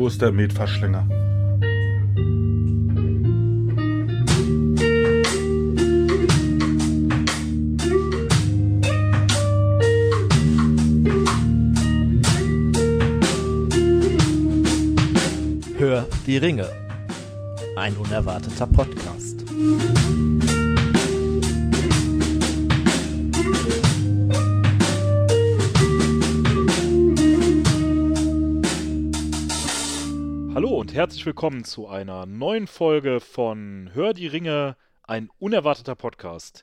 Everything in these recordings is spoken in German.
Wo ist der Metverschlinger? Hör die Ringe. Ein unerwarteter Podcast. Herzlich willkommen zu einer neuen Folge von Hör die Ringe, ein unerwarteter Podcast.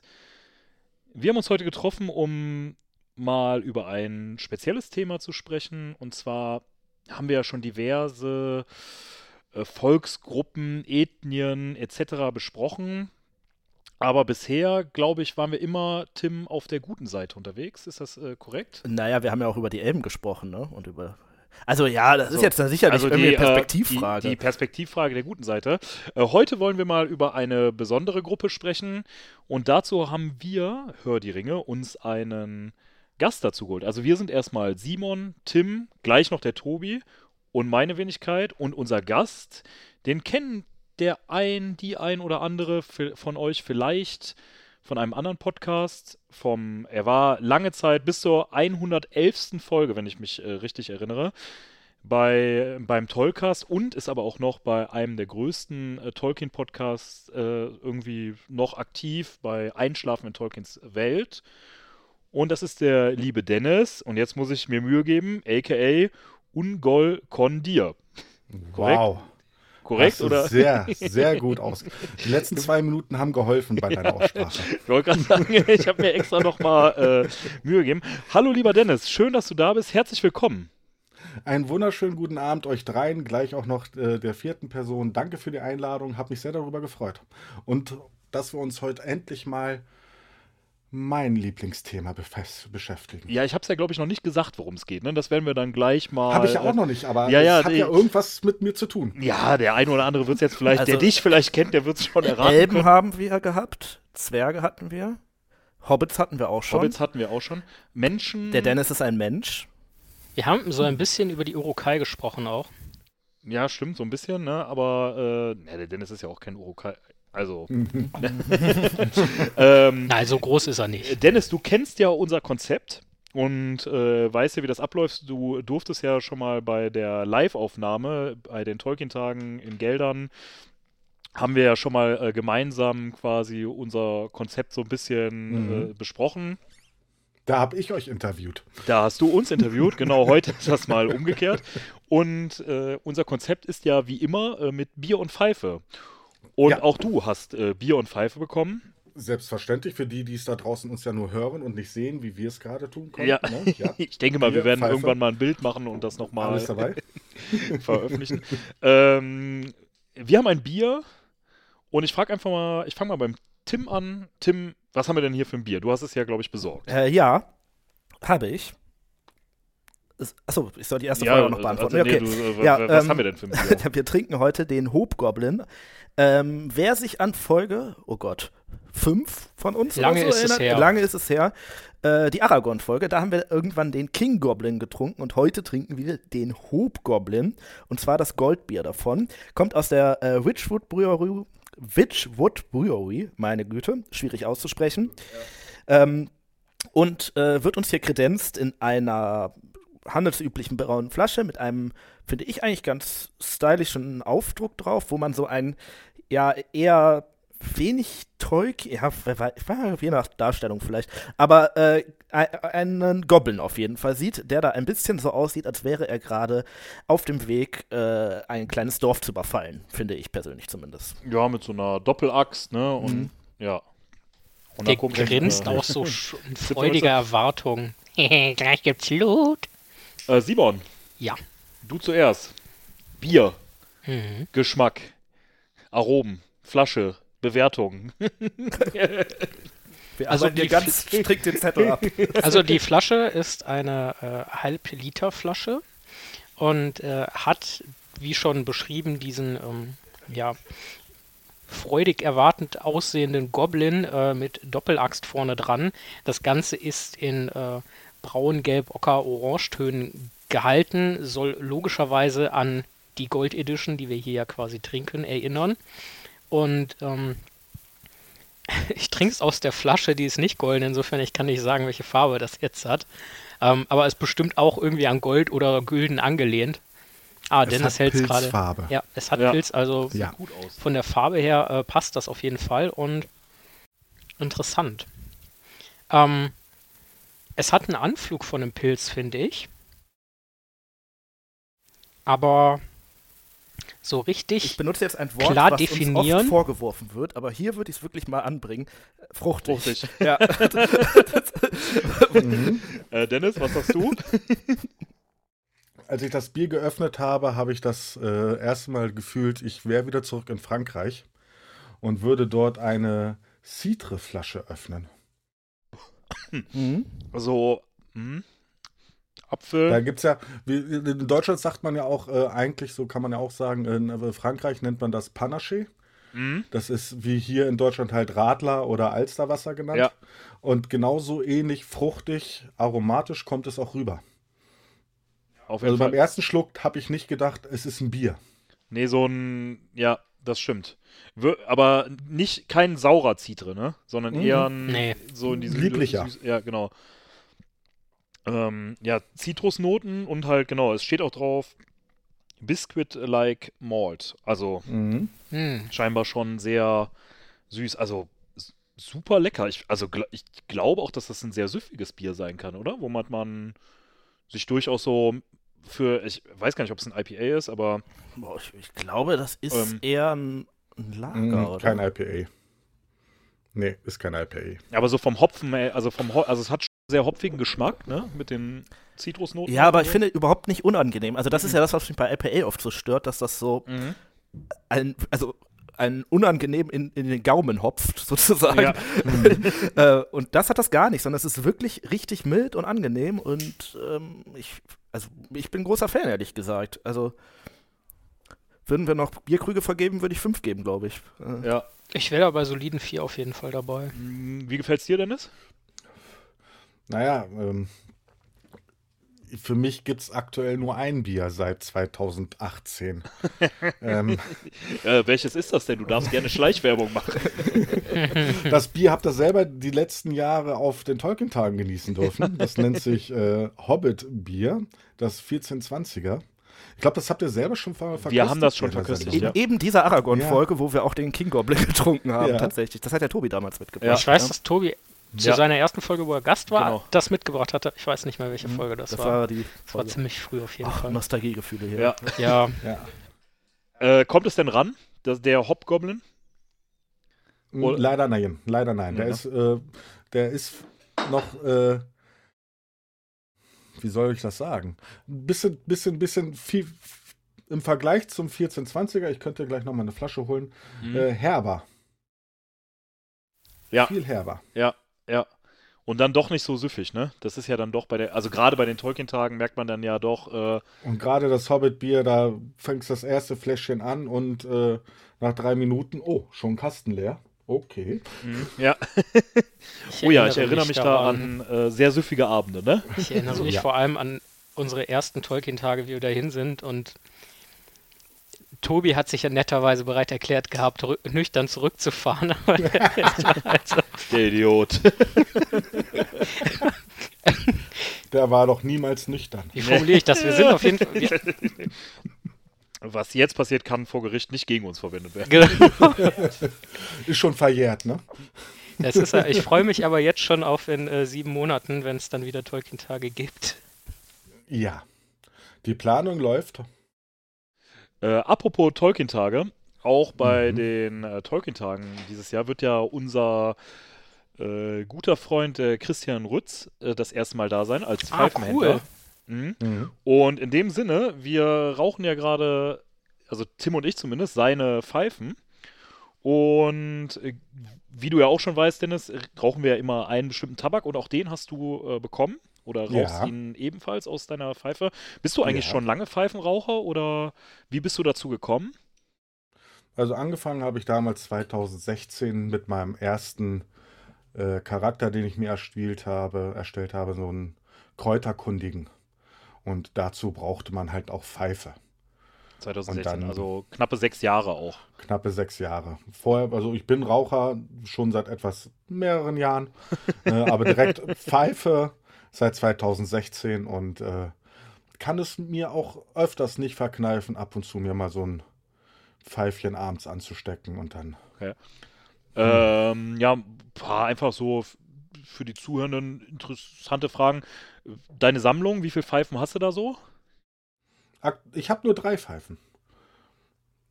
Wir haben uns heute getroffen, um mal über ein spezielles Thema zu sprechen. Und zwar haben wir ja schon diverse äh, Volksgruppen, Ethnien etc. besprochen. Aber bisher, glaube ich, waren wir immer, Tim, auf der guten Seite unterwegs. Ist das äh, korrekt? Naja, wir haben ja auch über die Elben gesprochen, ne? Und über. Also ja, das ist So. jetzt sicherlich Also irgendwie die, eine äh, Perspektivfrage. Die, die Perspektivfrage der guten Seite. Äh, heute wollen wir mal über eine besondere Gruppe sprechen und dazu haben wir, Hör die Ringe, uns einen Gast dazu geholt. Also wir sind erstmal Simon, Tim, gleich noch der Tobi und meine Wenigkeit und unser Gast, den kennen der ein, die ein oder andere von euch vielleicht von einem anderen Podcast. Vom, er war lange Zeit bis zur 111. Folge, wenn ich mich äh, richtig erinnere, bei, beim Tollcast und ist aber auch noch bei einem der größten äh, Tolkien-Podcasts äh, irgendwie noch aktiv bei Einschlafen in Tolkiens Welt. Und das ist der liebe Dennis. Und jetzt muss ich mir Mühe geben, aka Ungol Kondir. Wow. Korrekt oder? Sehr, sehr gut aus. Die letzten zwei Minuten haben geholfen bei deiner Aussprache. Ich wollte gerade sagen, ich habe mir extra nochmal äh, Mühe gegeben. Hallo lieber Dennis, schön, dass du da bist. Herzlich willkommen. Einen wunderschönen guten Abend euch dreien, gleich auch noch äh, der vierten Person. Danke für die Einladung, habe mich sehr darüber gefreut. Und dass wir uns heute endlich mal mein Lieblingsthema beschäftigen. Ja, ich habe es ja, glaube ich, noch nicht gesagt, worum es geht. Ne? Das werden wir dann gleich mal. Habe ich ja auch noch nicht, aber Ja, ja, es hat ja irgendwas mit mir zu tun. Ja, der eine oder andere wird es jetzt vielleicht, der Also- dich vielleicht kennt, der wird es schon erraten. Elben können. haben wir gehabt, Zwerge hatten wir, Hobbits hatten wir auch schon. Hobbits hatten wir auch schon. Menschen. Der Dennis ist ein Mensch. Wir haben so ein bisschen über die Urukai gesprochen auch. Ja, stimmt, so ein bisschen, ne? Aber äh, ja, der Dennis ist ja auch kein Urukai. Also. ähm, Nein, so groß ist er nicht. Dennis, du kennst ja unser Konzept und äh, weißt ja, wie das abläuft. Du durftest ja schon mal bei der Live-Aufnahme bei den Tolkien-Tagen in Geldern haben wir ja schon mal äh, gemeinsam quasi unser Konzept so ein bisschen Mhm. äh, besprochen. Da habe ich euch interviewt. Da hast du uns interviewt, genau, heute ist das mal umgekehrt. Und äh, unser Konzept ist ja wie immer äh, mit Bier und Pfeife. Und Ja. auch du hast äh, Bier und Pfeife bekommen. Selbstverständlich für die, die es da draußen uns ja nur hören und nicht sehen, wie wir es gerade tun können. Ja. Ne? ja. Ich denke mal, wir Bier, werden Pfeife. irgendwann mal ein Bild machen und das nochmal veröffentlichen. ähm, wir haben ein Bier und ich frage einfach mal, ich fange mal beim Tim an. Tim, was haben wir denn hier für ein Bier? Du hast es ja, glaube ich, besorgt. Äh, ja, habe ich. Es- Achso, ich soll die erste Frage auch noch beantworten. also, okay. nee, du, äh, Ja, was ähm, haben wir denn für ein Bier? wir trinken heute den Hobgoblin. Ähm, wer sich an Folge, oh Gott, fünf von uns Lange so ist es erinnert, her. lange ist es her, äh, die Aragorn-Folge, da haben wir irgendwann den King Goblin getrunken und heute trinken wir den Hobgoblin und zwar das Goldbier davon. Kommt aus der äh, Witchwood Brewery, Witchwood Brewery, meine Güte, schwierig auszusprechen. Ähm, und äh, wird uns hier kredenzt in einer handelsüblichen braunen Flasche mit einem, finde ich eigentlich ganz stylischen Aufdruck drauf, wo man so ein, ja, eher wenig Teuk, ja, je nach Darstellung vielleicht, aber äh, ein- einen Goblin auf jeden Fall sieht, der da ein bisschen so aussieht, als wäre er gerade auf dem Weg, äh, ein kleines Dorf zu überfallen, finde ich persönlich zumindest. Ja, mit so einer Doppelaxt, ne? Und Mhm. ja. Und Der grinst äh, auch so freudiger Erwartung. Gleich gibt's Loot. Äh, Simon, Ja. du zuerst. Bier, Mhm. Geschmack, Aromen, Flasche, Bewertung. Wir Also die ganz strikt den Zettel ab. Also die Flasche ist eine äh, Halb-Liter-Flasche und äh, hat, wie schon beschrieben, diesen ähm, ja, freudig erwartend aussehenden Goblin äh, mit Doppelaxt vorne dran. Das Ganze ist in äh, braun, gelb, ocker, orangetönen gehalten, soll logischerweise an die Gold Edition, die wir hier ja quasi trinken, erinnern. Und ähm, ich trinke es aus der Flasche, die ist nicht golden, insofern ich kann nicht sagen, welche Farbe das jetzt hat. Ähm, aber es ist bestimmt auch irgendwie an Gold oder Gülden angelehnt. Ah, Es Dennis hält es gerade. Ja, es hat Ja. Pilz, also Ja. Gut aus. von der Farbe her äh, passt das auf jeden Fall und interessant. Ähm, es hat einen Anflug von einem Pilz, finde ich. Aber so Ich richtig. benutze jetzt ein Wort, Klar was uns definieren. oft vorgeworfen wird, aber hier würde ich es wirklich mal anbringen. Fruchtig. Fruchtig. Ja. Mhm. Äh, Dennis, was sagst du? Als ich das Bier geöffnet habe, habe ich das äh, erste Mal gefühlt, ich wäre wieder zurück in Frankreich und würde dort eine Citre-Flasche öffnen. Mhm. So, hm, Apfel. Da gibt es ja, wie, in Deutschland sagt man ja auch, äh, eigentlich, so kann man ja auch sagen, in Frankreich nennt man das Panaché. Hm? Das ist wie hier in Deutschland halt Radler oder Alsterwasser genannt. Ja. Und genauso ähnlich fruchtig, aromatisch kommt es auch rüber. Auf jeden Also beim Fall. ersten Schluck habe ich nicht gedacht, es ist ein Bier. Nee, so ein, ja, das stimmt. Aber nicht kein saurer Zitre, ne? Sondern Mhm. eher ein, Nee. so in diese Lieblicher. Süß, ja, genau. Ähm, ja, Zitrusnoten und halt, genau, es steht auch drauf, Biscuit-like Malt. Also Mhm. Hm, scheinbar schon sehr süß. Also super lecker. Ich, also gl ich glaube auch, dass das ein sehr süffiges Bier sein kann, oder? Womit man sich durchaus so für, ich weiß gar nicht, ob es ein IPA ist, aber Boah, ich, ich glaube, das ist Ähm. eher ein, ein Lager, Mhm, oder? kein IPA. Nee, ist kein IPA. Aber so vom Hopfen, äh, also vom Ho also es hat schon sehr hopfigen Geschmack, ne? Mit den Zitrusnoten. Ja, aber ich so. finde überhaupt nicht unangenehm. Also das ist ja das, was mich bei IPA oft so stört, dass das so Mhm. ein, also ein unangenehm in, in den Gaumen hopft, sozusagen. Ja. äh, und das hat das gar nicht, sondern es ist wirklich richtig mild und angenehm und ähm, ich, also ich bin großer Fan, ehrlich gesagt. Also würden wir noch Bierkrüge vergeben, würde ich fünf geben, glaube ich. Äh, Ja. ich wäre da bei soliden 4 auf jeden Fall dabei. Mm, Wie gefällt's dir, Dennis? Naja, ähm, für mich gibt es aktuell nur ein Bier seit 2018. ähm, Äh, welches ist das denn? Du darfst gerne Schleichwerbung machen. das Bier habt ihr selber die letzten Jahre auf den Tolkien-Tagen genießen dürfen. Das nennt sich äh, Hobbit-Bier, das 1420er. Ich glaube, das habt ihr selber schon ver verkostet. Wir haben das schon verköstigt, Sendung. Eben, eben diese Aragorn-Folge, wo wir auch den King Goblin getrunken haben, Ja. tatsächlich. Das hat der Tobi damals mitgebracht. Ja. ich weiß, dass Tobi zu Ja. seiner ersten Folge, wo er Gast war, Genau. das mitgebracht hatte. Ich weiß nicht mehr, welche Folge das, Das war. war die Das war ziemlich früh auf jeden Ach, Fall. Nostalgiegefühle hier. Ja. Ja, Ja. Äh, kommt es denn ran, das, der Hobgoblin? Leider nein, leider nein. Der Ja. ist, äh, der ist noch, äh, wie soll ich das sagen? Ein bisschen, bisschen, bisschen viel im Vergleich zum 1420er. Ich könnte gleich noch mal eine Flasche holen. Mhm. Äh, herber, ja, viel herber. ja, ja. Und dann doch nicht so süffig, ne? Das ist ja dann doch bei der, also gerade bei den Tolkien-Tagen merkt man dann ja doch, äh, Und gerade das Hobbit-Bier, da fängst das erste Fläschchen an und äh, nach drei Minuten, oh, schon Kasten leer. Okay. mhm, ja. Oh ja, ich erinnere mich da an äh, sehr süffige Abende, ne? Ich erinnere mich Ja. vor allem an unsere ersten Tolkien-Tage, wie wir dahin sind und Tobi hat sich ja netterweise bereit erklärt gehabt, nüchtern zurückzufahren. Aber also, Der Idiot. Der war doch niemals nüchtern. wie formuliere ich das? Wir sind auf jeden Fall. Was jetzt passiert, kann vor Gericht nicht gegen uns verwendet werden. Genau. Ist schon verjährt, ne? das ist, ich freue mich aber jetzt schon auf in äh, sieben Monaten, wenn es dann wieder Tolkien-Tage gibt. Ja. Die Planung läuft. Äh, apropos Tolkien-Tage, auch bei Mhm. den äh, Tolkien-Tagen dieses Jahr wird ja unser äh, guter Freund äh, Christian Rütz äh, das erste Mal da sein als Ah, Pfeifenhändler. cool. Mhm. Mhm. Und in dem Sinne, wir rauchen ja gerade, also Tim und ich zumindest, seine Pfeifen. Und äh, wie du ja auch schon weißt, Dennis, äh, rauchen wir ja immer einen bestimmten Tabak und auch den hast du äh, bekommen. Oder rauchst Ja. ihn ebenfalls aus deiner Pfeife. Bist du eigentlich Ja. schon lange Pfeifenraucher oder wie bist du dazu gekommen? Also angefangen habe ich damals 2016 mit meinem ersten äh, Charakter, den ich mir erspielt habe, erstellt habe, so einen Kräuterkundigen. Und dazu brauchte man halt auch Pfeife. 2016, dann- also knappe sechs Jahre auch. Knappe sechs Jahre. Vorher, also ich bin Raucher schon seit etwas mehreren Jahren, äh, aber direkt Pfeife seit 2016 und äh, kann es mir auch öfters nicht verkneifen, ab und zu mir mal so ein Pfeifchen abends anzustecken und dann. Ähm, ja, einfach so für die Zuhörenden interessante Fragen. Deine Sammlung, wie viele Pfeifen hast du da so? Ich habe nur drei Pfeifen.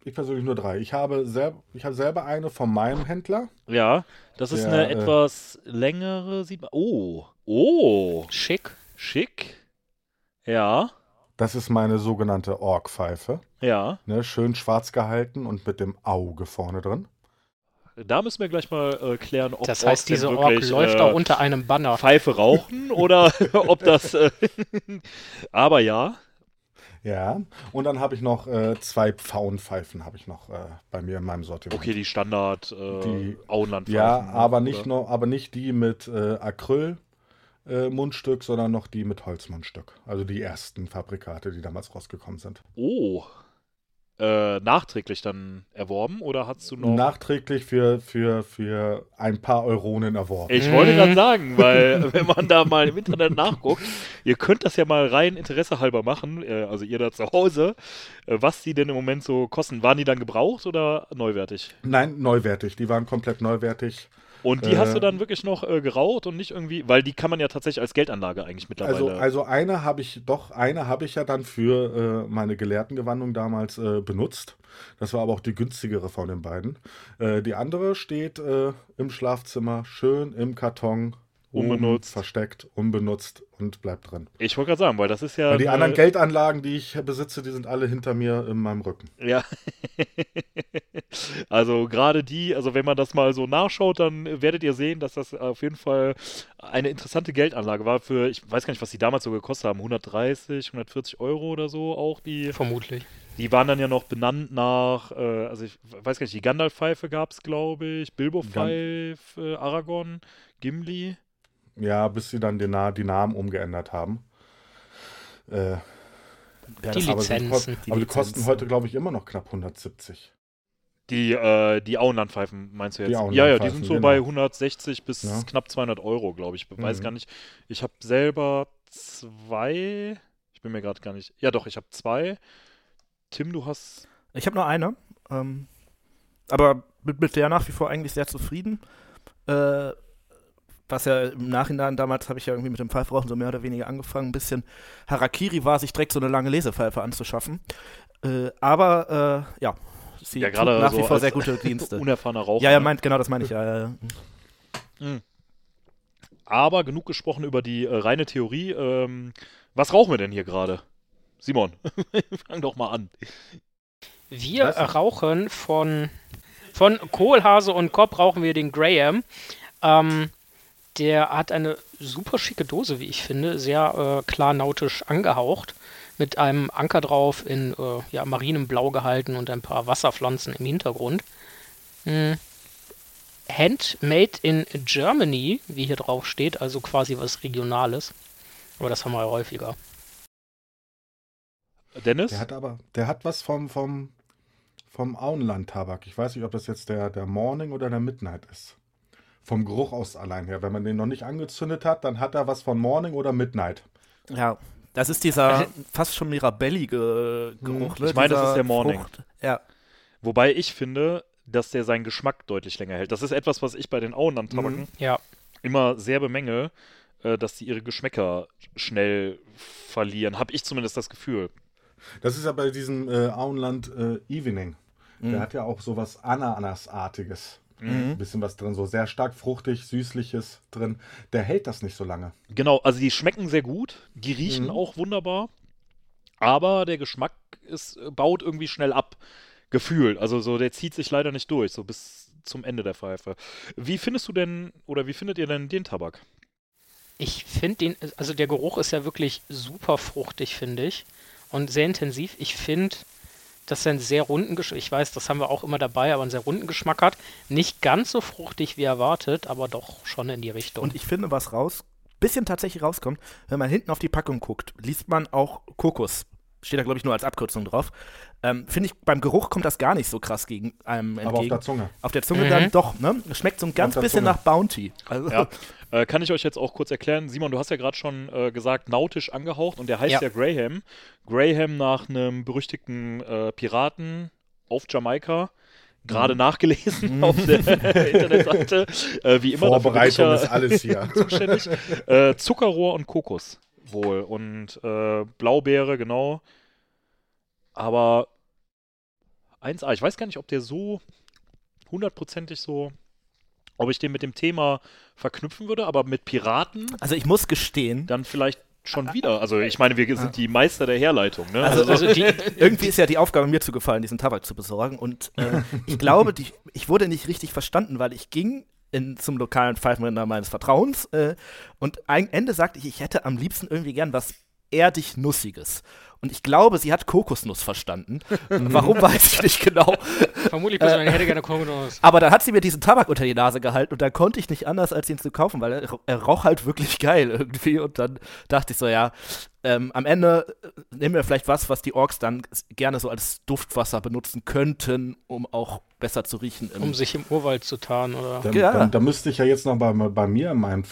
Ich persönlich nur drei. Ich habe, selb, ich habe selber eine von meinem Händler. Ja, das ist Der, eine äh, etwas längere. Oh, oh, Schick. schick. Ja, Das ist meine sogenannte Org-Pfeife. ja. Ne, schön schwarz gehalten und mit dem Auge vorne drin. Da müssen wir gleich mal äh, klären, ob Das Orks heißt, denn diese Ork wirklich, läuft äh, auch unter einem Banner. Pfeife rauchen oder ob das. Äh, aber ja. Ja, und dann habe ich noch äh, zwei Pfauenpfeifen habe ich noch äh, bei mir in meinem Sortiment. Okay, die Standard äh, Die- Auenlandpfeifen. ja, ne? aber nicht nur, aber nicht die mit äh, Acryl äh, Mundstück, sondern noch die mit Holzmundstück. Also die ersten Fabrikate, die damals rausgekommen sind. Oh. Äh, nachträglich dann erworben oder hast du noch. Nachträglich für, für, für ein paar Euronen erworben. Ich wollte Mhm. gerade sagen, weil wenn man da mal im Internet nachguckt, ihr könnt das ja mal rein Interesse halber machen, äh, also ihr da zu Hause, äh, was die denn im Moment so kosten. Waren die dann gebraucht oder neuwertig? Nein, neuwertig. Die waren komplett neuwertig. Und die hast Äh, du dann wirklich noch äh, geraucht und nicht irgendwie, weil die kann man ja tatsächlich als Geldanlage eigentlich mittlerweile. Also, also eine habe ich, doch, eine habe ich ja dann für äh, meine Gelehrtengewandung damals äh, benutzt. Das war aber auch die günstigere von den beiden. Äh, die andere steht äh, im Schlafzimmer, schön im Karton, Unbenutzt. versteckt, unbenutzt und bleibt drin. ich wollte gerade sagen, weil das ist ja. Weil die anderen Geldanlagen, die ich besitze, die sind alle hinter mir in meinem Rücken. Ja. also gerade die, also wenn man das mal so nachschaut, dann werdet ihr sehen, dass das auf jeden Fall eine interessante Geldanlage war für, ich weiß gar nicht, was die damals so gekostet haben, 130, 140 Euro oder so auch die. Vermutlich. Die waren dann ja noch benannt nach, äh, also ich weiß gar nicht, die Gandalf-Pfeife gab es, glaube ich, Bilbo-Pfeife, Aragorn, Gimli. Ja, bis sie dann die, Na die Namen umgeändert haben. Äh, Ja, Die das- aber Lizenzen. kosten, Die aber die kosten Lizenzen. heute, glaube ich, immer noch knapp 170. Die, äh, die Auenlandpfeifen meinst du jetzt? Die ja, ja, die sind so genau. bei 160 bis Ja. knapp 200 Euro, glaube ich. Weiß Mhm. gar nicht. Ich habe selber zwei. Ich bin mir gerade gar nicht. Ja, doch, ich habe zwei. Tim, du hast. Ich habe nur eine. Ähm, aber mit, mit der nach wie vor eigentlich sehr zufrieden. Äh, was ja im Nachhinein, damals habe ich ja irgendwie mit dem Pfeifrauchen so mehr oder weniger angefangen, ein bisschen Harakiri war, sich direkt so eine lange Lesepfeife anzuschaffen. Äh, aber äh, ja, sie Ja, tut gerade nach so wie vor sehr gute Dienste. Unerfahrener Raucher. ja, ja, ne? meint, genau, das meine ich. Ja, ja, ja. Aber genug gesprochen über die äh, reine Theorie. Ähm, was rauchen wir denn hier gerade? Simon, fang doch mal an. Wir Was? rauchen von, von Kohlhase und Kopp rauchen wir den Graham. Ähm, der hat eine super schicke Dose, wie ich finde, sehr äh, klar nautisch angehaucht, mit einem Anker drauf in äh, ja, marinem Blau gehalten und ein paar Wasserpflanzen im Hintergrund. Hm. Handmade in Germany, wie hier drauf steht, also quasi was Regionales. Aber das haben wir ja häufiger. Dennis? Der hat aber, der hat was vom, vom, vom Auenland-Tabak. Ich weiß nicht, ob das jetzt der, der Morning oder der Midnight ist. Vom Geruch aus allein her. Wenn man den noch nicht angezündet hat, dann hat er was von Morning oder Midnight. ja, das ist dieser fast schon mirabellige Geruch. Ne? Ich meine, das ist der Morning. Frucht. Ja, Wobei ich finde, dass der seinen Geschmack deutlich länger hält. Das ist etwas, was ich bei den Auenland-Tabaken Mhm. Ja, immer sehr bemängel, äh, dass die ihre Geschmäcker schnell verlieren. Habe ich zumindest das Gefühl. Das ist ja bei diesem äh, Auenland äh, Evening. Der Mhm. hat ja auch sowas Ananasartiges. Mhm. Ein bisschen was drin, so sehr stark fruchtig, süßliches drin. Der hält das nicht so lange. Genau, also die schmecken sehr gut, die riechen Mhm. auch wunderbar, aber der Geschmack ist, äh, baut irgendwie schnell ab. Gefühlt. Also so, der zieht sich leider nicht durch, so bis zum Ende der Pfeife. Wie findest du denn, oder wie findet ihr denn den Tabak? Ich finde den, also der Geruch ist ja wirklich super fruchtig, finde ich. Und sehr intensiv. Ich finde, dass er einen sehr runden Geschmack, ich weiß, das haben wir auch immer dabei, aber einen sehr runden Geschmack hat. Nicht ganz so fruchtig wie erwartet, aber doch schon in die Richtung. Und ich finde, was raus, bisschen tatsächlich rauskommt, wenn man hinten auf die Packung guckt, liest man auch Kokosstückchen steht da glaube ich nur als Abkürzung drauf. Ähm, Finde ich, beim Geruch kommt das gar nicht so krass gegen einem Aber auf entgegen. der Zunge. Auf der Zunge Mhm. dann doch, ne? Es schmeckt so ein ganz bisschen Zunge. nach Bounty. Also, Ja. Äh, kann ich euch jetzt auch kurz erklären. Simon, du hast ja gerade schon äh, gesagt, nautisch angehaucht und der heißt ja, Ja. Graham. Graham nach einem berüchtigten äh, Piraten auf Jamaika. Gerade Mhm. nachgelesen auf der Internetseite. Äh, wie immer, Vorbereitung ist alles hier. zuständig. Äh, Zuckerrohr und Kokos wohl. Und äh, Blaubeere, genau. Aber 1A, ich weiß gar nicht, ob der so hundertprozentig so, ob ich den mit dem Thema verknüpfen würde, aber mit Piraten also ich muss gestehen, dann vielleicht schon wieder. Also ich meine, wir sind die Meister der Herleitung, ne? Also- Also die, irgendwie ist ja die Aufgabe mir zugefallen, diesen Tabak zu besorgen. Und äh, ich glaube, die, ich wurde nicht richtig verstanden, weil ich ging in, zum lokalen Pfeifenrinder meines Vertrauens äh, und am Ende sagte ich, ich hätte am liebsten irgendwie gern was erdig Nussiges. Und ich glaube, sie hat Kokosnuss verstanden. Warum weiß ich nicht genau. vermutlich du eine hätte gerne Kokosnuss. Aber dann hat sie mir diesen Tabak unter die Nase gehalten und dann konnte ich nicht anders, als ihn zu kaufen, weil er, er roch halt wirklich geil irgendwie. Und dann dachte ich so, ja, ähm, am Ende äh, nehmen wir vielleicht was, was die Orks dann gerne so als Duftwasser benutzen könnten, um auch besser zu riechen. Im Um sich im Urwald zu tarnen, oder? Dann, Ja. dann, da müsste ich ja jetzt noch bei, bei mir in meinem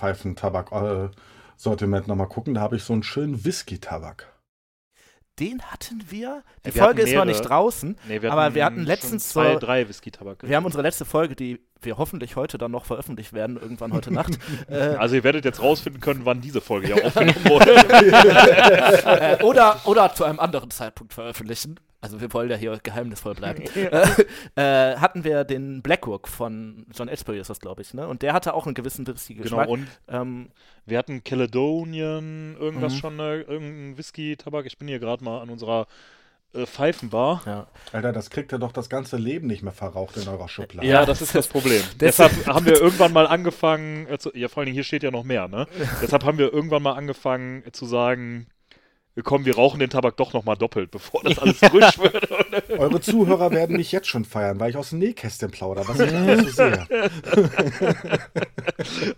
Pfeifentabak-Sortiment nochmal gucken. Da habe ich so einen schönen Whisky-Tabak. Den hatten wir. Die wir Folge ist noch nicht draußen. Nee, wir aber wir hatten schon letztens zwei, drei Whisky-Tabak. Wir haben unsere letzte Folge, die wir hoffentlich heute dann noch veröffentlicht werden, irgendwann heute Nacht. äh, also ihr werdet jetzt rausfinden können, wann diese Folge ja aufgenommen wurde. äh, oder, oder zu einem anderen Zeitpunkt veröffentlichen. Also wir wollen ja hier geheimnisvoll bleiben. äh, äh, hatten wir den Blackrook von John Edgebury, ist das, glaube ich, ne? Und der hatte auch einen gewissen Whisky-Geschmack. genau, und ähm, wir hatten Caledonian, irgendwas Mhm. schon, äh, irgendein Whisky-Tabak. Ich bin hier gerade mal an unserer äh, Pfeifenbar. ja. Alter, das kriegt ihr doch das ganze Leben nicht mehr verraucht in eurer Schublade. Ja, das ist das Problem. Deshalb haben wir irgendwann mal angefangen, äh, zu, ja vor allen Dingen hier steht ja noch mehr, ne? Deshalb haben wir irgendwann mal angefangen äh, zu sagen, komm, wir rauchen den Tabak doch nochmal doppelt, bevor das alles frisch wird. Eure Zuhörer werden mich jetzt schon feiern, weil ich aus dem Nähkästchen plaudere, was ich alles so sehe.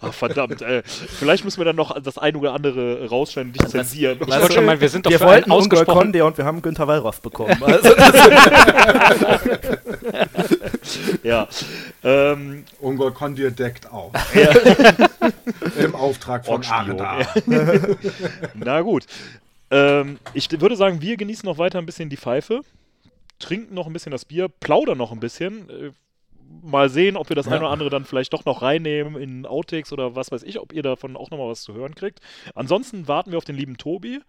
Ach, verdammt, ey. Vielleicht müssen wir dann noch das ein oder andere rausschneiden und dich zensieren. Ich wollte schon mal, wir sind doch wir für einen wollten ausgesprochen. Konde und wir haben Günther Wallraff bekommen. Also, ja. Ähm, Ungol Kondir deckt auf. Im Auftrag von. Arda. Na gut. Ähm, ich würde sagen, wir genießen noch weiter ein bisschen die Pfeife, trinken noch ein bisschen das Bier, plaudern noch ein bisschen. Äh, mal sehen, ob wir das Ja. eine oder andere dann vielleicht doch noch reinnehmen in Outtakes oder was weiß ich, ob ihr davon auch nochmal was zu hören kriegt. Ansonsten warten wir auf den lieben Tobi.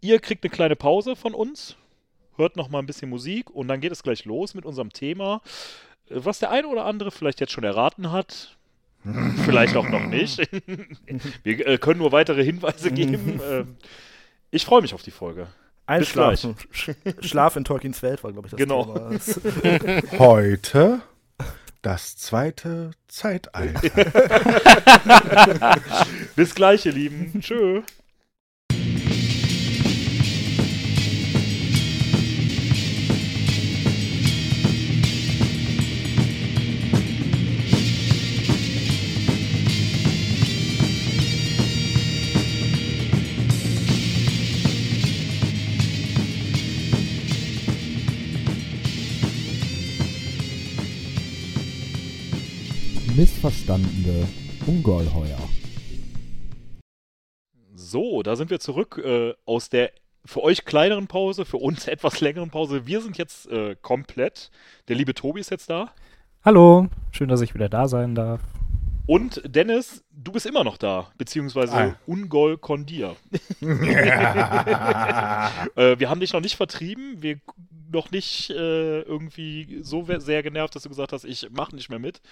Ihr kriegt eine kleine Pause von uns, hört noch mal ein bisschen Musik und dann geht es gleich los mit unserem Thema, äh, was der eine oder andere vielleicht jetzt schon erraten hat. Vielleicht auch noch nicht. Wir äh, können nur weitere Hinweise geben. Ähm, ich freue mich auf die Folge. Einschlafen. Sch- Schlaf in Tolkiens Welt war, glaube ich, das Genau. Thema. Heute das zweite Zeitalter. Bis gleich, ihr Lieben. Tschö. Missverstandene Ungeheuer. So, da sind wir zurück äh, aus der für euch kleineren Pause, für uns etwas längeren Pause. Wir sind jetzt äh, komplett. Der liebe Tobi ist jetzt da. Hallo, schön, dass ich wieder da sein darf. Und Dennis, du bist immer noch da, beziehungsweise Ah. Ungol Kondir. äh, wir haben dich noch nicht vertrieben, wir noch nicht äh, irgendwie so sehr genervt, dass du gesagt hast, ich mache nicht mehr mit.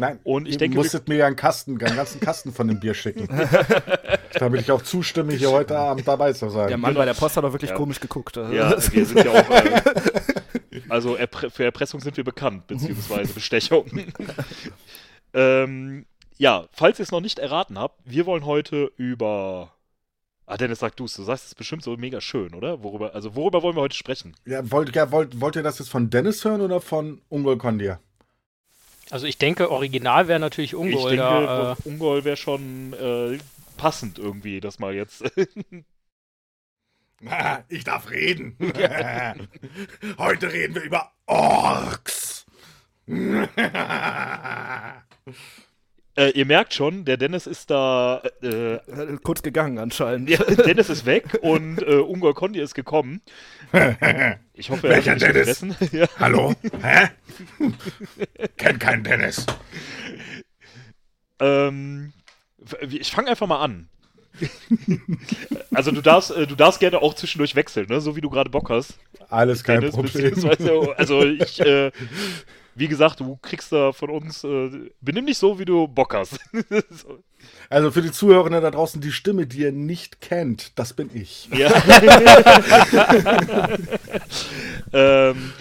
Nein, Und ich ihr denke, musstet mir ja einen Kasten, einen ganzen Kasten von dem Bier schicken. damit ich auch zustimme, hier heute Abend dabei zu sein. Der Mann bei der Post hat doch wirklich Ja. komisch geguckt. Also, Ja, wir sind ja auch. Äh, also Erpre für Erpressung sind wir bekannt, beziehungsweise Bestechung. ähm, ja, falls ihr es noch nicht erraten habt, wir wollen heute über. Ah, Dennis, sag du es. Du sagst es bestimmt so mega schön, oder? Worüber, also worüber wollen wir heute sprechen? Ja, wollt, ja, wollt, wollt ihr das jetzt von Dennis hören oder von Ungol Kondir? Also ich denke, original wäre natürlich ich Ungol denke, da. Äh, Ungol wäre schon äh, passend irgendwie, das mal jetzt. Ich darf reden. Heute reden wir über Orks. Äh, ihr merkt schon, der Dennis ist da. Äh, Äh, Kurz gegangen anscheinend. ja, Dennis ist weg und äh, Ungol Kondi ist gekommen. Ich hoffe, er hat Welcher nicht Dennis? ja. Hallo? Hä? Kennt keinen Dennis. Ähm, ich fange einfach mal an. also du darfst, äh, du darfst gerne auch zwischendurch wechseln, ne? so wie du gerade Bock hast. Alles kein Dennis, Problem. Also ich, äh, wie gesagt, du kriegst da von uns, äh, benimm dich so, wie du Bock hast. so. Also für die Zuhörenden da draußen, die Stimme, die ihr nicht kennt, das bin ich. Ja. ähm,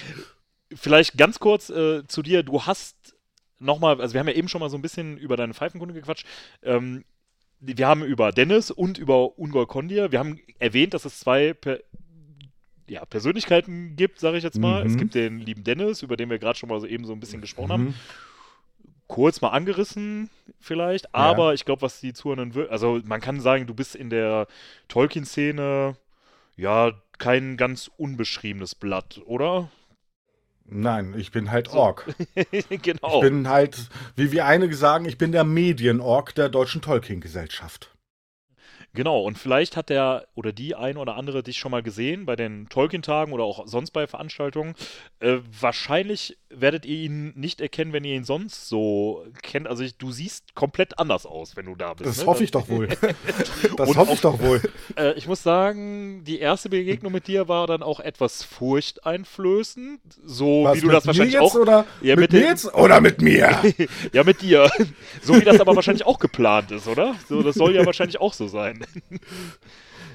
vielleicht ganz kurz äh, zu dir. Du hast nochmal, also wir haben ja eben schon mal so ein bisschen über deine Pfeifenkunde gequatscht. Ähm, wir haben über Dennis und über Ungol Kondir. Wir haben erwähnt, dass es zwei per ja, Persönlichkeiten gibt, sage ich jetzt mal. Mhm. Es gibt den lieben Dennis, über den wir gerade schon mal so eben so ein bisschen gesprochen haben Mhm. kurz mal angerissen vielleicht, aber ich glaube, was die Zuhörenden will, also man kann sagen, du bist in der Tolkien-Szene ja kein ganz unbeschriebenes Blatt, oder? Nein, ich bin halt Ork. genau. Ich bin halt, wie wir einige sagen, ich bin der Medienork der Deutschen Tolkien-Gesellschaft. Genau, und vielleicht hat der oder die ein oder andere dich schon mal gesehen bei den Tolkien-Tagen oder auch sonst bei Veranstaltungen. Äh, wahrscheinlich werdet ihr ihn nicht erkennen, wenn ihr ihn sonst so kennt. Also ich, du siehst komplett anders aus, wenn du da bist. Das ne? hoffe ich doch wohl. Das hoffe ich doch wohl. Äh, ich muss sagen, die erste Begegnung mit dir war dann auch etwas furchteinflößend. So Was, wie du das wahrscheinlich auch. Oder Ja, mit, mit mir jetzt oder mit mir? Ja, mit dir. So wie das aber wahrscheinlich auch geplant ist, oder? So, das soll ja wahrscheinlich auch so sein.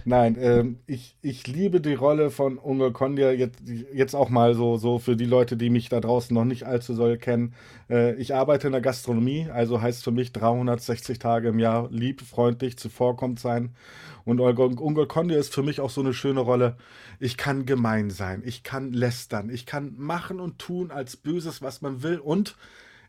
Nein, ähm, ich, ich liebe die Rolle von Unge Kondia jetzt, jetzt auch mal so, so für die Leute, die mich da draußen noch nicht allzu soll kennen. Äh, ich arbeite in der Gastronomie, also heißt für mich 360 Tage im Jahr lieb, freundlich, zuvorkommt sein. Und Unge Kondia ist für mich auch so eine schöne Rolle. Ich kann gemein sein, ich kann lästern, ich kann machen und tun als Böses, was man will und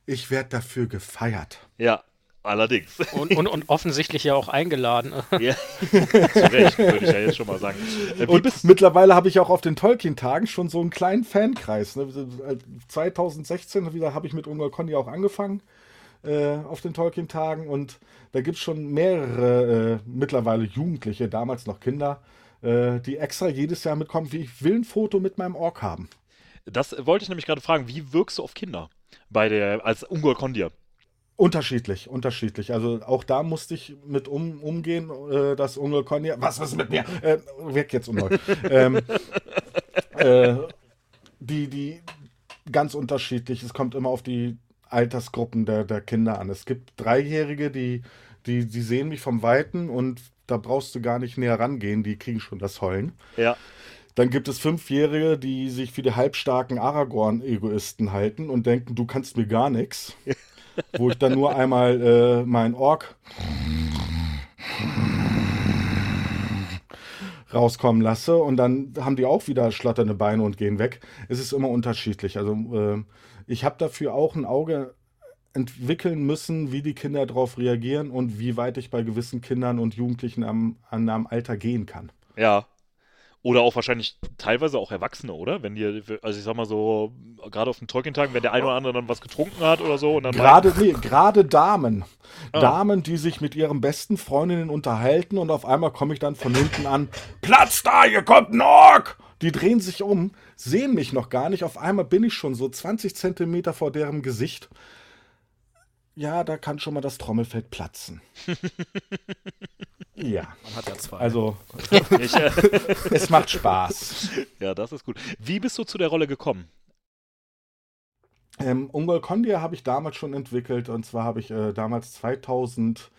ich werde dafür gefeiert. Ja, allerdings. Und, und, und offensichtlich ja auch eingeladen. Ja, zu Recht, würde ich ja jetzt schon mal sagen. Äh, wie Und bist mittlerweile habe ich auch auf den Tolkien-Tagen schon so einen kleinen Fankreis. Ne? 2016 wieder habe ich mit Ungar Conny auch angefangen äh, auf den Tolkien-Tagen und da gibt es schon mehrere äh, mittlerweile Jugendliche, damals noch Kinder, äh, die extra jedes Jahr mitkommen, wie ich will ein Foto mit meinem Ork haben. Das wollte ich nämlich gerade fragen. Wie wirkst du auf Kinder bei der als Ungol Kondir? Unterschiedlich, unterschiedlich. Also auch da musste ich mit um, umgehen, äh, dass Unge Conny. Was ist mit mir? Äh, weg jetzt, Unge. ähm, äh, die, die ganz unterschiedlich. Es kommt immer auf die Altersgruppen der, der Kinder an. Es gibt Dreijährige, die, die, die sehen mich vom Weiten und da brauchst du gar nicht näher rangehen, die kriegen schon das Heulen. Ja. Dann gibt es Fünfjährige, die sich für die halbstarken Aragorn-Egoisten halten und denken, du kannst mir gar nichts. Wo ich dann nur einmal äh, mein Ork rauskommen lasse und dann haben die auch wieder schlatternde Beine und gehen weg. Es ist immer unterschiedlich. Also äh, ich habe dafür auch ein Auge entwickeln müssen, wie die Kinder darauf reagieren und wie weit ich bei gewissen Kindern und Jugendlichen am, an einem Alter gehen kann. Ja. Oder auch wahrscheinlich teilweise auch Erwachsene, oder? Wenn die, also ich sag mal so, gerade auf den Tolkien-Tagen, wenn der eine oder andere dann was getrunken hat oder so und dann Gerade, nee, gerade Damen. Ah. Damen, die sich mit ihren besten Freundinnen unterhalten und auf einmal komme ich dann von hinten an, Platz da, hier kommt ein Ork! Die drehen sich um, sehen mich noch gar nicht, auf einmal bin ich schon so 20 Zentimeter vor deren Gesicht. Ja, da kann schon mal das Trommelfeld platzen. ja, Man hat ja zwei. also ich, äh, es macht Spaß. ja, das ist gut. Wie bist du zu der Rolle gekommen? Ähm, Ungol Kondia habe ich damals schon entwickelt und zwar habe ich äh, damals 2009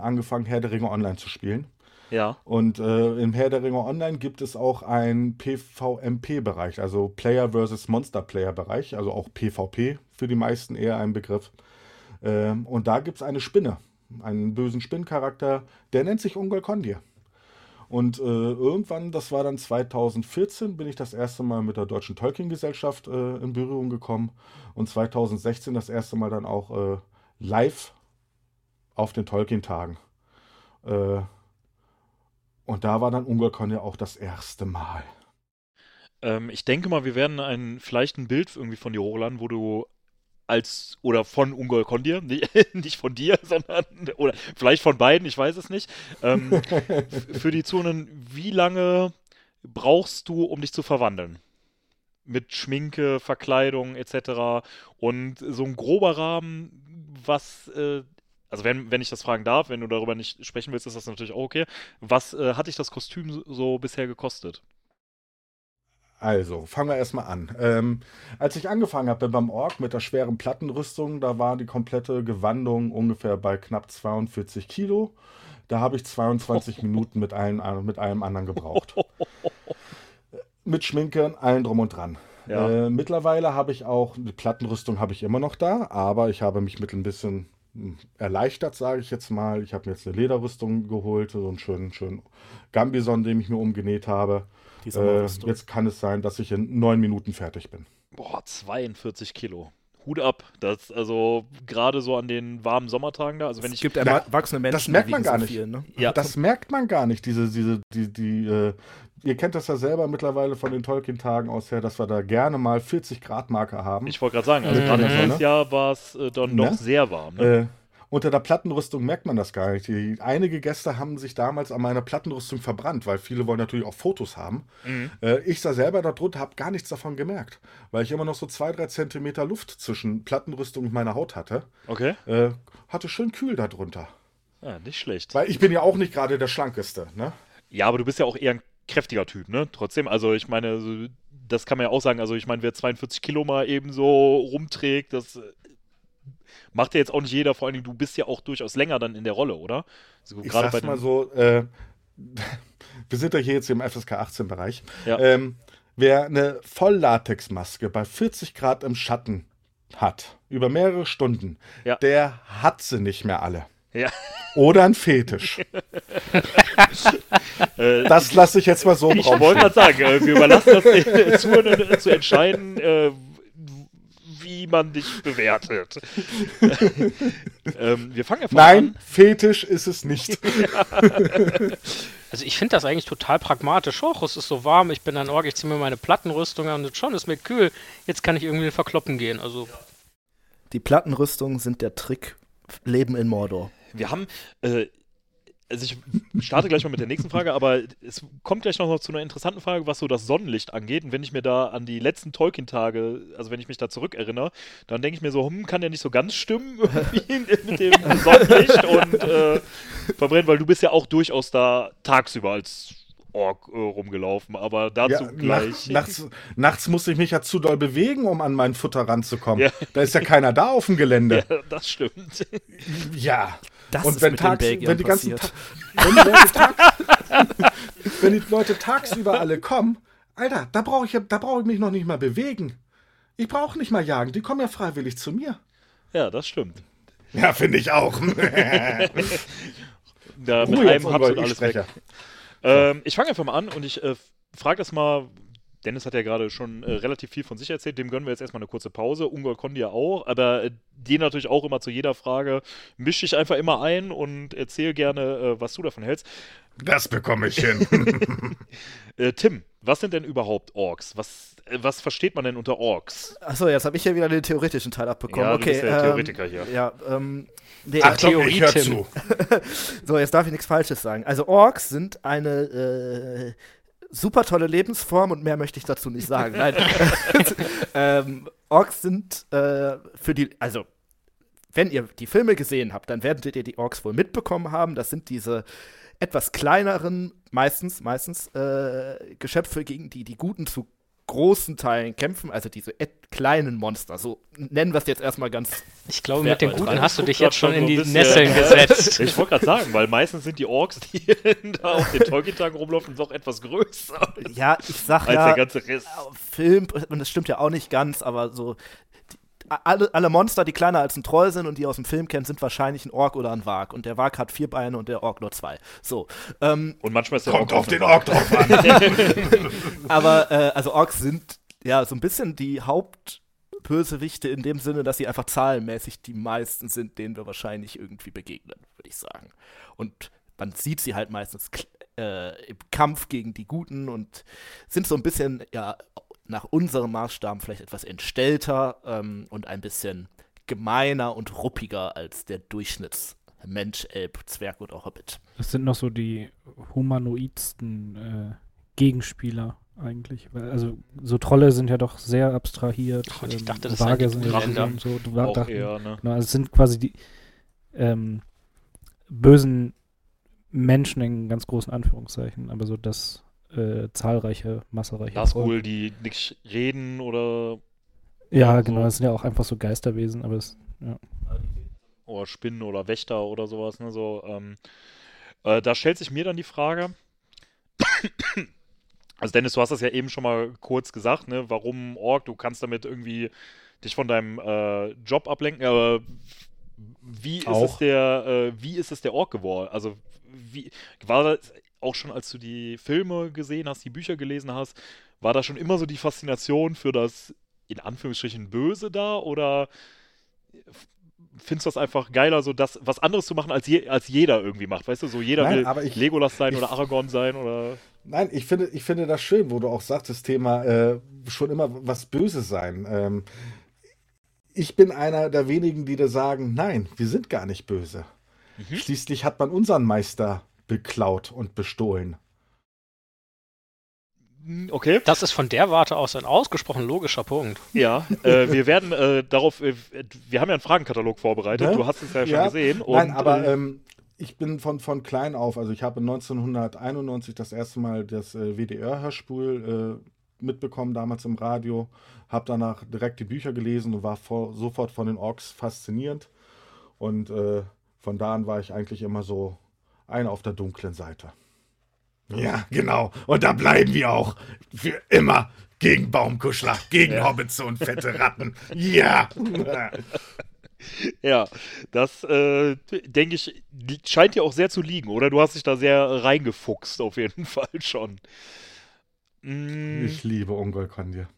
angefangen, Herr der Ringe online zu spielen. Ja. Und äh, im Herr der Ringe Online gibt es auch einen PvMP-Bereich, also Player versus Monster Player-Bereich, also auch PvP für die meisten eher ein Begriff. Ähm, und da gibt es eine Spinne, einen bösen Spinncharakter, der nennt sich Ungol Kondir. Und äh, irgendwann, das war dann 2014, bin ich das erste Mal mit der Deutschen Tolkien-Gesellschaft äh, in Berührung gekommen. Und 2016 das erste Mal dann auch äh, live auf den Tolkien-Tagen. Äh, Und da war dann Ungolkon ja auch das erste Mal. Ähm, ich denke mal, wir werden ein, vielleicht ein Bild irgendwie von dir hochladen, wo du als oder von Ungol Kondir, nicht, von dir, sondern oder vielleicht von beiden, ich weiß es nicht. Ähm, für die Zonen, wie lange brauchst du, um dich zu verwandeln? Mit Schminke, Verkleidung etc. Und so ein grober Rahmen, was, äh, also wenn, wenn ich das fragen darf, wenn du darüber nicht sprechen willst, ist das natürlich auch okay. Was äh, hat dich das Kostüm so bisher gekostet? Also, fangen wir erstmal an. Ähm, als ich angefangen habe beim Ork mit der schweren Plattenrüstung, da war die komplette Gewandung ungefähr bei knapp 42 Kilo. Da habe ich 22 Minuten mit, allen, mit allem anderen gebraucht. mit Schminke, allen drum und dran. Ja. Äh, mittlerweile habe ich auch, die Plattenrüstung habe ich immer noch da, aber ich habe mich mit ein bisschen hm, erleichtert, sage ich jetzt mal. Ich habe mir jetzt eine Lederrüstung geholt, so einen schönen, schönen Gambison, den ich mir umgenäht habe. Die Äh, jetzt kann es sein, dass ich in neun Minuten fertig bin. Boah, 42 Kilo. Hut ab. Das, also gerade so an den warmen Sommertagen da. Also wenn es ich. gibt erwachsene Menschen, das merkt die man gar nicht. Viel, ne? Ja. Das merkt man gar nicht, diese, diese, die, die, äh, ihr kennt das ja selber mittlerweile von den Tolkien-Tagen aus her, dass wir da gerne mal 40 Grad Marke haben. Ich wollte gerade sagen, also Mhm. gerade Ja, dieses ne? Jahr war es äh, dann Ne? doch sehr warm. Ne? Äh, unter der Plattenrüstung merkt man das gar nicht. Die, einige Gäste haben sich damals an meiner Plattenrüstung verbrannt, weil viele wollen natürlich auch Fotos haben. Mhm. Äh, ich sah selber darunter, habe gar nichts davon gemerkt, weil ich immer noch so zwei, drei Zentimeter Luft zwischen Plattenrüstung und meiner Haut hatte. Okay. Äh, hatte schön kühl darunter. Ja, nicht schlecht. Weil ich bin ja auch nicht gerade der Schlankeste, ne? Ja, aber du bist ja auch eher ein kräftiger Typ, ne? Trotzdem, also ich meine, das kann man ja auch sagen. Also ich meine, wer 42 Kilo mal eben so rumträgt, das macht ja jetzt auch nicht jeder. Vor allen Dingen, du bist ja auch durchaus länger dann in der Rolle, oder? So, Ich gerade sag's mal so, äh, wir sind ja hier jetzt im FSK 18 Bereich. Ja. Ähm, wer eine Volllatexmaske bei 40 Grad im Schatten hat, über mehrere Stunden, Ja. der hat sie nicht mehr alle. Ja. Oder ein Fetisch. äh, Das lasse ich jetzt mal so im Ich wollte gerade sagen, äh, wir überlassen das Zuhörern zu entscheiden, äh, wie man dich bewertet. ähm, wir fangen einfach Nein, an. Fetisch ist es nicht. Also ich finde das eigentlich total pragmatisch. Och, es ist so warm, ich bin ein Org, ich ziehe mir meine Plattenrüstung an und schon ist mir kühl. Jetzt kann ich irgendwie verkloppen gehen. Also Die Plattenrüstungen sind der Trick. Leben in Mordor. Wir haben, äh, also ich starte gleich mal mit der nächsten Frage, aber es kommt gleich noch zu einer interessanten Frage, was so das Sonnenlicht angeht. Und wenn ich mir da an die letzten Tolkien-Tage, also wenn ich mich da zurückerinnere, dann denke ich mir so, hm, kann der nicht so ganz stimmen mit dem Sonnenlicht und äh, verbrennen, weil du bist ja auch durchaus da tagsüber als Ork äh, rumgelaufen, aber dazu Ja, gleich. nach, nachts, nachts musste ich mich ja zu doll bewegen, um an mein Futter ranzukommen. Ja. Da ist ja keiner da auf dem Gelände. ja, das stimmt. Ja. Das Und ist wenn mit tags, den Belgiern wenn die ganzen wenn, die wenn die Leute tagsüber alle kommen, Alter, da brauche ich, ja- da brauche ich mich noch nicht mal bewegen. Ich brauche nicht mal jagen, die kommen ja freiwillig zu mir. Ja, das stimmt. Ja, finde ich auch. Da mit Ruhe einem ich alles weg. Ähm, ich fange einfach mal an und ich äh, frage das mal. Dennis hat ja gerade schon äh, relativ viel von sich erzählt, dem gönnen wir jetzt erstmal eine kurze Pause. Ungol Kondi ja auch, aber äh, die natürlich auch immer zu jeder Frage. Misch dich einfach immer ein und erzähl gerne, äh, was du davon hältst. Das bekomme ich hin. Äh, Tim, was sind denn überhaupt Orks? Was, äh, was versteht man denn unter Orks? Achso, jetzt habe ich ja wieder den theoretischen Teil abbekommen. Ja, du okay, bist der ähm, Theoretiker hier. Ja, ähm. Nee, Achtung, Theorie, ich höre Tim. zu. So, jetzt darf ich nichts Falsches sagen. Also Orks sind eine äh, super tolle Lebensform und mehr möchte ich dazu nicht sagen. Nein. ähm, Orks sind äh, für die, also wenn ihr die Filme gesehen habt, dann werdet ihr die Orks wohl mitbekommen haben. Das sind diese etwas kleineren, meistens, meistens äh, Geschöpfe, gegen die die Guten zu großen Teilen kämpfen, also diese kleinen Monster. So nennen wir es jetzt erstmal ganz ich glaube, mit den Guten hast du dich jetzt schon in die Nesseln gesetzt. Ich wollte gerade sagen, weil meistens sind die Orks, die da auf den Tolkien-Tagen rumlaufen, doch etwas größer Ja, ich sag als ja, der ganze Rest. Film, und das stimmt ja auch nicht ganz, aber so. Alle, alle Monster, die kleiner als ein Troll sind und die aus dem Film kennt, sind wahrscheinlich ein Ork oder ein Wag. Und der Wag hat vier Beine und der Ork nur zwei. So. Ähm, Und manchmal ist der Kommt Ork auf den Ork drauf an. aber, äh, also Orks sind ja so ein bisschen die Hauptbösewichte in dem Sinne, dass sie einfach zahlenmäßig die meisten sind, denen wir wahrscheinlich irgendwie begegnen, würde ich sagen. Und man sieht sie halt meistens äh, im Kampf gegen die Guten und sind so ein bisschen, ja, nach unserem Maßstab vielleicht etwas entstellter ähm, und ein bisschen gemeiner und ruppiger als der Durchschnittsmensch, Elb, Zwerg oder Hobbit. Das sind noch so die humanoidsten äh, Gegenspieler eigentlich. Also so Trolle sind ja doch sehr abstrahiert. Ach, und ich ähm, dachte, das Waage seien die sind ja so. Auch dachten, eher, ne? genau, also es sind quasi die ähm, bösen Menschen in ganz großen Anführungszeichen, aber so das äh, zahlreiche, massereiche Volk. Nazgul, die nicht reden oder, Ja, so. genau, das sind ja auch einfach so Geisterwesen, aber es, ja. oder Spinnen oder Wächter oder sowas. Ne? So, ähm, äh, da stellt sich mir dann die Frage. Also Dennis, du hast das ja eben schon mal kurz gesagt, ne? Warum Org? Du kannst damit irgendwie dich von deinem äh, Job ablenken, aber wie ist es der, äh, wie ist es der Org geworden? Also wie war das auch schon, als du die Filme gesehen hast, die Bücher gelesen hast, war da schon immer so die Faszination für das in Anführungsstrichen Böse da oder findest du das einfach geiler, so das was anderes zu machen, als, je, als jeder irgendwie macht? Weißt du, so jeder Nein, will aber ich- Legolas sein ich- oder Aragorn sein oder. Nein, ich finde, ich finde das schön, wo du auch sagst, das Thema äh, schon immer was Böses sein. Ähm, ich bin einer der wenigen, die da sagen, nein, wir sind gar nicht böse. Mhm. Schließlich hat man unseren Meister beklaut und bestohlen. Hm, Okay, Das ist von der Warte aus ein ausgesprochen logischer Punkt. ja. äh, wir werden äh, darauf, äh, wir haben ja einen Fragenkatalog vorbereitet, Ne? du hast es ja schon Ja, gesehen. Nein, und, aber äh, ähm, ich bin von, von klein auf, also ich habe 1991 das erste Mal das äh, WDR-Hörspiel äh, mitbekommen, damals im Radio, habe danach direkt die Bücher gelesen und war vor, sofort von den Orks fasziniert. Und äh, von da an war ich eigentlich immer so einer auf der dunklen Seite. Ja, genau. Und da bleiben wir auch. Für immer. Gegen Baumkuschler, gegen Ja. Hobbits und fette Ratten. Ja. Ja, das äh, denke ich, scheint dir auch sehr zu liegen, oder? Du hast dich da sehr reingefuchst, auf jeden Fall schon. Mm, Ich liebe Ungolkondir.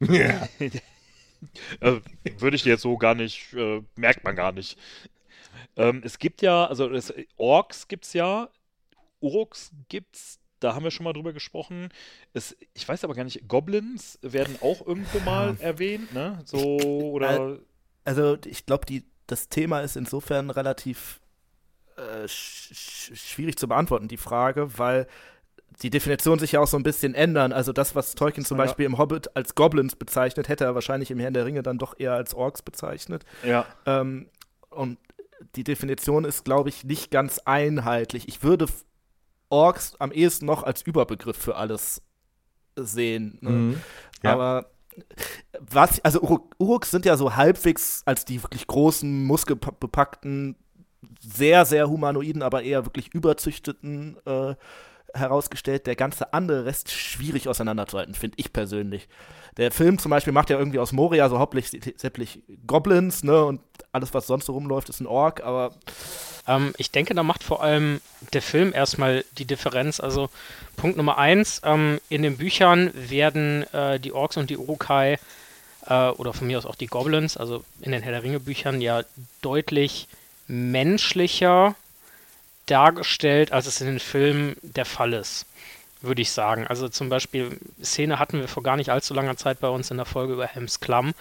Ja. äh, würde ich dir jetzt so gar nicht, äh, merkt man gar nicht. Ähm, es gibt ja, also es, Orks gibt's ja, Uruks gibt's, da haben wir schon mal drüber gesprochen. Es, ich weiß aber gar nicht, Goblins werden auch irgendwo mal erwähnt, ne? So, oder. Also ich glaube, das Thema ist insofern relativ äh, sch sch schwierig zu beantworten, die Frage, weil die Definitionen sich ja auch so ein bisschen ändern. Also das, was Tolkien zum Ja. Beispiel im Hobbit als Goblins bezeichnet, hätte er wahrscheinlich im Herrn der Ringe dann doch eher als Orks bezeichnet. Ja. Ähm, und die Definition ist, glaube ich, nicht ganz einheitlich. Ich würde Orks am ehesten noch als Überbegriff für alles sehen. Ne? Mhm. Ja. Aber was, also Uruk- Uruks sind ja so halbwegs als die wirklich großen, muskelbepackten, sehr, sehr humanoiden, aber eher wirklich überzüchteten äh, herausgestellt. Der ganze andere Rest schwierig auseinanderzuhalten, finde ich persönlich. Der Film zum Beispiel macht ja irgendwie aus Moria so hauptsächlich Goblins, ne, und alles, was sonst so rumläuft, ist ein Ork, aber Ähm, ich denke, da macht vor allem der Film erstmal die Differenz. Also Punkt Nummer eins, ähm, in den Büchern werden äh, die Orks und die Urukai äh, oder von mir aus auch die Goblins, also in den Herr der Ringe Büchern ja deutlich menschlicher dargestellt, als es in den Filmen der Fall ist, würde ich sagen. Also zum Beispiel, Szene hatten wir vor gar nicht allzu langer Zeit bei uns in der Folge über Helms Klamm.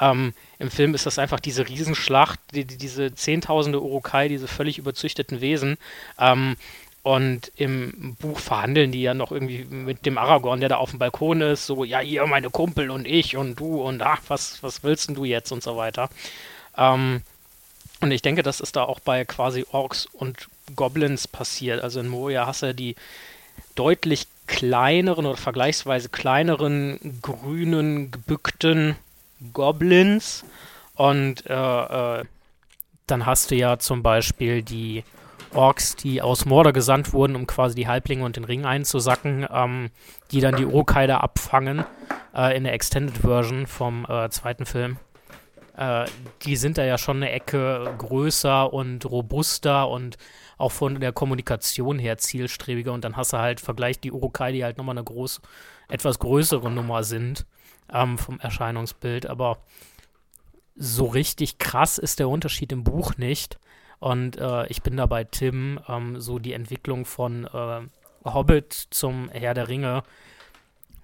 Ähm, Im Film ist das einfach diese Riesenschlacht, die, die, diese zehntausende Urukai, diese völlig überzüchteten Wesen. Ähm, und im Buch verhandeln die ja noch irgendwie mit dem Aragorn, der da auf dem Balkon ist, so, ja, ihr, meine Kumpel und ich und du und ach, was, was willst denn du jetzt und so weiter. Ähm, und ich denke, das ist da auch bei quasi Orks und Goblins passiert. Also in Moria hast du ja die deutlich kleineren oder vergleichsweise kleineren, grünen, gebückten Goblins. Und äh, äh, dann hast du ja zum Beispiel die Orks, die aus Mordor gesandt wurden, um quasi die Halblinge und den Ring einzusacken, ähm, die dann die Urukai da abfangen äh, in der Extended Version vom äh, zweiten Film. Äh, die sind da ja schon eine Ecke größer und robuster und auch von der Kommunikation her zielstrebiger. Und dann hast du halt, vergleich die Urukai, die halt nochmal eine groß, etwas größere Nummer sind ähm, vom Erscheinungsbild. Aber so richtig krass ist der Unterschied im Buch nicht. Und äh, ich bin da bei Tim, ähm, so die Entwicklung von äh, Hobbit zum Herr der Ringe.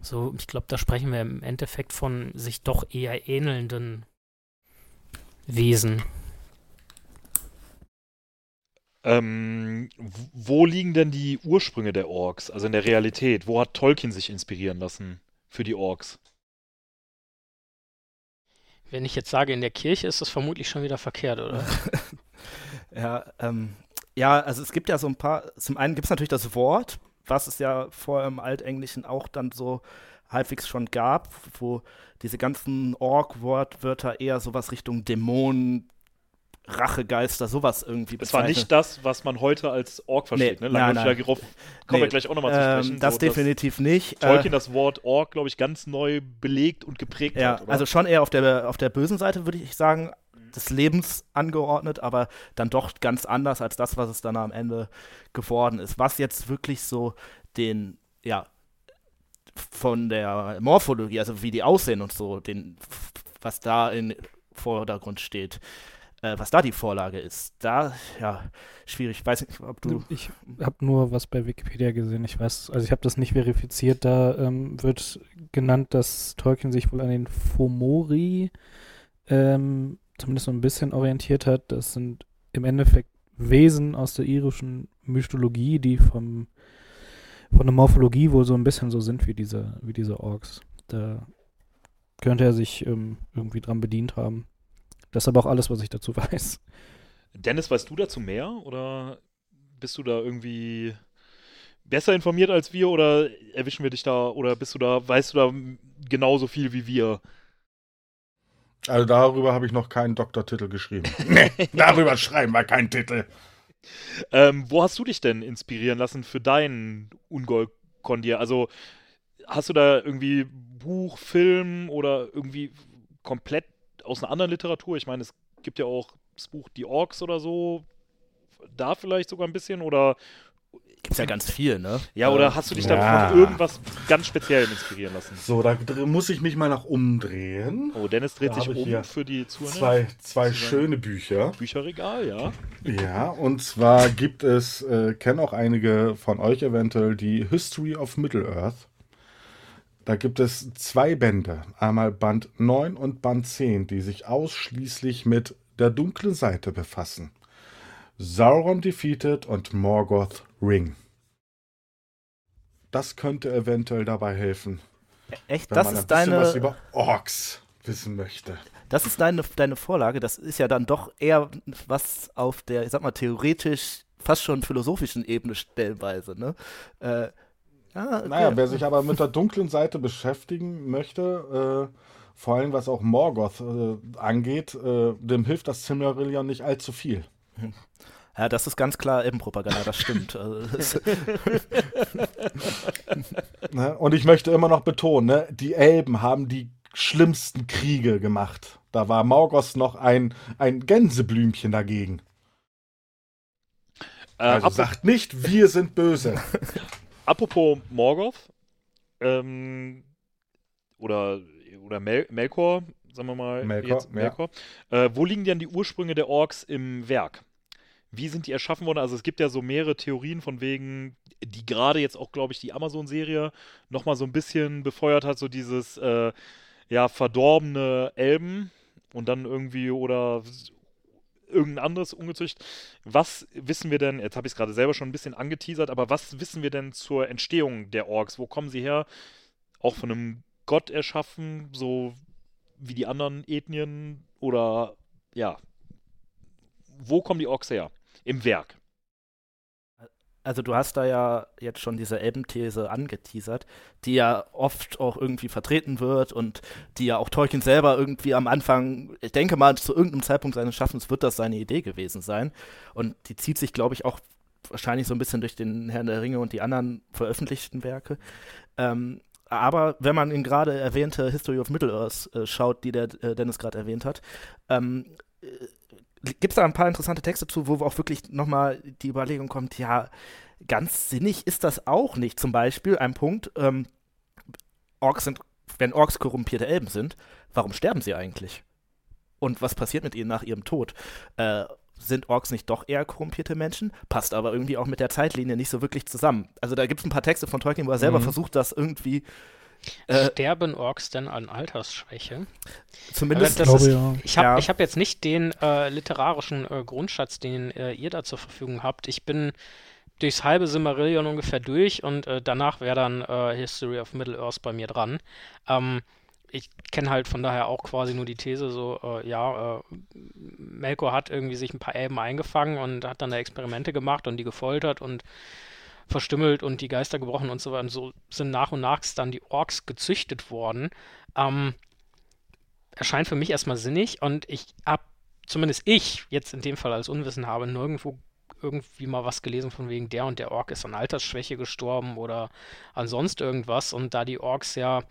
So, ich glaube, da sprechen wir im Endeffekt von sich doch eher ähnelnden Wesen. Ähm, wo liegen denn die Ursprünge der Orks? Also in der Realität. Wo hat Tolkien sich inspirieren lassen für die Orks? Wenn ich jetzt sage, in der Kirche ist das vermutlich schon wieder verkehrt, oder? Ja, ähm, ja, also es gibt ja so ein paar, zum einen gibt es natürlich das Wort, was es ja vorher im Altenglischen auch dann so halbwegs schon gab, wo diese ganzen Org-Wortwörter eher sowas Richtung Dämonen, Rachegeister, sowas irgendwie Es war nicht das, was man heute als Ork versteht, Nee, ne? nein, Langhäufiger nein. Giroff. Kommen wir Nee, gleich auch nochmal zu ähm, sprechen. das so, definitiv nicht. Dass Tolkien äh, das Wort Ork, glaube ich, ganz neu belegt und geprägt ja, hat. Oder? also schon eher auf der, auf der bösen Seite, würde ich sagen, des Lebens angeordnet, aber dann doch ganz anders als das, was es dann am Ende geworden ist. Was jetzt wirklich so den, ja, von der Morphologie, also wie die aussehen und so, den, was da im Vordergrund steht, äh, was da die Vorlage ist, da, ja, schwierig. Ich weiß nicht, ob du. Ich habe nur was bei Wikipedia gesehen. Ich weiß, also ich habe das nicht verifiziert. Da ähm, wird genannt, dass Tolkien sich wohl an den Fomori ähm, zumindest so ein bisschen orientiert hat. Das sind im Endeffekt Wesen aus der irischen Mythologie, die vom von der Morphologie wohl so ein bisschen so sind wie diese, wie diese Orks. Da könnte er sich ähm, irgendwie dran bedient haben. Das ist aber auch alles, was ich dazu weiß. Dennis, weißt du dazu mehr? Oder bist du da irgendwie besser informiert als wir? Oder erwischen wir dich da? Oder bist du da, weißt du da genauso viel wie wir? Also darüber habe ich noch keinen Doktortitel geschrieben. nee, darüber schreiben wir keinen Titel. Ähm, wo hast du dich denn inspirieren lassen für deinen Ungol-Kondir? Also hast du da irgendwie Buch, Film oder irgendwie komplett aus einer anderen Literatur? Ich meine, es gibt ja auch das Buch Die Orks oder so. Da vielleicht sogar ein bisschen oder Gibt's ja ganz viel, ne? ja, oder hast du dich da Ja. von irgendwas ganz Speziellem inspirieren lassen? So, da muss ich mich mal nach umdrehen. Oh, Dennis dreht Da sich um für die Zuhörer. Zwei, zwei schöne Bücher. Bücherregal, ja. Ja, und zwar gibt es, äh, kennen auch einige von euch eventuell, die History of Middle-earth. Da gibt es zwei Bände, einmal Band 9 und Band 10, die sich ausschließlich mit der dunklen Seite befassen. Sauron Defeated und Morgoth Ring. Das könnte eventuell dabei helfen, Echt, wenn das ist bisschen was deine, über Orks wissen möchte. das ist deine, deine Vorlage. Das ist ja dann doch eher was auf der, ich sag mal, theoretisch, fast schon philosophischen Ebene stellenweise, ne? Äh, ja, okay. Naja, wer sich aber mit der dunklen Seite beschäftigen möchte, äh, vor allem was auch Morgoth äh, angeht, äh, dem hilft das Silmarillion nicht allzu viel. ja, das ist ganz klar Elbenpropaganda, das stimmt. Also, Ne? Und ich möchte immer noch betonen, ne, die Elben haben die schlimmsten Kriege gemacht. Da war Morgoth noch ein, ein Gänseblümchen dagegen. Äh, Also sagt nicht, wir sind böse. Apropos Morgoth, ähm, oder, oder Mel Melkor, sagen wir mal. Melkor, jetzt, ja. Melkor. Äh, wo liegen denn die Ursprünge der Orks im Werk? Wie sind die erschaffen worden? Also es gibt ja so mehrere Theorien von wegen, die gerade jetzt auch, glaube ich, die Amazon-Serie nochmal so ein bisschen befeuert hat, so dieses, äh, ja, verdorbene Elben und dann irgendwie oder irgendein anderes Ungezücht. Was wissen wir denn, jetzt habe ich es gerade selber schon ein bisschen angeteasert, aber was wissen wir denn zur Entstehung der Orks? Wo kommen sie her? Auch von einem Gott erschaffen, so wie die anderen Ethnien? Oder ja, wo kommen die Orks her? Im Werk. Also du hast da ja jetzt schon diese Elbenthese angeteasert, die ja oft auch irgendwie vertreten wird und die ja auch Tolkien selber irgendwie am Anfang, ich denke mal, zu irgendeinem Zeitpunkt seines Schaffens wird das seine Idee gewesen sein. Und die zieht sich, glaube ich, auch wahrscheinlich so ein bisschen durch den Herrn der Ringe und die anderen veröffentlichten Werke. Ähm, aber wenn man in gerade erwähnte History of Middle-earth äh, schaut, die der äh, Dennis gerade erwähnt hat, ähm, gibt es da ein paar interessante Texte zu, wo auch wirklich nochmal die Überlegung kommt, ja, ganz sinnig ist das auch nicht. Zum Beispiel ein Punkt, ähm, Orks sind, wenn Orks korrumpierte Elben sind, warum sterben sie eigentlich? Und was passiert mit ihnen nach ihrem Tod? Äh, sind Orks nicht doch eher korrumpierte Menschen? Passt aber irgendwie auch mit der Zeitlinie nicht so wirklich zusammen. Also da gibt es ein paar Texte von Tolkien, wo er selber Mhm. versucht, das irgendwie äh, Sterben Orks denn an Altersschwäche? zumindest glaube ist- ja. Ich habe Ja. ich hab jetzt nicht den äh, literarischen äh, Grundschatz, den äh, ihr da zur Verfügung habt. Ich bin durchs halbe Silmarillion ungefähr durch und äh, danach wäre dann äh, History of Middle-earth bei mir dran. Ähm, ich kenne halt von daher auch quasi nur die These, so, äh, ja, äh, Melkor hat irgendwie sich ein paar Elben eingefangen und hat dann da Experimente gemacht und die gefoltert und verstümmelt und die Geister gebrochen und so weiter. Und so sind nach und nach dann die Orks gezüchtet worden. Ähm, erscheint für mich erstmal sinnig und ich habe, zumindest ich jetzt in dem Fall als Unwissen habe, nirgendwo irgendwie mal was gelesen von wegen der und der Ork ist an Altersschwäche gestorben oder an sonst irgendwas und da die Orks ja,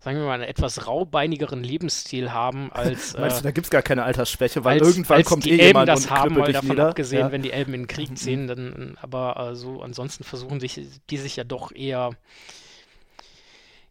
sagen wir mal, einen etwas raubeinigeren Lebensstil haben als Meinst äh, du, da gibt es gar keine Altersschwäche, weil als, irgendwann als kommt die eh Elben jemand das und haben, dich davon nieder. abgesehen, ja. wenn die Elben in den Krieg ziehen, dann aber äh, so ansonsten versuchen sich die sich ja doch eher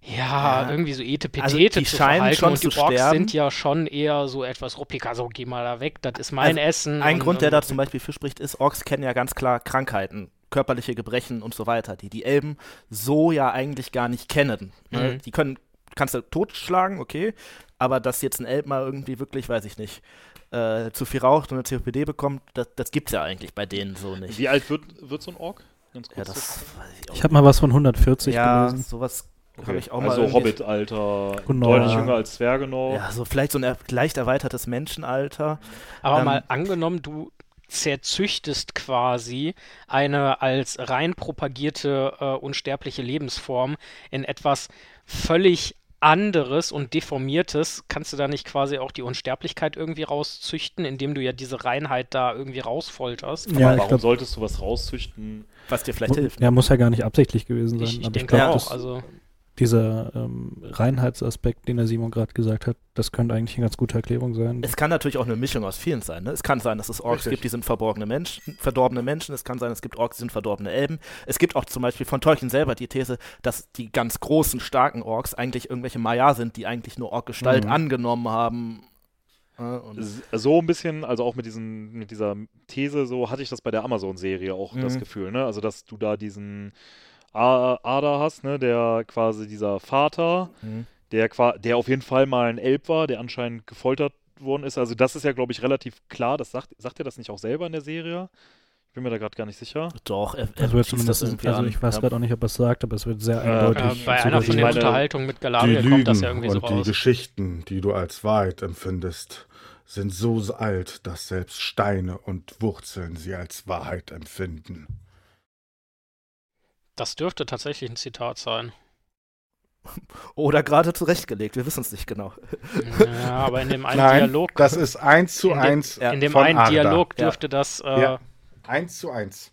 ja, Ja. irgendwie so etepetete Also die zu scheinen verhalten schon und die zu Orks sterben. sind ja schon eher so etwas ruppiger, so geh mal da weg, das ist mein Also Essen. Ein und, Grund, der und, da zum Beispiel für spricht, ist, Orks kennen ja ganz klar Krankheiten, körperliche Gebrechen und so weiter, die die Elben so ja eigentlich gar nicht kennen. Ne? Mhm. Die können, kannst du totschlagen, okay, aber dass jetzt ein Elb mal irgendwie wirklich, weiß ich nicht, äh, zu viel raucht und eine COPD bekommt, das, das gibt's ja eigentlich bei denen so nicht. Wie alt wird, wird so ein Ork? Ganz kurz. Ja, das weiß ich auch. Ich habe mal was von 140 ja, gelesen. sowas Okay. habe ich auch mal. also irgendwie- Hobbit-Alter, Genau. deutlich jünger als Zwerge noch. Ja, so vielleicht so ein leicht erweitertes Menschenalter. Aber ähm, mal angenommen, du zerzüchtest quasi eine als rein propagierte äh, unsterbliche Lebensform in etwas völlig anderes und deformiertes, kannst du da nicht quasi auch die Unsterblichkeit irgendwie rauszüchten, indem du ja diese Reinheit da irgendwie rausfolterst? Ja, ich Warum glaube, solltest du was rauszüchten? Was dir vielleicht hilft. ja, muss ja gar nicht absichtlich gewesen sein. Ich, ich aber denke glaub, auch. das- Also, dieser ähm, Reinheitsaspekt, den der Simon gerade gesagt hat, das könnte eigentlich eine ganz gute Erklärung sein. Es kann natürlich auch eine Mischung aus vielen sein. Ne? Es kann sein, dass es Orks Richtig. gibt, die sind verborgene Menschen, verdorbene Menschen. Es kann sein, es gibt Orks, die sind verdorbene Elben. Es gibt auch zum Beispiel von Tolkien selber die These, dass die ganz großen, starken Orks eigentlich irgendwelche Maya sind, die eigentlich nur Ork-Gestalt Mhm. angenommen haben. Und So ein bisschen, also auch mit, diesen, mit dieser These, so hatte ich das bei der Amazon-Serie auch das Mhm. Gefühl, ne? Also, dass du da diesen Ada hast, ne? Der quasi dieser Vater, Mhm. der, qua- der auf jeden Fall mal ein Elb war, der anscheinend gefoltert worden ist. Also, das ist ja, glaube ich, relativ klar. Das sagt, sagt er das nicht auch selber in der Serie? Ich bin mir da gerade gar nicht sicher. Doch, er, er Das wird schießt zumindest, irgendwie also ich weiß Ja. gerade auch nicht, ob er es sagt, aber es wird sehr Äh, eindeutig. äh, bei einer von den meine, Unterhaltungen mit Die Galadriel Lügen kommt das ja irgendwie so und die raus. Geschichten, die du als Wahrheit empfindest, sind so alt, dass selbst Steine und Wurzeln sie als Wahrheit empfinden. Das dürfte tatsächlich ein Zitat sein. Oder gerade zurechtgelegt, wir wissen es nicht genau. Ja, aber in dem einen Nein, Dialog, das ist eins zu In dem- eins ja, in dem von einen Arda. Dialog Ja. dürfte das äh, Ja. Eins zu eins.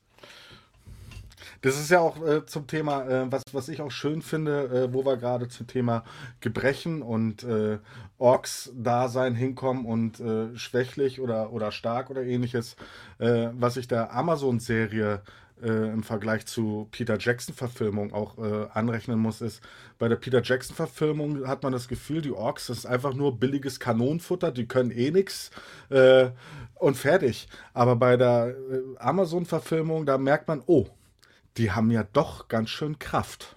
Das ist ja auch äh, zum Thema, äh, was, was ich auch schön finde, äh, wo wir gerade zum Thema Gebrechen und äh, Orks-Dasein hinkommen und äh, schwächlich oder, oder stark oder ähnliches, äh, was ich der Amazon-Serie äh, im Vergleich zu Peter Jackson-Verfilmung auch äh, anrechnen muss, ist, bei der Peter Jackson-Verfilmung hat man das Gefühl, die Orks, das ist einfach nur billiges Kanonenfutter, die können eh nichts äh, und fertig. Aber bei der äh, Amazon-Verfilmung, da merkt man, oh, die haben ja doch ganz schön Kraft.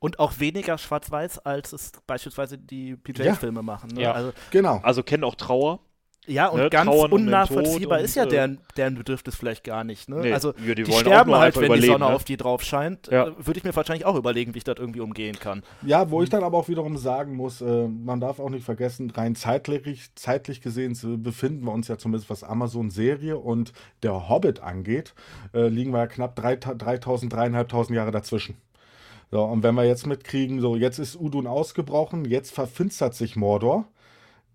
Und auch weniger schwarz-weiß, als es beispielsweise die Ja. PJ-Filme machen. Ne? Ja. Also, Genau. Also kennen auch Trauer. Ja, und Ne, ganz trauern unnachvollziehbar Tod ist ja und, äh, deren, deren Bedürfnis vielleicht gar nicht. Ne? Nee, also, ja, die die, sterben halt, wenn die Sonne ne? auf die drauf scheint. Ja. Äh, Würde ich mir wahrscheinlich auch überlegen, wie ich das irgendwie umgehen kann. Ja, wo ich dann aber auch wiederum sagen muss, äh, man darf auch nicht vergessen, rein zeitlich, zeitlich gesehen befinden wir uns ja zumindest, was Amazon-Serie und der Hobbit angeht, äh, liegen wir ja knapp 3000, 3000, 3500 Jahre dazwischen. So, und wenn wir jetzt mitkriegen, so jetzt ist Udun ausgebrochen, jetzt verfinstert sich Mordor,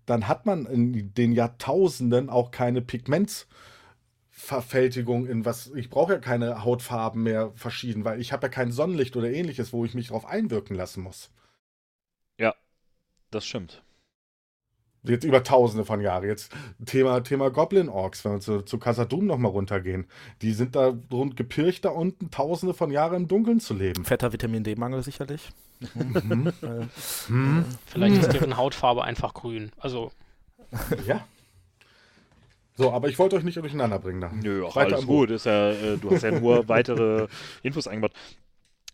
dann hat man in den Jahrtausenden auch keine Pigmentverfältigung in was. Ich brauche ja keine Hautfarben mehr verschieden, weil ich habe ja kein Sonnenlicht oder ähnliches, wo ich mich drauf einwirken lassen muss. Das stimmt. Jetzt über tausende von Jahren. Jetzt Thema, Thema Goblin Orks, wenn wir zu, zu Casadum nochmal runtergehen. Die sind da rund gepircht, da unten tausende von Jahren im Dunkeln zu leben. Fetter Vitamin D-Mangel sicherlich. Mhm. Äh, Hm. vielleicht ist deren Hautfarbe einfach grün. Also Ja. So, aber ich wollte euch nicht durcheinander bringen. Da. Nö, auch Weiter alles gut. Ist ja, äh, du hast ja nur weitere Infos eingebaut.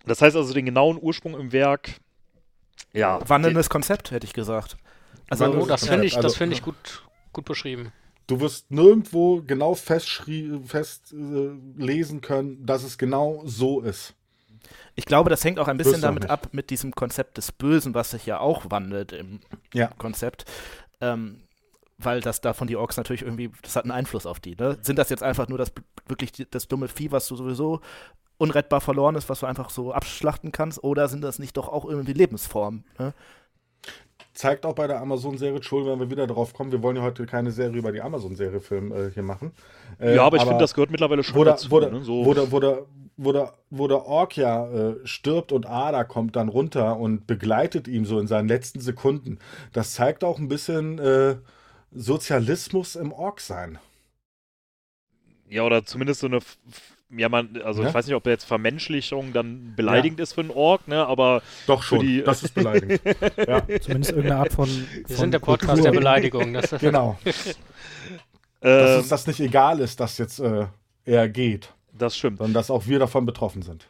Das heißt also, den genauen Ursprung im Werk. Ja, Wandelndes Konzept, hätte ich gesagt. Also, Oh, das finde ich, Also- das finde ich gut, gut beschrieben. Du wirst nirgendwo genau festschrie- fest äh, lesen können, dass es genau so ist. ich glaube, das hängt auch ein bisschen Wirst damit nicht. ab mit diesem Konzept des Bösen, was sich ja auch wandelt im Ja. Konzept. Ähm, weil das davon die Orks natürlich irgendwie, das hat einen Einfluss auf die. Ne? Sind das jetzt einfach nur das wirklich das dumme Vieh, was du sowieso unrettbar verloren ist, was du einfach so abschlachten kannst, oder sind das nicht doch auch irgendwie Lebensformen? Ne? Zeigt auch bei der Amazon-Serie, Entschuldigung, wenn wir wieder drauf kommen, wir wollen ja heute keine Serie über die Amazon-Serie Film äh, hier machen. Äh, ja, aber ich finde, das gehört mittlerweile schon wo der, dazu. wo, der, ne? so, wo, der, wo, der, wo, der, wo der Ork ja äh, stirbt und Ada kommt dann runter und begleitet ihn so in seinen letzten Sekunden. Das zeigt auch ein bisschen äh, Sozialismus im Ork sein. ja, oder zumindest so eine. Ja, man, also Ja. ich weiß nicht, ob jetzt Vermenschlichung dann beleidigend ist für einen Ork, ne? Aber Doch schon, die- das ist beleidigend. ja, Zumindest irgendeine Art von. Wir von sind der Podcast der Kultur. Beleidigung. Das ist genau. Dass uns das nicht egal ist, dass jetzt äh, er geht, das stimmt. sondern dass auch wir davon betroffen sind.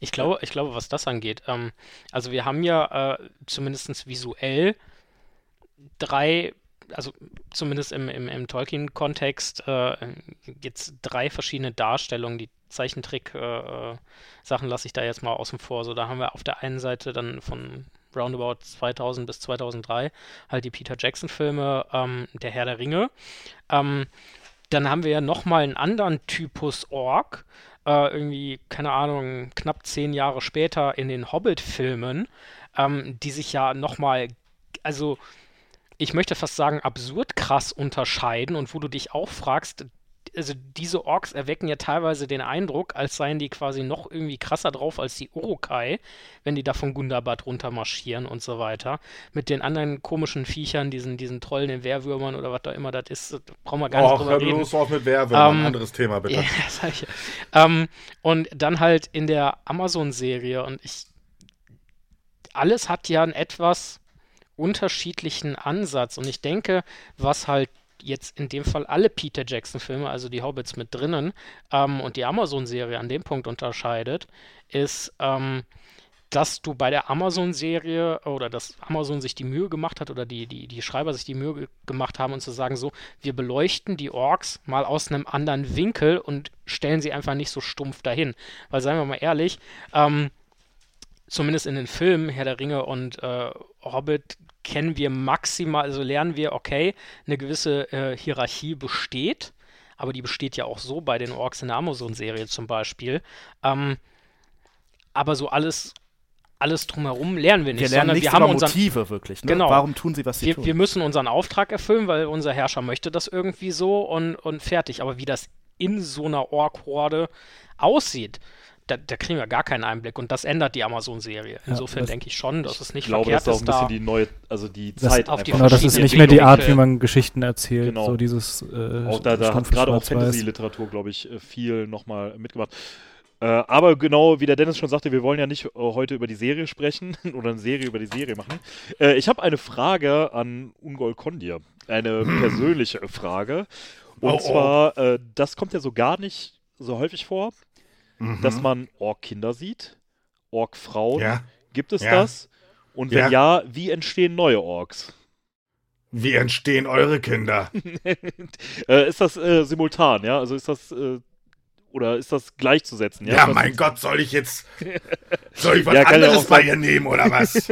Ich glaube, ich glaube, was das angeht, ähm, also wir haben ja äh, zumindest visuell drei, also zumindest im, im, im Tolkien-Kontext, äh, jetzt drei verschiedene Darstellungen. Die Zeichentrick-Sachen lasse ich da jetzt mal außen vor. So, da haben wir auf der einen Seite dann von roundabout 2000 bis 2003 halt die Peter Jackson-Filme, ähm, Der Herr der Ringe. Ähm, dann haben wir ja nochmal einen anderen Typus Ork, äh, irgendwie, keine Ahnung, knapp zehn Jahre später in den Hobbit-Filmen, ähm, die sich ja nochmal, also ich möchte fast sagen, absurd krass unterscheiden und wo du dich auch fragst, also diese Orks erwecken ja teilweise den Eindruck, als seien die quasi noch irgendwie krasser drauf als die Urukai, wenn die da von Gundabad runter marschieren und so weiter. Mit den anderen komischen Viechern, diesen, diesen Trollen, den Wehrwürmern oder was da immer das ist, brauchen wir gar nicht Och, drüber reden. bloß auf mit Werwölfen, Ähm, ein anderes Thema bitte. Ja, sag ich. Ähm, und dann halt in der Amazon-Serie und ich. Alles hat ja einen etwas unterschiedlichen Ansatz und ich denke, was halt jetzt in dem Fall alle Peter Jackson-Filme, also die Hobbits mit drinnen ähm, und die Amazon-Serie an dem Punkt unterscheidet, ist, ähm, dass du bei der Amazon-Serie oder dass Amazon sich die Mühe gemacht hat oder die, die, die Schreiber sich die Mühe ge gemacht haben und zu sagen, so, wir beleuchten die Orks mal aus einem anderen Winkel und stellen sie einfach nicht so stumpf dahin. Weil, seien wir mal ehrlich, ähm, zumindest in den Filmen Herr der Ringe und äh, Hobbit kennen wir maximal, also lernen wir, okay, eine gewisse äh, Hierarchie besteht, aber die besteht ja auch so bei den Orks in der Amazon-Serie zum Beispiel. Ähm, aber so alles, alles drumherum lernen wir nicht, Wir lernen nichts wir haben unseren, Motive wirklich. Ne? Genau. Warum tun sie, was sie wir, tun? wir müssen unseren Auftrag erfüllen, weil unser Herrscher möchte das irgendwie so und, und fertig. Aber wie das in so einer Ork-Horde aussieht, da, da kriegen wir gar keinen Einblick und das ändert die Amazon-Serie. Insofern das- denke ich schon, dass es nicht Ich glaube, das verkehrt ist auch ein ist, bisschen da die neue, also die Das- Zeit auf die Genau, das ist nicht mehr die Art, wie man Geschichten erzählt. Genau. So dieses. Äh, Auch da, da hat gerade auch. Fantasy-Literatur, glaube ich, äh, viel nochmal mitgemacht. Äh, aber genau, wie der Dennis schon sagte, wir wollen ja nicht äh, heute über die Serie sprechen oder eine Serie über die Serie machen. Äh, ich habe eine Frage an Ungol Kondir. Eine persönliche Frage. Und Oh, oh. zwar, äh, das kommt ja so gar nicht so häufig vor, Mhm. dass man Ork-Kinder sieht, Ork-Frauen. ja. Gibt es Ja. das? Und wenn Ja. ja, wie entstehen neue Orks? Wie entstehen eure Kinder? äh, ist das äh, simultan, ja? Also ist das äh, oder ist das gleichzusetzen? Ja, Ja, mein Gott, soll ich jetzt. Soll ich was Ja, ja anderes auch bei sein. ihr nehmen oder was?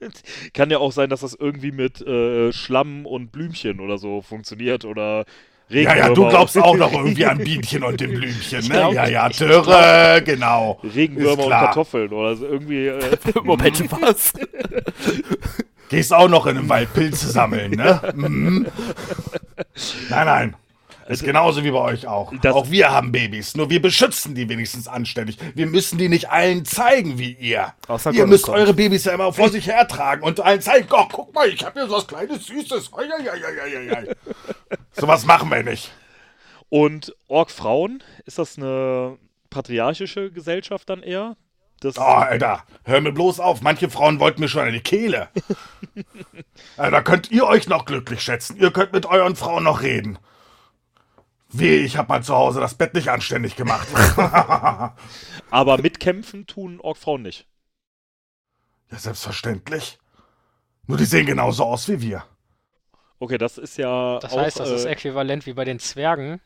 Kann ja auch sein, dass das irgendwie mit äh, Schlamm und Blümchen oder so funktioniert oder ja, Regenwürmer. ja, du glaubst auch noch irgendwie an Bienchen und dem Blümchen, ne? glaub- ja, ja, Dürre, genau. Regenwürmer und. Kartoffeln oder so irgendwie. Äh, Moment, was? Gehst auch noch in den Wald Pilze sammeln, ne? Mhm. Nein, nein. Ist genauso wie bei euch auch. Das- auch wir haben Babys, nur wir beschützen die wenigstens anständig. Wir müssen die nicht allen zeigen wie ihr. Außer ihr Gott müsst kommt. eure Babys ja immer vor sich hertragen und allen zeigen, oh, guck mal, ich habe hier so was kleines Süßes. Oi. Sowas machen wir nicht. und Ork-Frauen, ist das eine patriarchische Gesellschaft dann eher? Das, Oh, Alter, hör mir bloß auf. Manche Frauen wollten mir schon die Kehle. Also, da könnt ihr euch noch glücklich schätzen. Ihr könnt mit euren Frauen noch reden. Weh, ich hab mal zu Hause das Bett nicht anständig gemacht. Aber mitkämpfen tun Orkfrauen nicht. ja, selbstverständlich. Nur die sehen genauso aus wie wir. Okay, das ist ja Das auch, heißt, das ist äh, äquivalent wie bei den Zwergen.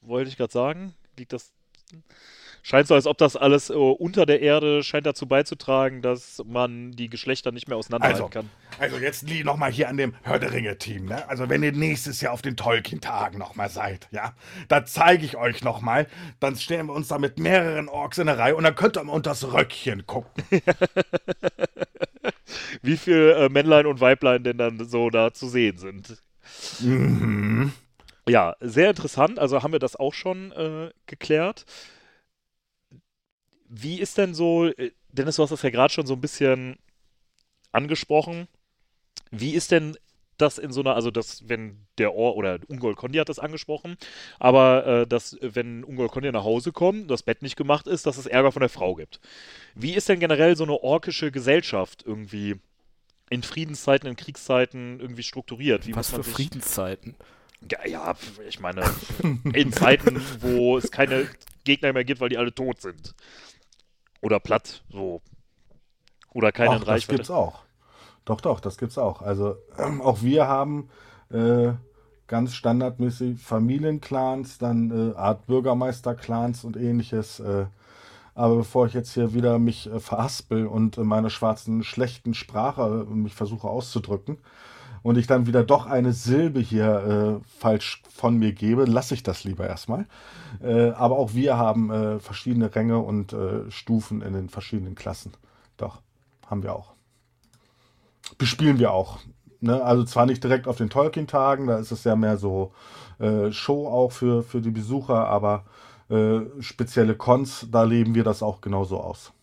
wollte ich gerade sagen, liegt das scheint so, als ob das alles äh, unter der Erde scheint dazu beizutragen, dass man die Geschlechter nicht mehr auseinanderhalten Also, kann. also jetzt nochmal hier an dem Hörderinge-Team, ne? Also wenn ihr nächstes Jahr auf den Tolkien-Tagen nochmal seid, ja, da zeige ich euch nochmal, dann stellen wir uns da mit mehreren Orks in der Reihe und dann könnt ihr mal unter das Röckchen gucken. Wie viel äh, Männlein und Weiblein denn dann so da zu sehen sind. Mhm. Ja, sehr interessant. Also haben wir das auch schon äh, geklärt. Wie ist denn so, äh, Dennis, du hast das ja gerade schon so ein bisschen angesprochen. Wie ist denn das in so einer, also das, wenn der Ohr oder Ungol Kondi hat das angesprochen, aber äh, dass, wenn Ungol Kondi nach Hause kommt, das Bett nicht gemacht ist, dass es Ärger von der Frau gibt. Wie ist denn generell so eine orkische Gesellschaft irgendwie in Friedenszeiten, in Kriegszeiten irgendwie strukturiert? Wie Was für sich- Friedenszeiten. ja, ja, ich meine, in Zeiten, wo es keine Gegner mehr gibt, weil die alle tot sind. Oder platt, so. Oder keine Ach, in das Reichweite. gibt's auch. Doch, doch, das gibt's auch. Also ähm, auch wir haben äh, ganz standardmäßig Familienclans, dann äh, Art Bürgermeisterclans und ähnliches. Äh, aber bevor ich jetzt hier wieder mich äh, verhaspel und äh, meine schwarzen, schlechten Sprache äh, mich versuche auszudrücken und ich dann wieder doch eine Silbe hier äh, falsch von mir gebe, lasse ich das lieber erstmal. Äh, aber auch wir haben äh, verschiedene Ränge und äh, Stufen in den verschiedenen Klassen. Doch, haben wir auch. Bespielen wir auch. Ne? Also zwar nicht direkt auf den Tolkien-Tagen, da ist es ja mehr so äh, Show auch für, für die Besucher, aber äh, spezielle Cons, da leben wir das auch genauso aus.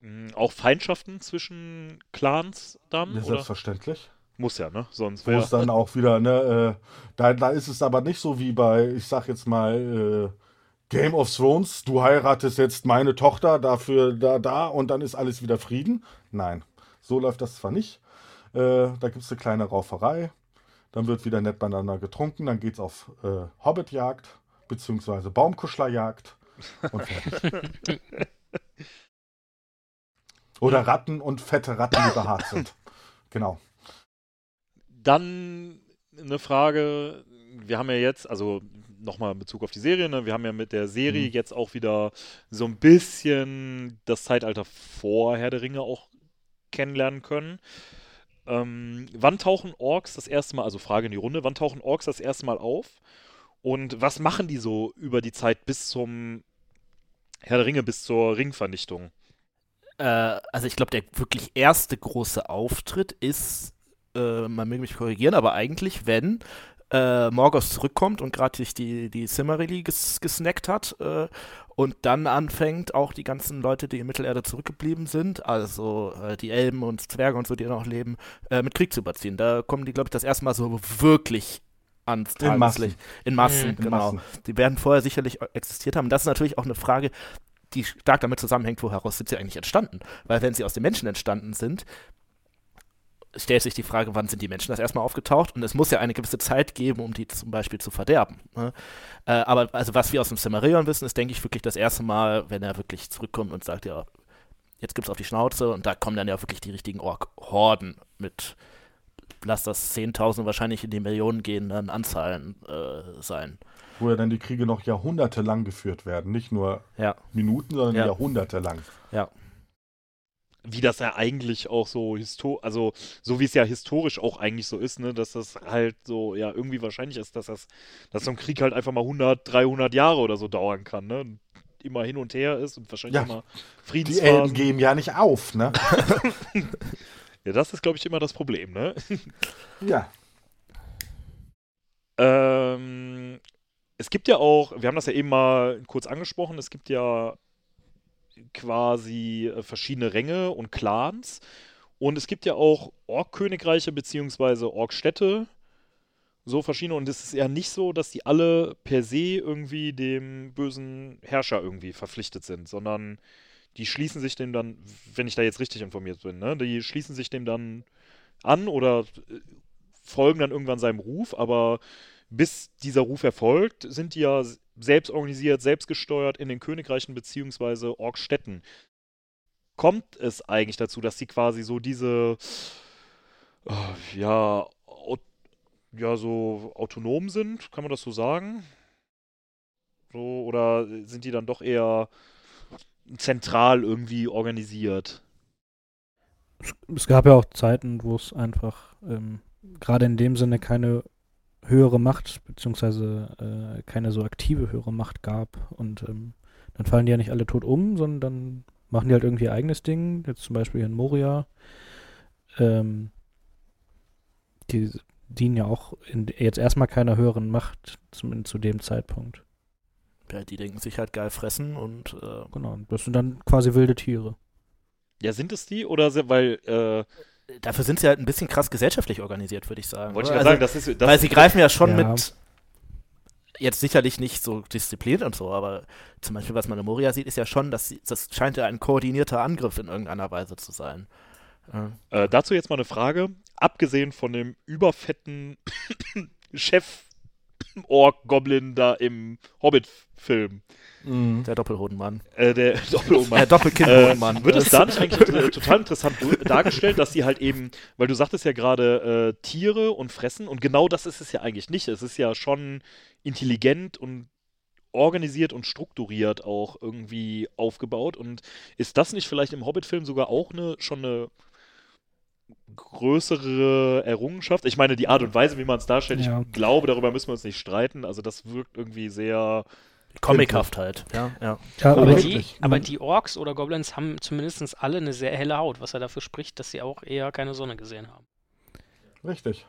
Mm, Auch Feindschaften zwischen Clans dann? Ja, oder? selbstverständlich. Muss ja, ne? Sonst Wo wäre. es dann auch wieder, ne, äh, da, da ist es aber nicht so wie bei, ich sag jetzt mal, äh, Game of Thrones, du heiratest jetzt meine Tochter, dafür da, da und dann ist alles wieder Frieden. Nein, so läuft das zwar nicht. Äh, da gibt es eine kleine Rauferei, dann wird wieder nett beieinander getrunken, dann geht's auf äh, Hobbitjagd, beziehungsweise Baumkuschlerjagd und fertig. Oder Ratten und fette Ratten, die behaart sind. Genau. Dann eine Frage. Wir haben ja jetzt, also nochmal in Bezug auf die Serie, ne? wir haben ja mit der Serie Mhm. jetzt auch wieder so ein bisschen das Zeitalter vor Herr der Ringe auch kennenlernen können. Ähm, wann tauchen Orks das erste Mal, also Frage in die Runde, wann tauchen Orks das erste Mal auf? Und was machen die so über die Zeit bis zum Herr der Ringe, bis zur Ringvernichtung? Äh, also ich glaube, der wirklich erste große Auftritt ist, äh, man möge mich korrigieren, aber eigentlich, wenn äh, Morgoth zurückkommt und gerade sich die, die Cimmerilli ges gesnackt hat äh, und dann anfängt, auch die ganzen Leute, die in Mittelerde zurückgeblieben sind, also äh, die Elben und Zwerge und so, die noch leben, äh, mit Krieg zu überziehen. Da kommen die, glaube ich, das erste Mal so wirklich ans In Massen. Tageslicht. In Massen, Mhm. In genau. Massen. Die werden vorher sicherlich existiert haben. Das ist natürlich auch eine Frage, die stark damit zusammenhängt, woher sind sie eigentlich entstanden. Weil wenn sie aus den Menschen entstanden sind, stellt sich die Frage, wann sind die Menschen das erstmal aufgetaucht? Und es muss ja eine gewisse Zeit geben, um die zum Beispiel zu verderben. Ne? Äh, aber also was wir aus dem Silmarillion wissen, ist, denke ich, wirklich das erste Mal, wenn er wirklich zurückkommt und sagt, ja, jetzt gibt's auf die Schnauze und da kommen dann ja wirklich die richtigen Ork-Horden mit, lass das 10.000 wahrscheinlich in die Millionen gehenden Anzahlen äh, sein. Wo ja dann die Kriege noch jahrhundertelang geführt werden. Nicht nur Ja, Minuten, sondern Ja. jahrhundertelang. ja. Wie das ja eigentlich auch so histo also so wie es ja historisch auch eigentlich so ist, ne, dass das halt so ja irgendwie wahrscheinlich ist, dass das dass so ein Krieg halt einfach mal 100, 300 Jahre oder so dauern kann, ne? Und Immer hin und her ist und wahrscheinlich Ja. immer Die Elben Friedensphasen. geben ja nicht auf, ne? Ja, das ist glaube ich immer das Problem, ne? ja. Ähm, es gibt ja auch, wir haben das ja eben mal kurz angesprochen, es gibt ja quasi äh, verschiedene Ränge und Clans. Und es gibt ja auch Ork-Königreiche beziehungsweise Ork-Städte, so verschiedene. Und es ist ja nicht so, dass die alle per se irgendwie dem bösen Herrscher irgendwie verpflichtet sind, sondern die schließen sich dem dann, wenn ich da jetzt richtig informiert bin, ne, die schließen sich dem dann an oder äh, folgen dann irgendwann seinem Ruf, aber bis dieser Ruf erfolgt, sind die ja selbst organisiert, selbst gesteuert in den Königreichen beziehungsweise Orkstädten. Kommt es eigentlich dazu, dass sie quasi so diese, äh, ja, ja, so autonom sind? Kann man das so sagen? So, oder sind die dann doch eher zentral irgendwie organisiert? Es, es gab ja auch Zeiten, wo es einfach ähm, gerade in dem Sinne keine höhere Macht, beziehungsweise äh, keine so aktive höhere Macht gab. Und ähm, dann fallen die ja nicht alle tot um, sondern dann machen die halt irgendwie ihr eigenes Ding. Jetzt zum Beispiel hier in Moria. Ähm, die dienen ja auch in, jetzt erstmal keiner höheren Macht zum, zu dem Zeitpunkt. Ja, die denken sich halt geil fressen und äh, Genau, das sind dann quasi wilde Tiere. Ja, sind es die? Oder se- weil, äh, dafür sind sie halt ein bisschen krass gesellschaftlich organisiert, würde ich sagen. wollte ich Also, sagen, das ist. Das weil sie greifen ja schon Ja. mit jetzt sicherlich nicht so diszipliniert und so, aber zum Beispiel, was man in Moria sieht, ist ja schon, dass sie, das scheint ja ein koordinierter Angriff in irgendeiner Weise zu sein. Äh, dazu jetzt mal eine Frage. Abgesehen von dem überfetten Chef-Ork-Goblin da im Hobbit-Film, Mhm. Der Doppelhodenmann. äh, der Doppelhodenmann, Der äh, Doppelkind-Hodenmann. wird es da nicht eigentlich äh, total interessant dargestellt, dass sie halt eben, weil du sagtest ja gerade äh, Tiere und Fressen und genau das ist es ja eigentlich nicht. Es ist ja schon intelligent und organisiert und strukturiert auch irgendwie aufgebaut und ist das nicht vielleicht im Hobbit-Film sogar auch eine, schon eine größere Errungenschaft? Ich meine, die Art und Weise, wie man es darstellt, Ja. ich glaube, darüber müssen wir uns nicht streiten. Also das wirkt irgendwie sehr Comichaft halt. Ja, ja. Ja, Aber, aber die, aber die Orks oder Goblins haben zumindest alle eine sehr helle Haut, was ja dafür spricht, dass sie auch eher keine Sonne gesehen haben. Richtig.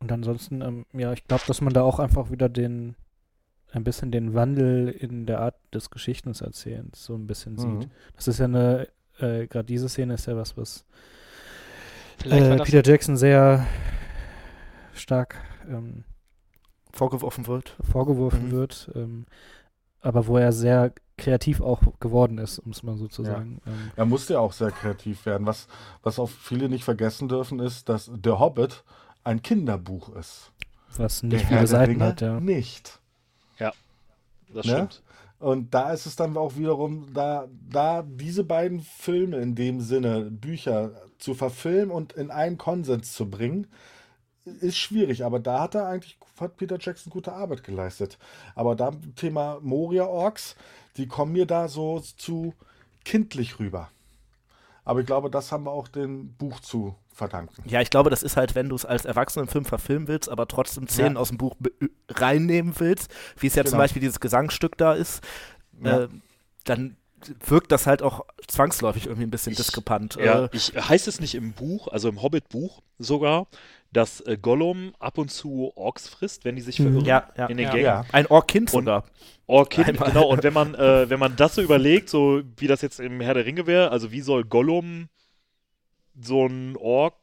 Und ansonsten, ähm, ja, ich glaube, dass man da auch einfach wieder den, ein bisschen den Wandel in der Art des Geschichtenerzählens so ein bisschen Mhm. sieht. Das ist ja eine, äh, gerade diese Szene ist ja was, was äh, Peter Jackson sehr stark ähm, Vorgeworfen wird. vorgeworfen Mhm. wird, ähm, aber wo er sehr kreativ auch geworden ist, um es mal so zu Ja. sagen. Ähm, Er musste ja auch sehr kreativ werden. Was, was auch viele nicht vergessen dürfen, ist, dass Der Hobbit ein Kinderbuch ist. was Der nicht Herr viele der Seiten hat, ja. nicht. Das Ne? stimmt. Und da ist es dann auch wiederum, da, da diese beiden Filme in dem Sinne, Bücher zu verfilmen und in einen Konsens zu bringen, ist schwierig. Aber da hat er eigentlich, hat Peter Jackson gute Arbeit geleistet. Aber da Thema Moria Orks, die kommen mir da so zu kindlich rüber. Aber ich glaube, das haben wir auch dem Buch zu verdanken. Ja, ich glaube, das ist halt, wenn du es als Erwachsenenfilm verfilmen willst, aber trotzdem Szenen Ja. aus dem Buch reinnehmen willst, wie es ja zum Genau. Beispiel dieses Gesangsstück da ist, Ja. äh, dann wirkt das halt auch zwangsläufig irgendwie ein bisschen Ich- diskrepant. Ja, Äh, ich, heißt es nicht im Buch, also im Hobbit-Buch sogar, dass äh, Gollum ab und zu Orks frisst, wenn die sich Mhm. verirren ja, ja. in den Ja. Gängen? Ja. Ein Ork-Kind Und- sogar. Ork-Kind, Einmal. genau. Und wenn man, äh, wenn man das so überlegt, so wie das jetzt im Herr der Ringe wäre, also wie soll Gollum so ein Ork,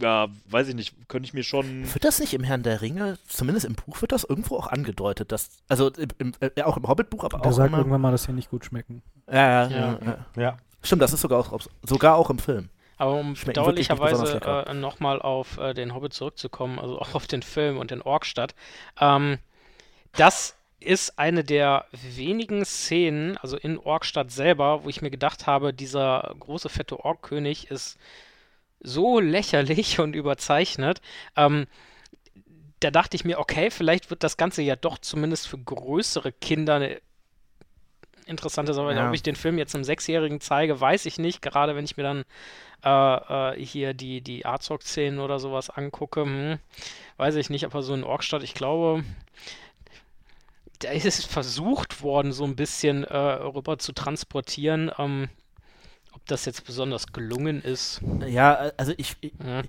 ja, weiß ich nicht, könnte ich mir schon. Wird das nicht im Herrn der Ringe, zumindest im Buch wird das irgendwo auch angedeutet, dass, also im, im, äh, auch im Hobbit-Buch, aber Der auch sagt immer, irgendwann mal, dass hier nicht gut schmecken. ja, ja, Ja. ja, ja. Ja. Stimmt, das ist sogar auch, sogar auch im Film. Aber um bedauerlicherweise äh, nochmal auf äh, den Hobbit zurückzukommen, also auch auf den Film und den Orkstadt. Ähm, das ist eine der wenigen Szenen, also in Orkstadt selber, wo ich mir gedacht habe, dieser große fette Orkkönig ist so lächerlich und überzeichnet. Ähm, da dachte ich mir, okay, vielleicht wird das Ganze ja doch zumindest für größere Kinder eine interessante Sache. Ja. Ob ich den Film jetzt einem Sechsjährigen zeige, weiß ich nicht. Gerade wenn ich mir dann äh, äh, hier die, die Arzog-Szenen oder sowas angucke, hm, weiß ich nicht, aber so in Orkstadt, ich glaube, da ist es versucht worden, so ein bisschen äh, rüber zu transportieren. Ähm, ob das jetzt besonders gelungen ist. Ja, also ich, ich, Ja.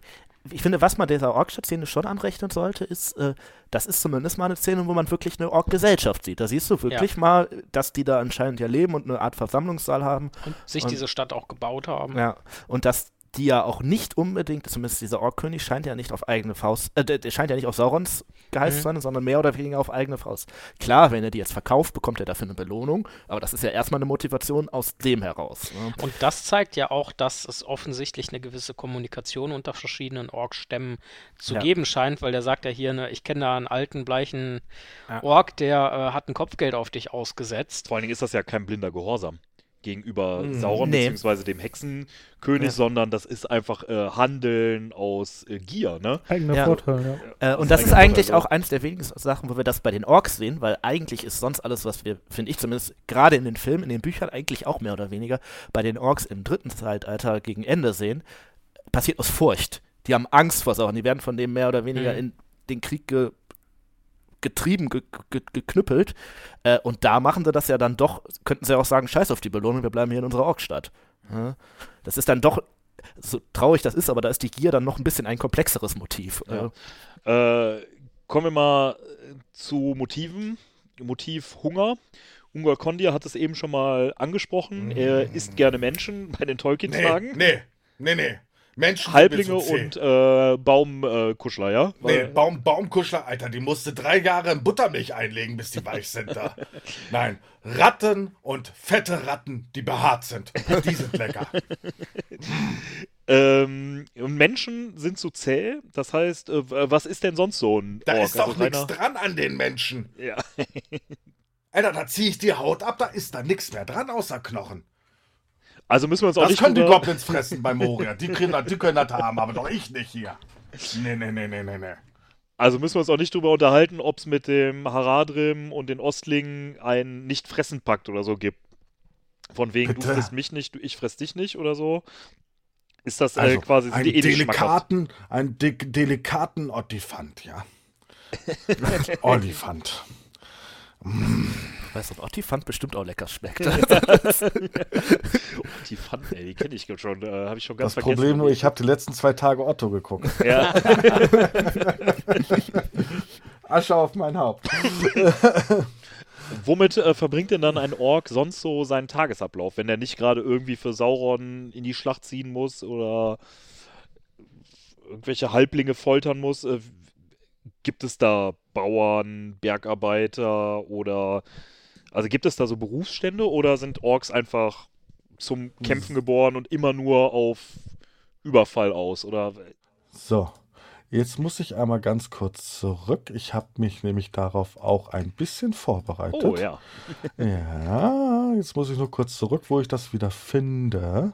Ich finde, was man dieser Ork-Szene schon anrechnen sollte, ist, äh, das ist zumindest mal eine Szene, wo man wirklich eine Ork-Gesellschaft sieht. Da siehst du wirklich mal, dass die da anscheinend ja leben und eine Art Versammlungssaal haben. Und sich Und- diese Stadt auch gebaut haben. Ja. Und dass die ja auch nicht unbedingt, zumindest dieser Orkkönig scheint ja nicht auf eigene Faust, äh, der, der scheint ja nicht auf Saurons geheißt Mhm. zu sein, sondern mehr oder weniger auf eigene Faust. Klar, wenn er die jetzt verkauft, bekommt er dafür eine Belohnung, aber das ist ja erstmal eine Motivation aus dem heraus. Ne? Und das zeigt ja auch, dass es offensichtlich eine gewisse Kommunikation unter verschiedenen Ork-Stämmen zu Ja. geben scheint, weil der sagt ja hier, ne, ich kenne da einen alten, bleichen Ja. Ork, der äh, hat ein Kopfgeld auf dich ausgesetzt. Vor allen Dingen ist das ja kein blinder Gehorsam gegenüber Mhm. Sauron Nee. beziehungsweise dem Hexenkönig, Ja. sondern das ist einfach äh, Handeln aus äh, Gier, ne? Eigener Ja. Vorteil, ja. Äh, und Aus das ist eigentlich Vorteil, auch eines der wenigen Sachen, wo wir das bei den Orks sehen, weil eigentlich ist sonst alles, was wir, finde ich zumindest, gerade in den Filmen, in den Büchern eigentlich auch mehr oder weniger, bei den Orks im dritten Zeitalter gegen Ende sehen, passiert aus Furcht. Die haben Angst vor Sauron, die werden von dem mehr oder weniger Mhm. in den Krieg ge getrieben, ge ge geknüppelt. Äh, und da machen sie das ja dann doch, könnten sie auch sagen, scheiß auf die Belohnung, wir bleiben hier in unserer Orkstadt. Ja? Das ist dann doch, so traurig das ist, aber da ist die Gier dann noch ein bisschen ein komplexeres Motiv. Ja. Äh, Äh, kommen wir mal äh, zu Motiven. Motiv Hunger. Ungol Kondir hat es eben schon mal angesprochen. Er isst gerne Menschen bei den Nee, Tolkien-Tagen. nee, nee, nee. Menschen Halblinge und äh, Baumkuschler, ja? Nee, Weil- Baum, Baumkuschler, Alter, die musste drei Jahre in Buttermilch einlegen, bis die weich sind da. Nein, Ratten und fette Ratten, die behaart sind. Die sind lecker. Ähm, Menschen sind zu zäh. Das heißt, äh, was ist denn sonst so ein Da Ork? ist doch Also nichts reiner- dran an den Menschen. Ja. Alter, da ziehe ich die Haut ab, da ist da nichts mehr dran außer Knochen. Also müssen wir uns auch Das nicht können die Goblins fressen bei Moria. Die können, das- die können das haben, aber doch ich nicht hier. Nee, nee, nee, nee, nee, nee. Also müssen wir uns auch nicht drüber unterhalten, ob es mit dem Haradrim und den Ostlingen ein Nicht-Fressen-Pakt oder so gibt. Von wegen, Bitte? du frisst mich nicht, du- ich fress dich nicht oder so. Ist das äh, Also, quasi, einen die eh delikaten, einen de delikaten Ottifant, ja. Olifant. Weißt du, Ottifant bestimmt auch lecker schmeckt. Die Pfannen, ey, die kenne ich schon, äh, habe ich schon ganz Das vergessen. Problem nur, ich habe die letzten zwei Tage Otto geguckt. Ja. Asche auf mein Haupt. Womit äh, verbringt denn dann ein Ork sonst so seinen Tagesablauf, wenn er nicht gerade irgendwie für Sauron in die Schlacht ziehen muss oder irgendwelche Halblinge foltern muss? Äh, gibt es da Bauern, Bergarbeiter oder also gibt es da so Berufsstände oder sind Orks einfach zum Kämpfen geboren und immer nur auf Überfall aus? Oder So, jetzt muss ich einmal ganz kurz zurück. Ich habe mich nämlich darauf auch ein bisschen vorbereitet. oh ja. Ja, jetzt muss ich nur kurz zurück, wo ich das wieder finde.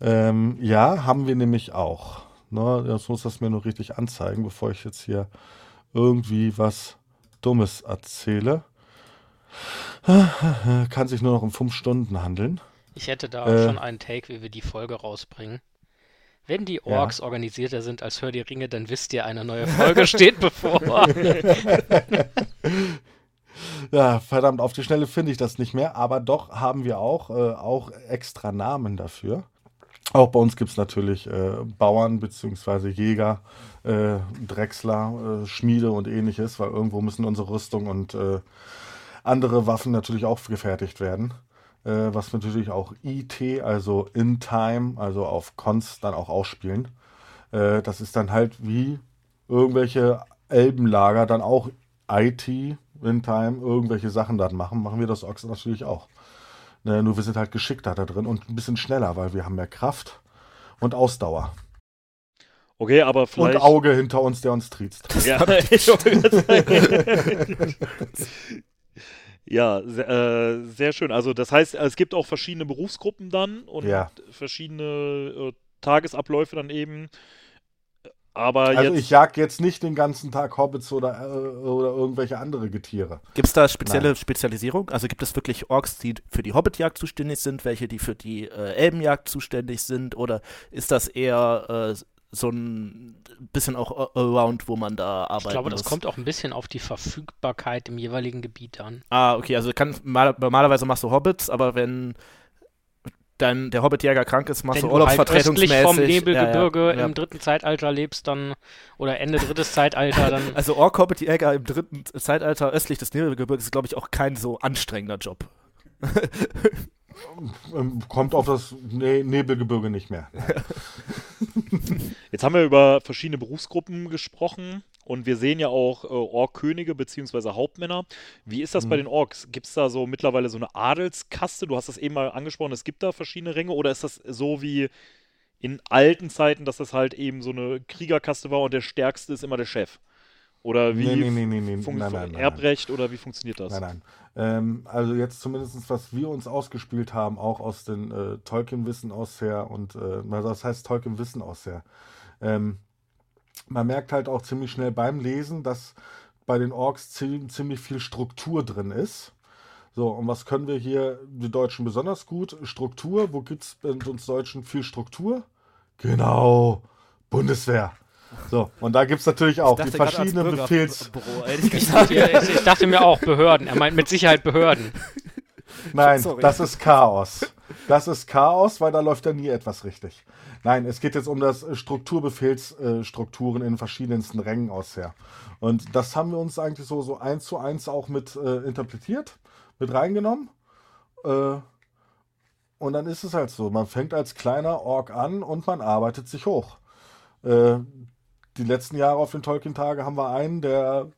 Ähm, ja, haben wir nämlich auch. Ne, jetzt muss das mir nur richtig anzeigen, bevor ich jetzt hier irgendwie was Dummes erzähle. Kann sich nur noch um fünf Stunden handeln. Ich hätte da Äh. schon einen Take, wie wir die Folge rausbringen. Wenn die Orks organisierter sind als Hör die Ringe, dann wisst ihr, eine neue Folge steht bevor. Ja, verdammt, auf die Schnelle finde ich das nicht mehr, aber doch haben wir auch, äh, auch extra Namen dafür. Auch bei uns gibt es natürlich äh, Bauern bzw. Jäger, äh, Drechsler, äh, Schmiede und ähnliches, weil irgendwo müssen unsere Rüstung und äh, andere Waffen natürlich auch gefertigt werden. Äh, was natürlich auch IT, also in Time, also auf Cons dann auch ausspielen. Äh, das ist dann halt wie irgendwelche Elbenlager dann auch IT in Time irgendwelche Sachen dann machen, machen wir das Ox natürlich auch. Ne, nur wir sind halt geschickter da drin und ein bisschen schneller, weil wir haben mehr Kraft und Ausdauer. Okay, aber Und vielleicht. Auge hinter uns, der uns triezt. Ja, ja sehr, äh, sehr schön. Also das heißt, es gibt auch verschiedene Berufsgruppen dann und Ja. verschiedene äh, Tagesabläufe dann eben. Aber Also jetzt ich jag jetzt nicht den ganzen Tag Hobbits oder, äh, oder irgendwelche andere Getiere. Gibt es da spezielle Nein. Spezialisierung? Also gibt es wirklich Orks, die für die Hobbitjagd zuständig sind, welche, die für die äh, Elbenjagd zuständig sind? Oder ist das eher äh, so ein bisschen auch around, wo man da arbeiten Ich glaube, das muss? kommt auch ein bisschen auf die Verfügbarkeit im jeweiligen Gebiet an. Ah, okay, also kann, mal, normalerweise machst du Hobbits, aber wenn dann der Hobbitjäger krank ist, machst Wenn du du halt östlich Urlaubsvertretungsmäßig. vom Nebelgebirge ja, ja, ja. im dritten Zeitalter lebst, dann oder Ende drittes Zeitalter, dann Also Ork-Hobbitjäger im dritten Zeitalter östlich des Nebelgebirges ist, glaube ich, auch kein so anstrengender Job. Ähm, Kommt auf das ne Nebelgebirge nicht mehr. Jetzt haben wir über verschiedene Berufsgruppen gesprochen und wir sehen ja auch äh, Ork-Könige bzw. Hauptmänner. Wie ist das bei Mhm. den Orks? Gibt es da so mittlerweile so eine Adelskaste? Du hast das eben mal angesprochen, es gibt da verschiedene Ränge oder ist das so wie in alten Zeiten, dass das halt eben so eine Kriegerkaste war und der Stärkste ist immer der Chef? Oder wie Nee, nee, nee, nee, Nein, nein, nein, Erbrecht oder wie funktioniert das? Nein, nein. Ähm, also jetzt zumindest, was wir uns ausgespielt haben, auch aus den äh, Tolkien-Wissen aus her und äh, das heißt Tolkien-Wissen aus her. Ähm, man merkt halt auch ziemlich schnell beim Lesen, dass bei den Orks zie ziemlich viel Struktur drin ist. So, und was können wir hier, die Deutschen besonders gut? Struktur. Wo gibt es bei uns Deutschen viel Struktur? Genau, Bundeswehr. So, und da gibt es natürlich auch die verschiedenen Befehls... Ich dachte, ich dachte mir auch Behörden. Er meint mit Sicherheit Behörden. Nein, Sorry. das ist Chaos. Das ist Chaos, weil da läuft ja nie etwas richtig. Nein, es geht jetzt um das äh, Strukturbefehlsstrukturen in verschiedensten Rängen aus her. Und das haben wir uns eigentlich so, so eins zu eins auch mit äh, interpretiert, mit reingenommen. Äh, und dann ist es halt so, man fängt als kleiner Ork an und man arbeitet sich hoch. Äh, die letzten Jahre auf den Tolkien-Tage haben wir einen, der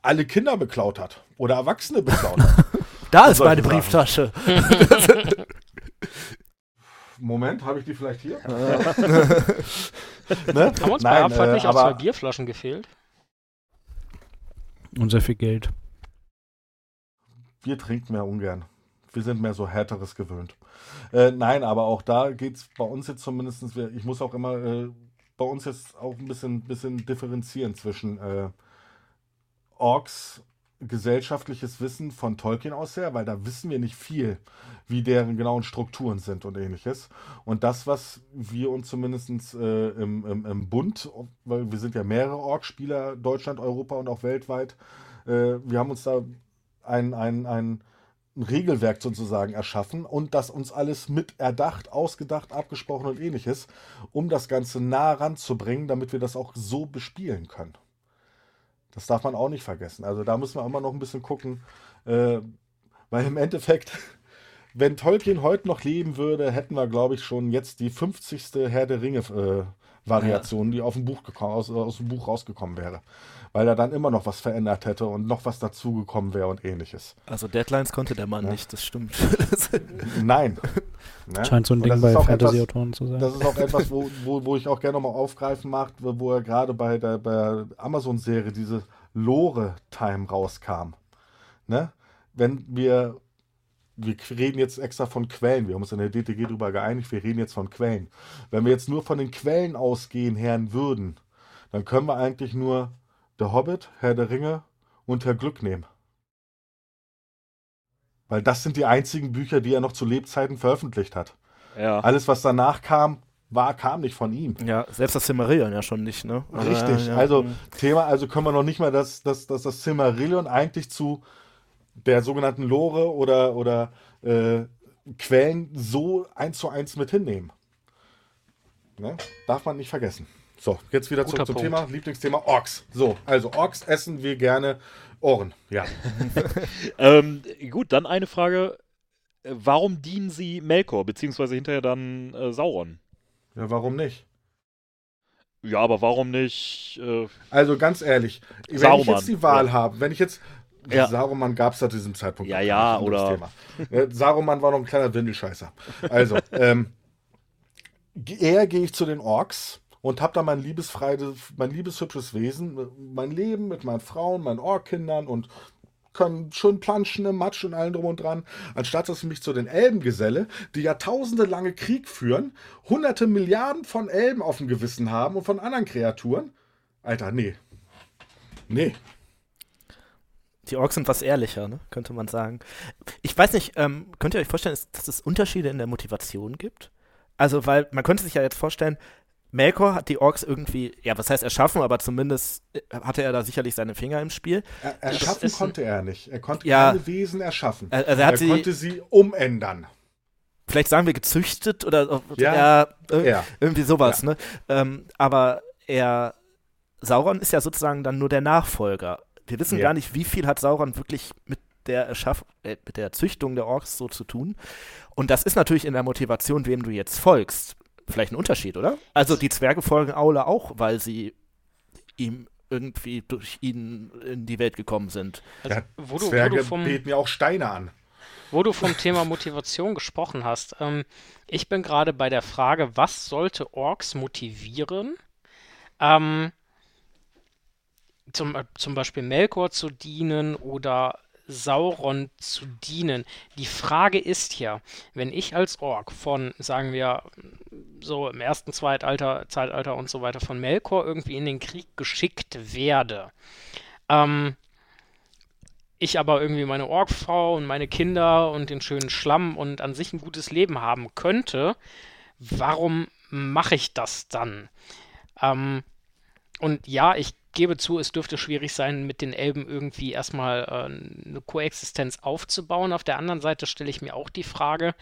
alle Kinder beklaut hat oder Erwachsene beklaut hat. Da ist meine. Brieftasche. Moment, habe ich die vielleicht hier? ne? Haben uns bei Nein, Abfahrt äh, nicht auch zwei Bierflaschen gefehlt? Und sehr viel Geld. Wir trinken mehr ungern. Wir sind mehr so härteres gewöhnt. Äh, nein, aber auch da geht es bei uns jetzt zumindest, ich muss auch immer äh, bei uns jetzt auch ein bisschen, bisschen differenzieren zwischen äh, Orks gesellschaftliches Wissen von Tolkien aus her, weil da wissen wir nicht viel, wie deren genauen Strukturen sind und ähnliches. Und das, was wir uns zumindest äh, im, im, im Bund, weil wir sind ja mehrere Ork-Spieler, Deutschland, Europa und auch weltweit, äh, wir haben uns da ein, ein, ein Regelwerk sozusagen erschaffen und das uns alles mit erdacht, ausgedacht, abgesprochen und ähnliches, um das Ganze nah ranzubringen, damit wir das auch so bespielen können. Das darf man auch nicht vergessen. Also da müssen wir immer noch ein bisschen gucken, äh, weil im Endeffekt, wenn Tolkien heute noch leben würde, hätten wir, glaube ich, schon jetzt die 50. Herr der Ringe äh, Variation, die auf dem Buch gekommen, aus, aus dem Buch rausgekommen wäre. Weil er dann immer noch was verändert hätte und noch was dazugekommen wäre und ähnliches. Also Deadlines konnte der Mann Ja. nicht, das stimmt. Nein. Ne? Scheint so ein Und Ding bei Fantasy-Autoren zu sein. Das ist auch etwas, wo, wo, wo ich auch gerne nochmal aufgreifen mache, wo er gerade bei der, bei der Amazon-Serie diese Lore-Time rauskam. Ne? Wenn wir, wir reden jetzt extra von Quellen, wir haben uns in der DTG darüber geeinigt, wir reden jetzt von Quellen. Wenn wir jetzt nur von den Quellen ausgehen, Herren würden, dann können wir eigentlich nur Der Hobbit, Herr der Ringe und Herr Glück nehmen. Weil das sind die einzigen Bücher, die er noch zu Lebzeiten veröffentlicht hat. Ja. Alles, was danach kam, war, kam nicht von ihm. ja, selbst das Silmarillion ja schon nicht, ne? Aber, Richtig. ja, Also hm. Thema, also können wir noch nicht mal das, das, das, das Silmarillion eigentlich zu der sogenannten Lore oder, oder äh, Quellen so eins zu eins mit hinnehmen. Ne? Darf man nicht vergessen. So, jetzt wieder zurück zum. Thema, Lieblingsthema Orks. So, also Orks essen wir gerne Ohren. Ja. Ähm, gut, dann eine Frage. Warum dienen sie Melkor, beziehungsweise hinterher dann äh, Sauron? ja, warum nicht? Ja, aber warum nicht? Äh, Also ganz ehrlich, wenn ich Saruman, jetzt die Wahl oder? habe, wenn ich jetzt. Ja. Saruman gab es zu diesem Zeitpunkt. Ja, ja, oder- Thema. Äh, Saruman war noch ein kleiner Windelscheißer. Also, ähm, eher gehe ich zu den Orks und habe da mein liebesfreies, mein liebeshübsches Wesen, mein Leben mit meinen Frauen, meinen Orkkindern und können schön planschen im Matsch und allem drum und dran, anstatt dass ich mich zu den Elben geselle, die jahrtausende lange Krieg führen, hunderte Milliarden von Elben auf dem Gewissen haben und von anderen Kreaturen. Alter, nee. Nee. Die Orks sind was ehrlicher, ne? könnte man sagen. Ich weiß nicht, ähm, könnt ihr euch vorstellen, dass es Unterschiede in der Motivation gibt? Also, weil man könnte sich ja jetzt vorstellen, Melkor hat die Orks irgendwie, ja, was heißt erschaffen, aber zumindest äh, hatte er da sicherlich seine Finger im Spiel. Er, erschaffen ist konnte er nicht. Er konnte Ja. keine Wesen erschaffen. Also er hat er sie, konnte sie umändern. vielleicht sagen wir gezüchtet oder Ja. ja, ir- Ja. irgendwie sowas, ne? Ähm, aber er, Sauron ist ja sozusagen dann nur der Nachfolger. Wir wissen Ja. gar nicht, wie viel hat Sauron wirklich mit der, Erschaff äh, mit der Züchtung der Orks so zu tun. Und das ist natürlich in der Motivation, wem du jetzt folgst, vielleicht ein Unterschied, oder? Also die Zwerge folgen Aula auch, weil sie ihm irgendwie durch ihn in die Welt gekommen sind. Also, Ja, wo, du, wo, Zwerge du vom, beten ja auch Steine an. wo du vom Thema Motivation gesprochen hast. Ähm, ich bin gerade bei der Frage, was sollte Orks motivieren? Ähm, zum, zum Beispiel Melkor zu dienen oder Sauron zu dienen. Die Frage ist ja, wenn ich als Ork von, sagen wir, so im ersten Zeitalter, Zeitalter und so weiter von Melkor irgendwie in den Krieg geschickt werde, ähm, ich aber irgendwie meine Orkfrau und meine Kinder und den schönen Schlamm und an sich ein gutes Leben haben könnte, warum mache ich das dann? Ähm, und ja, ich gebe zu, es dürfte schwierig sein, mit den Elben irgendwie erstmal äh, eine Koexistenz aufzubauen. Auf der anderen Seite stelle ich mir auch die Frage,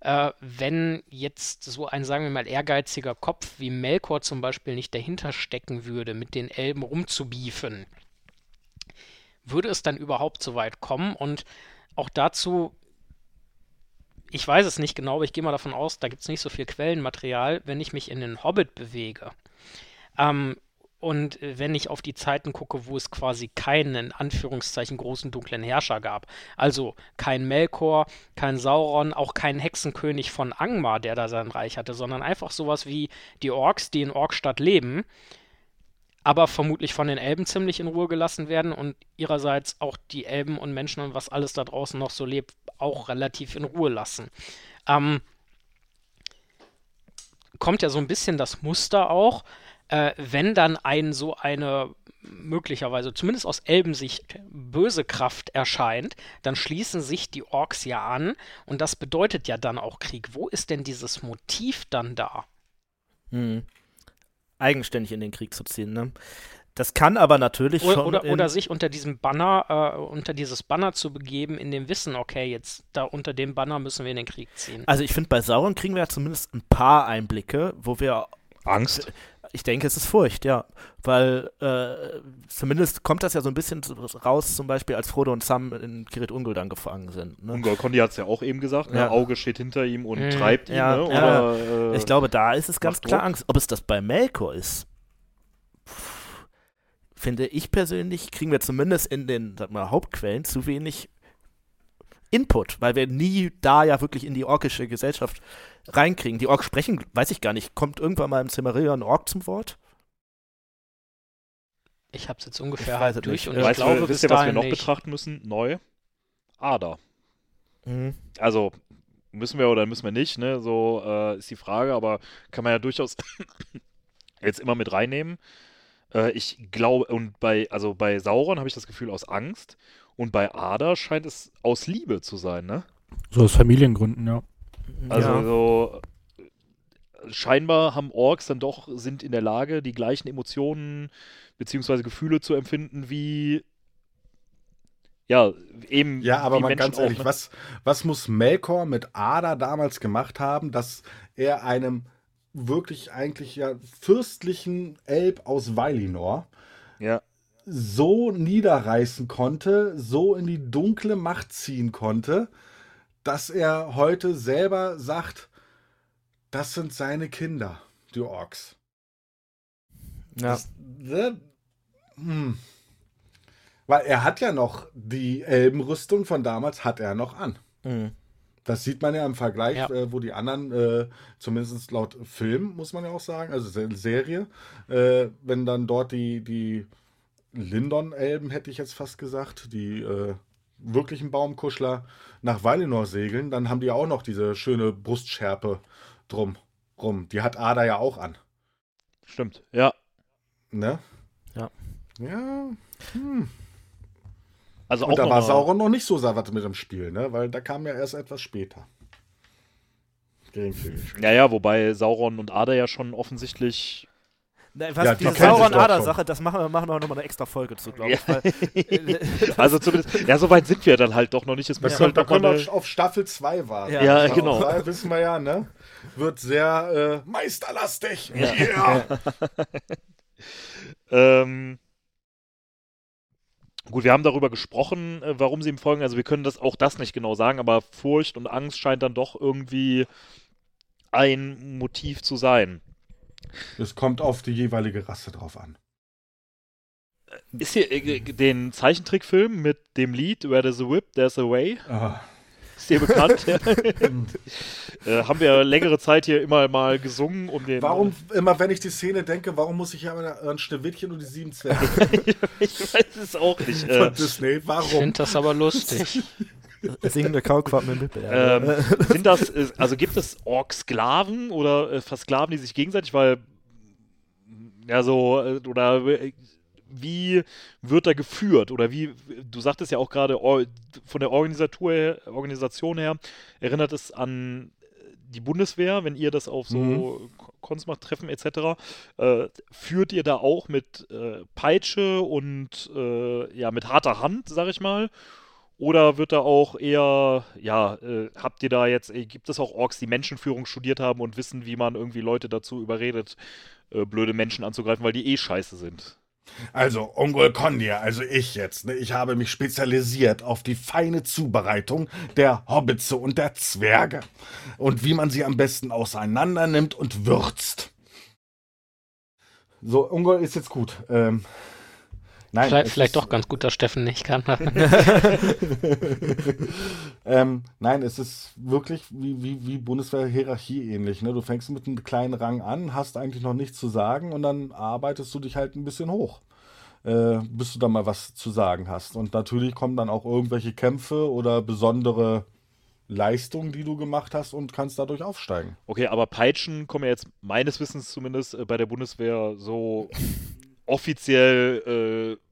äh, wenn jetzt so ein, sagen wir mal, ehrgeiziger Kopf wie Melkor zum Beispiel nicht dahinter stecken würde, mit den Elben rumzubiefen, würde es dann überhaupt so weit kommen? Und auch dazu, ich weiß es nicht genau, aber ich gehe mal davon aus, da gibt es nicht so viel Quellenmaterial, wenn ich mich in den Hobbit bewege. Ähm, und äh, wenn ich auf die Zeiten gucke, wo es quasi keinen, in Anführungszeichen, großen dunklen Herrscher gab, also kein Melkor, kein Sauron, auch kein Hexenkönig von Angmar, der da sein Reich hatte, sondern einfach sowas wie die Orks, die in Orkstadt leben, aber vermutlich von den Elben ziemlich in Ruhe gelassen werden und ihrerseits auch die Elben und Menschen und was alles da draußen noch so lebt, auch relativ in Ruhe lassen. Ähm, kommt ja so ein bisschen das Muster auch, äh, wenn dann ein so eine möglicherweise, zumindest aus Elbensicht, böse Kraft erscheint, dann schließen sich die Orks ja an und das bedeutet ja dann auch Krieg. Wo ist denn dieses Motiv dann da? Hm. Eigenständig in den Krieg zu ziehen, ne? Das kann aber natürlich Oder, schon. oder, oder sich unter diesem Banner, äh, unter dieses Banner zu begeben, in dem Wissen, okay, jetzt da unter dem Banner müssen wir in den Krieg ziehen. also ich finde, bei Sauron kriegen wir ja zumindest ein paar Einblicke, wo wir Angst. Ich denke, es ist Furcht, ja. Weil äh, zumindest kommt das ja so ein bisschen raus, zum Beispiel als Frodo und Sam in Kirit Ungol gefangen sind. Ne? Ungol Kondi hat es ja auch eben gesagt, ne? Ja. Auge steht hinter ihm und Mhm. treibt ihn, Ja, ne? ja. Oder, äh, Ich glaube, da ist es ganz klar Druck. Angst. Ob es das bei Melkor ist, finde ich persönlich, kriegen wir zumindest in den sag mal, Hauptquellen zu wenig Input, weil wir nie da ja wirklich in die orkische Gesellschaft reinkriegen. Die Orks sprechen, weiß ich gar nicht, kommt irgendwann mal im Cimmerillion ein Ork zum Wort? Ich habe es jetzt ungefähr Ich weiß halt durch nicht. und ich weißt glaube, wisst ihr, was wir noch nicht. betrachten müssen? Neu? Ader. Mhm. Also müssen wir oder müssen wir nicht, ne? So äh, ist die Frage, aber kann man ja durchaus jetzt immer mit reinnehmen. Äh, ich glaube, und bei, also bei Sauron habe ich das Gefühl aus Angst und bei Ader scheint es aus Liebe zu sein, ne? So aus Familiengründen, ja. Also ja. so scheinbar haben Orks dann doch, sind in der Lage, die gleichen Emotionen beziehungsweise Gefühle zu empfinden wie ja, eben Ja, aber mal Menschen ganz ehrlich, auch, ne? was, was muss Melkor mit Ada damals gemacht haben, dass er einem wirklich eigentlich ja fürstlichen Elb aus Valinor Ja, so niederreißen konnte, so in die dunkle Macht ziehen konnte, dass er heute selber sagt, das sind seine Kinder, die Orks. ja. Das, ne? hm. Weil er hat ja noch die Elbenrüstung von damals, hat er noch an. Mhm. Das sieht man ja im Vergleich, Ja. äh, wo die anderen, äh, zumindest laut Film, muss man ja auch sagen, also Se- Serie, äh, wenn dann dort die, die Lindon-Elben, hätte ich jetzt fast gesagt, die äh, wirklichen Baumkuschler nach Valinor segeln, dann haben die auch noch diese schöne Brustschärpe drum rum. Die hat Ada ja auch an. stimmt. Ja, Ne? Ja. Ja. Hm. also auch Und da noch war Sauron noch nicht so savat mit dem Spiel, ne? Weil da kam ja erst etwas später. Geringfügig. Ja, ja, wobei Sauron und Ada ja schon offensichtlich Ne, was, Ja, die diese doch Sauron-Ader-Sache, das machen wir, machen wir nochmal eine extra Folge zu, glaube ich. Weil, Also zumindest, ja, so weit sind wir dann halt doch noch nicht. Es Wir können, halt wir noch mal können eine, auf, Staffel 2 warten. Ja, Ja, Staffel genau. zwei, wissen wir ja, ne? Wird sehr äh, meisterlastig. Ja. Yeah. ähm, Gut, wir haben darüber gesprochen, äh, warum sie ihm folgen. Also wir können das auch das nicht genau sagen, aber Furcht und Angst scheint dann doch irgendwie ein Motiv zu sein. Es kommt auf die jeweilige Rasse drauf an. Ist hier äh, den Zeichentrickfilm mit dem Lied Where there's a whip, there's a way? Ah, Ist dir bekannt? äh, haben wir längere Zeit hier immer mal gesungen, um den. warum, immer wenn ich die Szene denke, warum muss ich ja an Schneewittchen und die sieben Zwerge ich weiß es auch nicht. von Äh, Disney? Ich Warum? finde das aber lustig. Singende Kaulquappen im Lippe. ähm, sind das, äh, also gibt es Ork-Sklaven oder äh, versklaven die sich gegenseitig, weil, ja, so, äh, oder wie wird da geführt? Oder wie, du sagtest ja auch gerade, von der Organisation her, erinnert es an die Bundeswehr, wenn ihr das auf so Mhm. Cons macht, Treffen etc., äh, führt ihr da auch mit äh, Peitsche und äh, ja, mit harter Hand, sag ich mal? Oder wird da auch eher, ja, äh, habt ihr da jetzt, äh, gibt es auch Orks, die Menschenführung studiert haben und wissen, wie man irgendwie Leute dazu überredet, äh, blöde Menschen anzugreifen, weil die eh scheiße sind? Also, Ungol Kondir, also ich jetzt, ne, ich habe mich spezialisiert auf die feine Zubereitung der Hobbitze und der Zwerge und wie man sie am besten auseinander nimmt und würzt. So, Ungol ist jetzt gut. Ähm, nein, Vielleicht, es vielleicht ist- doch ganz gut, dass Steffen nicht kann. ähm, nein, es ist wirklich wie, wie, wie Bundeswehr-Hierarchie ähnlich. Ne? Du fängst mit einem kleinen Rang an, hast eigentlich noch nichts zu sagen und dann arbeitest du dich halt ein bisschen hoch, äh, bis du dann mal was zu sagen hast. Und natürlich kommen dann auch irgendwelche Kämpfe oder besondere Leistungen, die du gemacht hast und kannst dadurch aufsteigen. Okay, aber Peitschen kommen ja jetzt meines Wissens zumindest äh, bei der Bundeswehr so offiziell äh,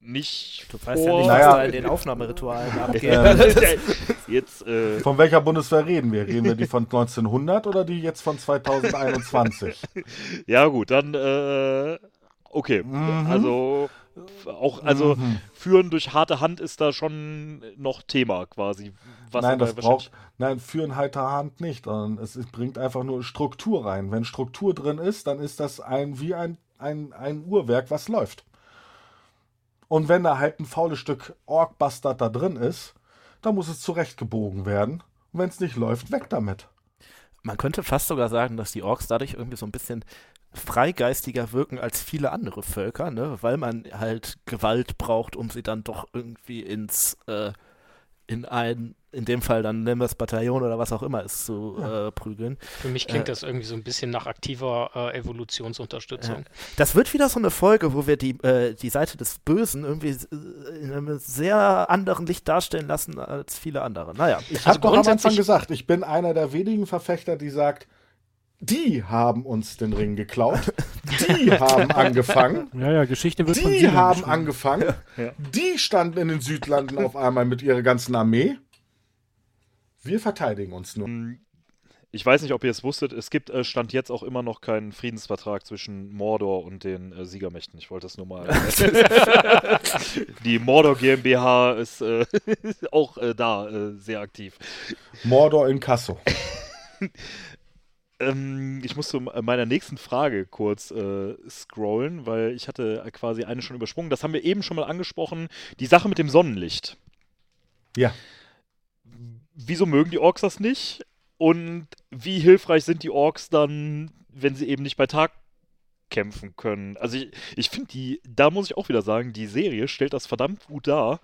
nicht Du weißt ja vor. nicht, Naja. was da in den Aufnahmeritualen abgeht. Jetzt, äh, von welcher Bundeswehr reden wir? Reden wir die von 1900 oder die jetzt von 2021? ja gut, dann äh, okay. Mhm. Also auch, also Mhm. führen durch harte Hand ist da schon noch Thema quasi. Was Nein, das wahrscheinlich- braucht, nein, führen heiter Hand nicht, sondern es, es bringt einfach nur Struktur rein. Wenn Struktur drin ist, dann ist das ein, wie ein, ein, ein Uhrwerk, was läuft. Und wenn da halt ein faules Stück Orkbastard da drin ist, dann muss es zurechtgebogen werden. Und wenn es nicht läuft, weg damit. Man könnte fast sogar sagen, dass die Orks dadurch irgendwie so ein bisschen freigeistiger wirken als viele andere Völker, ne? weil man halt Gewalt braucht, um sie dann doch irgendwie ins, äh, in ein, in dem Fall dann nennen wir es Bataillon oder was auch immer ist, zu äh, prügeln. Für mich klingt Äh. das irgendwie so ein bisschen nach aktiver äh, Evolutionsunterstützung. Das wird wieder so eine Folge, wo wir die, äh, die Seite des Bösen irgendwie äh, in einem sehr anderen Licht darstellen lassen als viele andere. Naja, Ich Also habe doch am Anfang gesagt, ich bin einer der wenigen Verfechter, die sagt, die haben uns den Ring geklaut, die haben angefangen, Ja, ja, Geschichte wird Die haben angefangen. Ja. Die standen in den Südlanden auf einmal mit ihrer ganzen Armee. Wir verteidigen uns nur. Hm, Ich weiß nicht, ob ihr es wusstet, es gibt äh, Stand jetzt auch immer noch keinen Friedensvertrag zwischen Mordor und den äh, Siegermächten. Ich wollte das nur mal. Die Mordor GmbH ist äh, auch äh, da äh, sehr aktiv. Mordor in Kasso. Ähm, ich muss zu meiner nächsten Frage kurz äh, scrollen, weil ich hatte quasi eine schon übersprungen. Das haben wir eben schon mal angesprochen. Die Sache mit dem Sonnenlicht. Ja. Wieso mögen die Orks das nicht? Und wie hilfreich sind die Orks dann, wenn sie eben nicht bei Tag kämpfen können? Also ich, ich finde die, da muss ich auch wieder sagen, die Serie stellt das verdammt gut dar,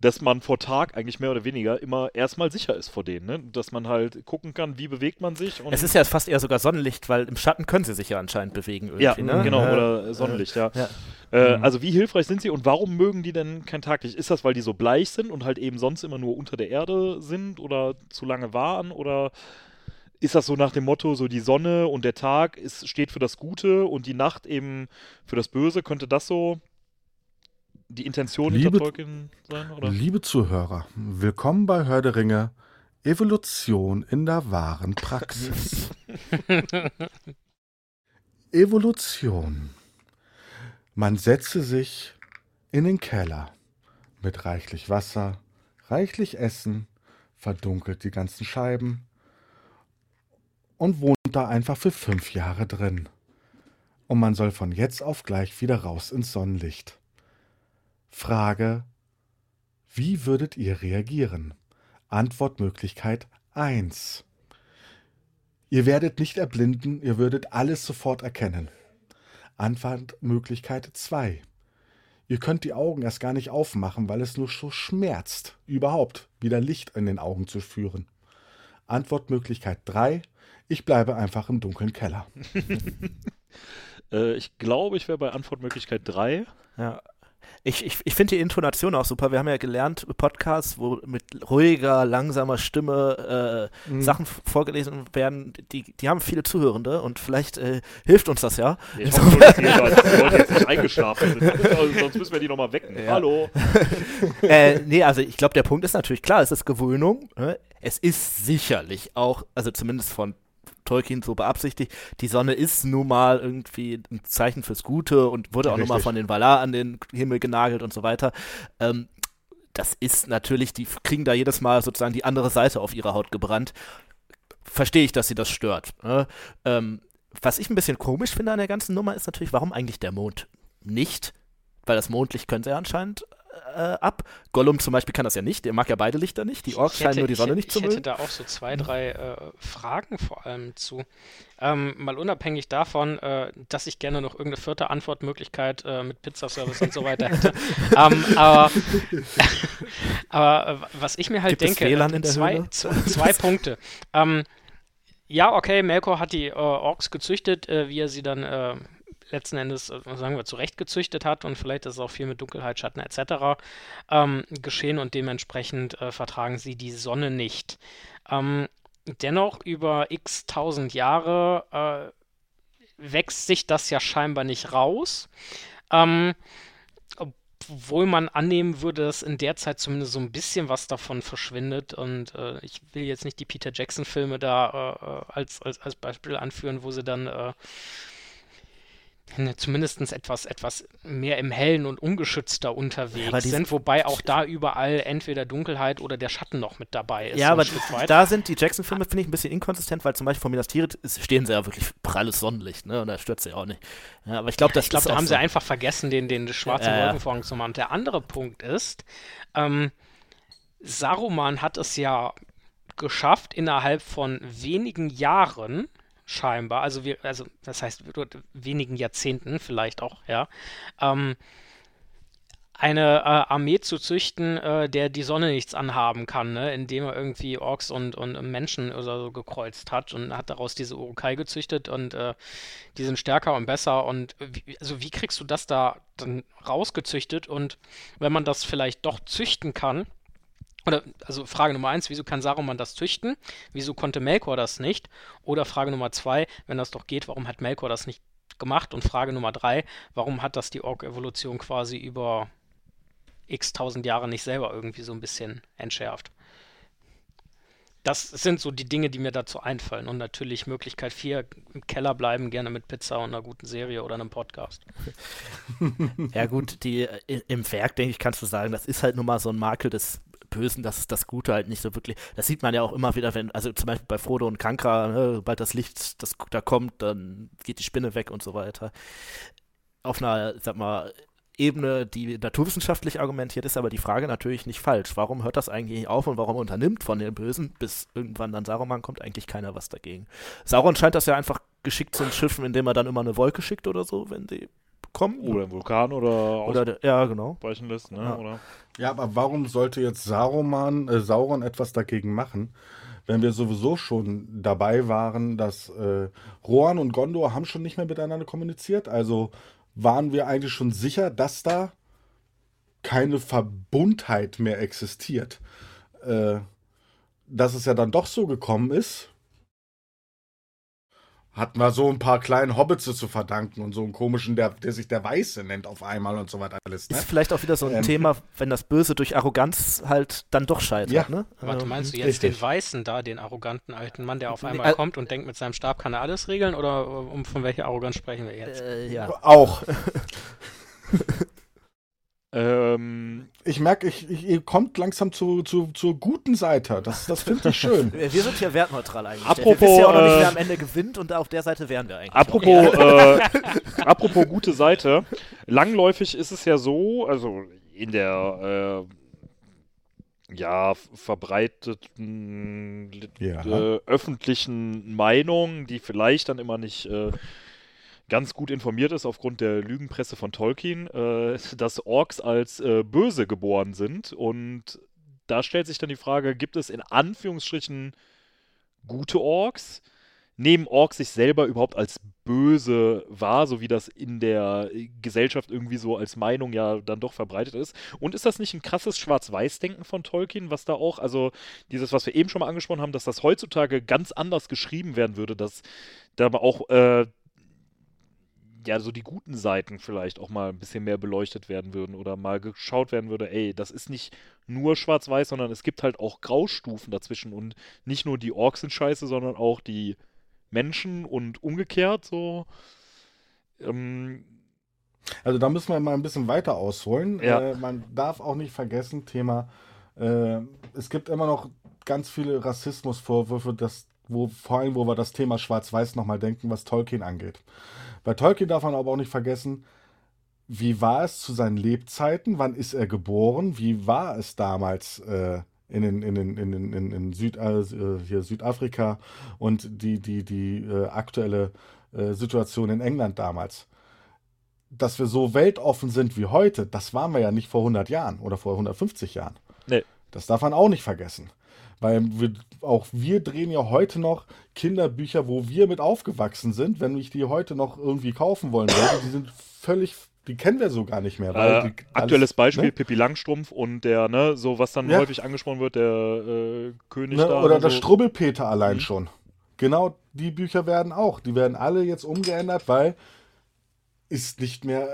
dass man vor Tag eigentlich mehr oder weniger immer erstmal sicher ist vor denen, ne? Dass man halt gucken kann, wie bewegt man sich und es ist ja fast eher sogar Sonnenlicht, weil im Schatten können sie sich ja anscheinend bewegen irgendwie. ja, ne? genau, Äh, oder Sonnenlicht, ja. ja. Äh, Mhm. Also wie hilfreich sind sie und warum mögen die denn kein Taglicht? Ist das, weil die so bleich sind und halt eben sonst immer nur unter der Erde sind oder zu lange waren? Oder ist das so nach dem Motto, so die Sonne und der Tag ist, steht für das Gute und die Nacht eben für das Böse? Könnte das so die Intention Liebe- hinter Tolkien sein? Oder? Liebe Zuhörer, willkommen bei Hör der Ringe. Evolution in der wahren Praxis. Evolution. Man setze sich in den Keller mit reichlich Wasser, reichlich Essen, verdunkelt die ganzen Scheiben und wohnt da einfach für fünf Jahre drin. Und man soll von jetzt auf gleich wieder raus ins Sonnenlicht. Frage, wie würdet ihr reagieren? Antwortmöglichkeit 1. Ihr werdet nicht erblinden, ihr würdet alles sofort erkennen. Antwortmöglichkeit 2. Ihr könnt die Augen erst gar nicht aufmachen, weil es nur so schmerzt, überhaupt wieder Licht in den Augen zu führen. Antwortmöglichkeit 3. Ich bleibe einfach im dunklen Keller. Äh, ich glaube, ich wäre bei Antwortmöglichkeit 3. Ja. Ich, ich, ich finde die Intonation auch super. Wir haben ja gelernt, Podcasts, wo mit ruhiger, langsamer Stimme äh, Mhm. Sachen vorgelesen werden, die, die haben viele Zuhörende und vielleicht äh, hilft uns das ja. Ich hoffe nur, dass die Leute Leute jetzt nicht eingeschlafen sind. Also, sonst müssen wir die nochmal wecken. Ja. Hallo. äh, nee, also ich glaube, der Punkt ist natürlich klar, es ist Gewöhnung. Ne? Es ist sicherlich auch, also zumindest von Tolkien so beabsichtigt, die Sonne ist nun mal irgendwie ein Zeichen fürs Gute und wurde auch nun mal Richtig. von den Valar an den Himmel genagelt und so weiter. Ähm, das ist natürlich, die kriegen da jedes Mal sozusagen die andere Seite auf ihre Haut gebrannt. Verstehe ich, dass sie das stört. Ne? Ähm, was ich ein bisschen komisch finde an der ganzen Nummer ist natürlich, warum eigentlich der Mond nicht? Weil das Mondlicht könnte er anscheinend äh, ab. Gollum zum Beispiel kann das ja nicht, der mag ja beide Lichter nicht. Die Orks scheinen nur die Sonne hätte- nicht zu Ich hätte mögen. da auch so zwei, drei äh, Fragen vor allem zu. Ähm, mal unabhängig davon, äh, dass ich gerne noch irgendeine vierte Antwortmöglichkeit äh, mit Pizzaservice und so weiter hätte. ähm, aber aber äh, was ich mir halt Gibt denke, äh, zwei, zwei Punkte. Ähm, ja, okay, Melkor hat die Orks gezüchtet, wie er sie dann letzten Endes, äh, sagen wir, zurechtgezüchtet hat und vielleicht ist es auch viel mit Dunkelheit, Schatten etc. Ähm, geschehen und dementsprechend äh, vertragen sie die Sonne nicht. Ähm, dennoch über x tausend Jahre äh, wächst sich das ja scheinbar nicht raus. Ähm, obwohl man annehmen würde, dass in der Zeit zumindest so ein bisschen was davon verschwindet. Und äh, ich will jetzt nicht die Peter Jackson-Filme da äh, äh, als, als, als Beispiel anführen, wo sie dann äh, zumindest etwas, etwas mehr im Hellen und ungeschützter unterwegs die- sind, wobei auch da überall entweder Dunkelheit oder der Schatten noch mit dabei ist. Ja, aber da sind die Jackson-Filme, finde ich, ein bisschen inkonsistent, weil zum Beispiel von Minas Tirith stehen sie ja wirklich pralles Sonnenlicht, ne? Und da stört sie auch nicht. Ja, aber ich glaube, das ich glaube, ist da haben so. sie einfach vergessen, den, den schwarzen Ja, ja. Wolkenvorhang zu machen. Der andere Punkt ist, ähm, Saruman hat es ja geschafft, innerhalb von wenigen Jahren, scheinbar, also wir, also das heißt wenigen Jahrzehnten vielleicht auch, ja, ähm, eine äh, Armee zu züchten, äh, der die Sonne nichts anhaben kann, ne? indem er irgendwie Orks und, und Menschen oder so gekreuzt hat und hat daraus diese Urukai gezüchtet und äh, die sind stärker und besser und wie, also wie kriegst du das da dann rausgezüchtet und wenn man das vielleicht doch züchten kann, oder also Frage Nummer eins, wieso kann Saruman das züchten? Wieso konnte Melkor das nicht? Oder Frage Nummer zwei, wenn das doch geht, warum hat Melkor das nicht gemacht? Und Frage Nummer drei, warum hat das die Ork-Evolution quasi über x tausend Jahre nicht selber irgendwie so ein bisschen entschärft? Das sind so die Dinge, die mir dazu einfallen. Und natürlich Möglichkeit 4, im Keller bleiben, gerne mit Pizza und einer guten Serie oder einem Podcast. Ja, gut, die, äh, im Werk, denke ich, kannst du sagen, das ist halt nun mal so ein Makel des Bösen, dass es das Gute halt nicht so wirklich. Das sieht man ja auch immer wieder, wenn, also zum Beispiel bei Frodo und Kankra, ne, sobald das Licht das, da kommt, dann geht die Spinne weg und so weiter. Auf einer, sag mal, Ebene, die naturwissenschaftlich argumentiert ist, aber die Frage natürlich nicht falsch. Warum hört das eigentlich auf und warum unternimmt von den Bösen, bis irgendwann dann Saruman kommt, eigentlich keiner was dagegen? Sauron scheint das ja einfach geschickt zu schiffen, indem er dann immer eine Wolke schickt oder so, wenn sie kommen. Oder ein Vulkan oder, Oder, der- ja, genau. lässt, ne? Ja. Oder? Ja, aber warum sollte jetzt Saruman, äh, Sauron etwas dagegen machen, wenn wir sowieso schon dabei waren, dass äh, Rohan und Gondor haben schon nicht mehr miteinander kommuniziert? Also waren wir eigentlich schon sicher, dass da keine Verbundheit mehr existiert. Äh, dass es ja dann doch so gekommen ist, hatten wir so ein paar kleinen Hobbits zu verdanken und so einen komischen, der, der sich der Weiße nennt auf einmal und so weiter alles. Ne? Ist vielleicht auch wieder so ein Ähm. Thema, wenn das Böse durch Arroganz halt dann doch scheitert, Ja. ne? Warte, Ähm, meinst du jetzt richtig. den Weißen da, den arroganten alten Mann, der auf Nee, einmal äh, kommt und denkt, mit seinem Stab kann er alles regeln? Oder äh, um von welcher Arroganz sprechen wir jetzt? Äh, ja. Auch. Ähm, Ich merke, ich, ich, ihr kommt langsam zu, zu, zur guten Seite. Das, das finde ich schön. Wir sind ja wertneutral eigentlich. Apropos, wir wissen ja auch noch nicht, äh, wer am Ende gewinnt und auf der Seite wären wir eigentlich. apropos, äh, apropos gute Seite. Langläufig ist es ja so, also in der äh, ja, verbreiteten Ja. äh, öffentlichen Meinung, die vielleicht dann immer nicht äh, ganz gut informiert ist aufgrund der Lügenpresse von Tolkien, äh, dass Orks als äh, böse geboren sind. Und da stellt sich dann die Frage, gibt es in Anführungsstrichen gute Orks? Nehmen Orks sich selber überhaupt als böse wahr, so wie das in der Gesellschaft irgendwie so als Meinung ja dann doch verbreitet ist? Und ist das nicht ein krasses Schwarz-Weiß-Denken von Tolkien, was da auch, also dieses, was wir eben schon mal angesprochen haben, dass das heutzutage ganz anders geschrieben werden würde, dass da auch äh, ja, so die guten Seiten vielleicht auch mal ein bisschen mehr beleuchtet werden würden oder mal geschaut werden würde, ey, das ist nicht nur schwarz-weiß, sondern es gibt halt auch Graustufen dazwischen und nicht nur die Orks sind scheiße, sondern auch die Menschen und umgekehrt so. Ähm, Also da müssen wir mal ein bisschen weiter ausholen. Ja. Äh, man darf auch nicht vergessen, Thema, äh, es gibt immer noch ganz viele Rassismusvorwürfe, das, wo, vor allem, wo wir das Thema Schwarz-Weiß nochmal denken, was Tolkien angeht. Bei Tolkien darf man aber auch nicht vergessen, wie war es zu seinen Lebzeiten, wann ist er geboren, wie war es damals äh, in, in, in, den, in, in Süd, äh, hier Südafrika und die, die, die äh, aktuelle äh, Situation in England damals dass wir so weltoffen sind wie heute, das waren wir ja nicht vor 100 Jahren oder vor 150 Jahren. Nee. Das darf man auch nicht vergessen. Weil wir, auch wir drehen ja heute noch Kinderbücher, wo wir mit aufgewachsen sind. Wenn ich die heute noch irgendwie kaufen wollen würde, die sind völlig, die kennen wir so gar nicht mehr. Äh, aktuelles alles, Beispiel, ne? Pippi Langstrumpf und der, ne, so was dann Ja. häufig angesprochen wird, der äh, König Ne? da. Oder das Strubbelpeter allein Mhm. schon. Genau die Bücher werden auch. Die werden alle jetzt umgeändert, weil ist nicht mehr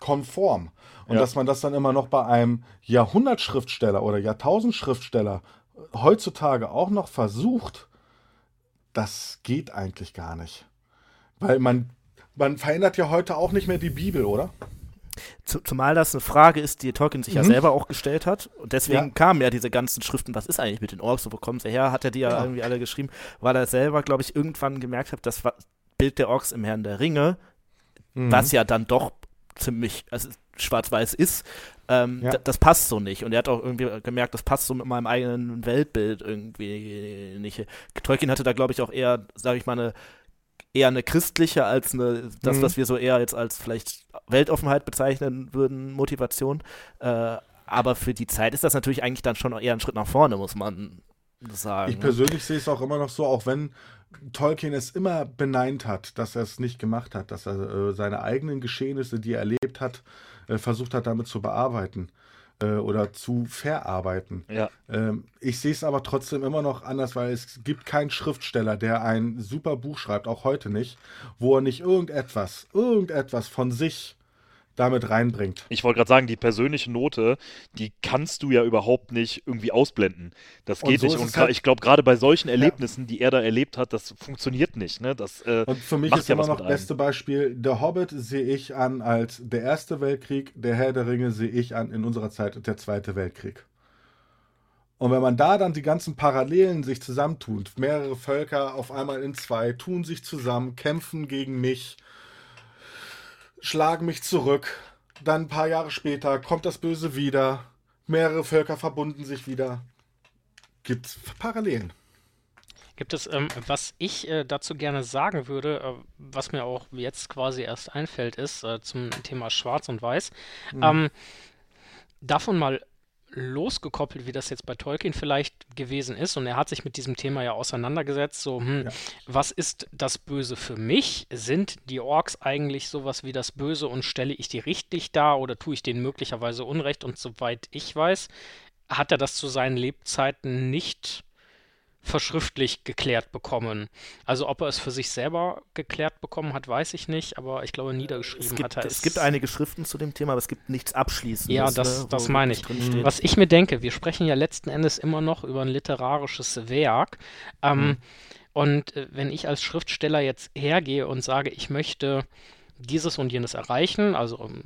konform. Und Ja. dass man das dann immer noch bei einem Jahrhundertschriftsteller oder Jahrtausendschriftsteller heutzutage auch noch versucht, das geht eigentlich gar nicht. Weil man, man verändert ja heute auch nicht mehr die Bibel, oder? Zu, zumal das eine Frage ist, die Tolkien sich ja Mhm. selber auch gestellt hat. Und deswegen Ja. kamen ja diese ganzen Schriften, was ist eigentlich mit den Orks, wo kommen sie her? Hat er die ja Genau. irgendwie alle geschrieben, weil er selber, glaube ich, irgendwann gemerkt hat, das Bild der Orks im Herrn der Ringe, Mhm. was ja dann doch ziemlich also schwarz-weiß ist, ähm, Ja. das passt so nicht. Und er hat auch irgendwie gemerkt, das passt so mit meinem eigenen Weltbild irgendwie nicht. Tolkien hatte da, glaube ich, auch eher, sage ich mal, eine eher eine christliche als eine, das, Mhm. was wir so eher jetzt als vielleicht Weltoffenheit bezeichnen würden, Motivation. Äh, aber für die Zeit ist das natürlich eigentlich dann schon eher ein Schritt nach vorne, muss man sagen. Ich persönlich sehe es auch immer noch so, auch wenn Tolkien es immer beneint hat, dass er es nicht gemacht hat, dass er äh, seine eigenen Geschehnisse, die er erlebt hat, äh, versucht hat, damit zu bearbeiten äh, oder zu verarbeiten. Ja. Ähm, ich sehe es aber trotzdem immer noch anders, weil es gibt keinen Schriftsteller, der ein super Buch schreibt, auch heute nicht, wo er nicht irgendetwas, irgendetwas von sich damit reinbringt. Ich wollte gerade sagen, die persönliche Note, die kannst du ja überhaupt nicht irgendwie ausblenden. Das geht so nicht. Und halt- ich glaube, gerade bei solchen Erlebnissen, die er da erlebt hat, das funktioniert nicht. Ne? Das, äh, Und für mich Macht ist ja immer noch das beste Beispiel, der Hobbit sehe ich an als der Erste Weltkrieg, der Herr der Ringe sehe ich an in unserer Zeit der Zweite Weltkrieg. Und wenn man da dann die ganzen Parallelen sich zusammentut, mehrere Völker auf einmal in zwei, tun sich zusammen, kämpfen gegen mich, schlagen mich zurück, dann ein paar Jahre später kommt das Böse wieder, mehrere Völker verbunden sich wieder. Gibt's Parallelen. Gibt es, ähm, was ich äh, dazu gerne sagen würde, äh, was mir auch jetzt quasi erst einfällt, ist äh, zum Thema Schwarz und Weiß. Ähm, davon mal losgekoppelt, wie das jetzt bei Tolkien vielleicht gewesen ist, und er hat sich mit diesem Thema ja auseinandergesetzt, so, hm, Ja. was ist das Böse für mich? Sind die Orks eigentlich sowas wie das Böse und stelle ich die richtig dar oder tue ich denen möglicherweise Unrecht? Und soweit ich weiß, hat er das zu seinen Lebzeiten nicht verschriftlich geklärt bekommen. Also ob er es für sich selber geklärt bekommen hat, weiß ich nicht, aber ich glaube niedergeschrieben es, hat gibt, er es gibt einige Schriften zu dem Thema, aber es gibt nichts Abschließendes. Ja, das- ne, das meine ich. drinsteht. Was ich mir denke, wir sprechen ja letzten Endes immer noch über ein literarisches Werk. Ähm, Mhm. Und äh, wenn ich als Schriftsteller jetzt hergehe und sage, ich möchte dieses und jenes erreichen, also ähm,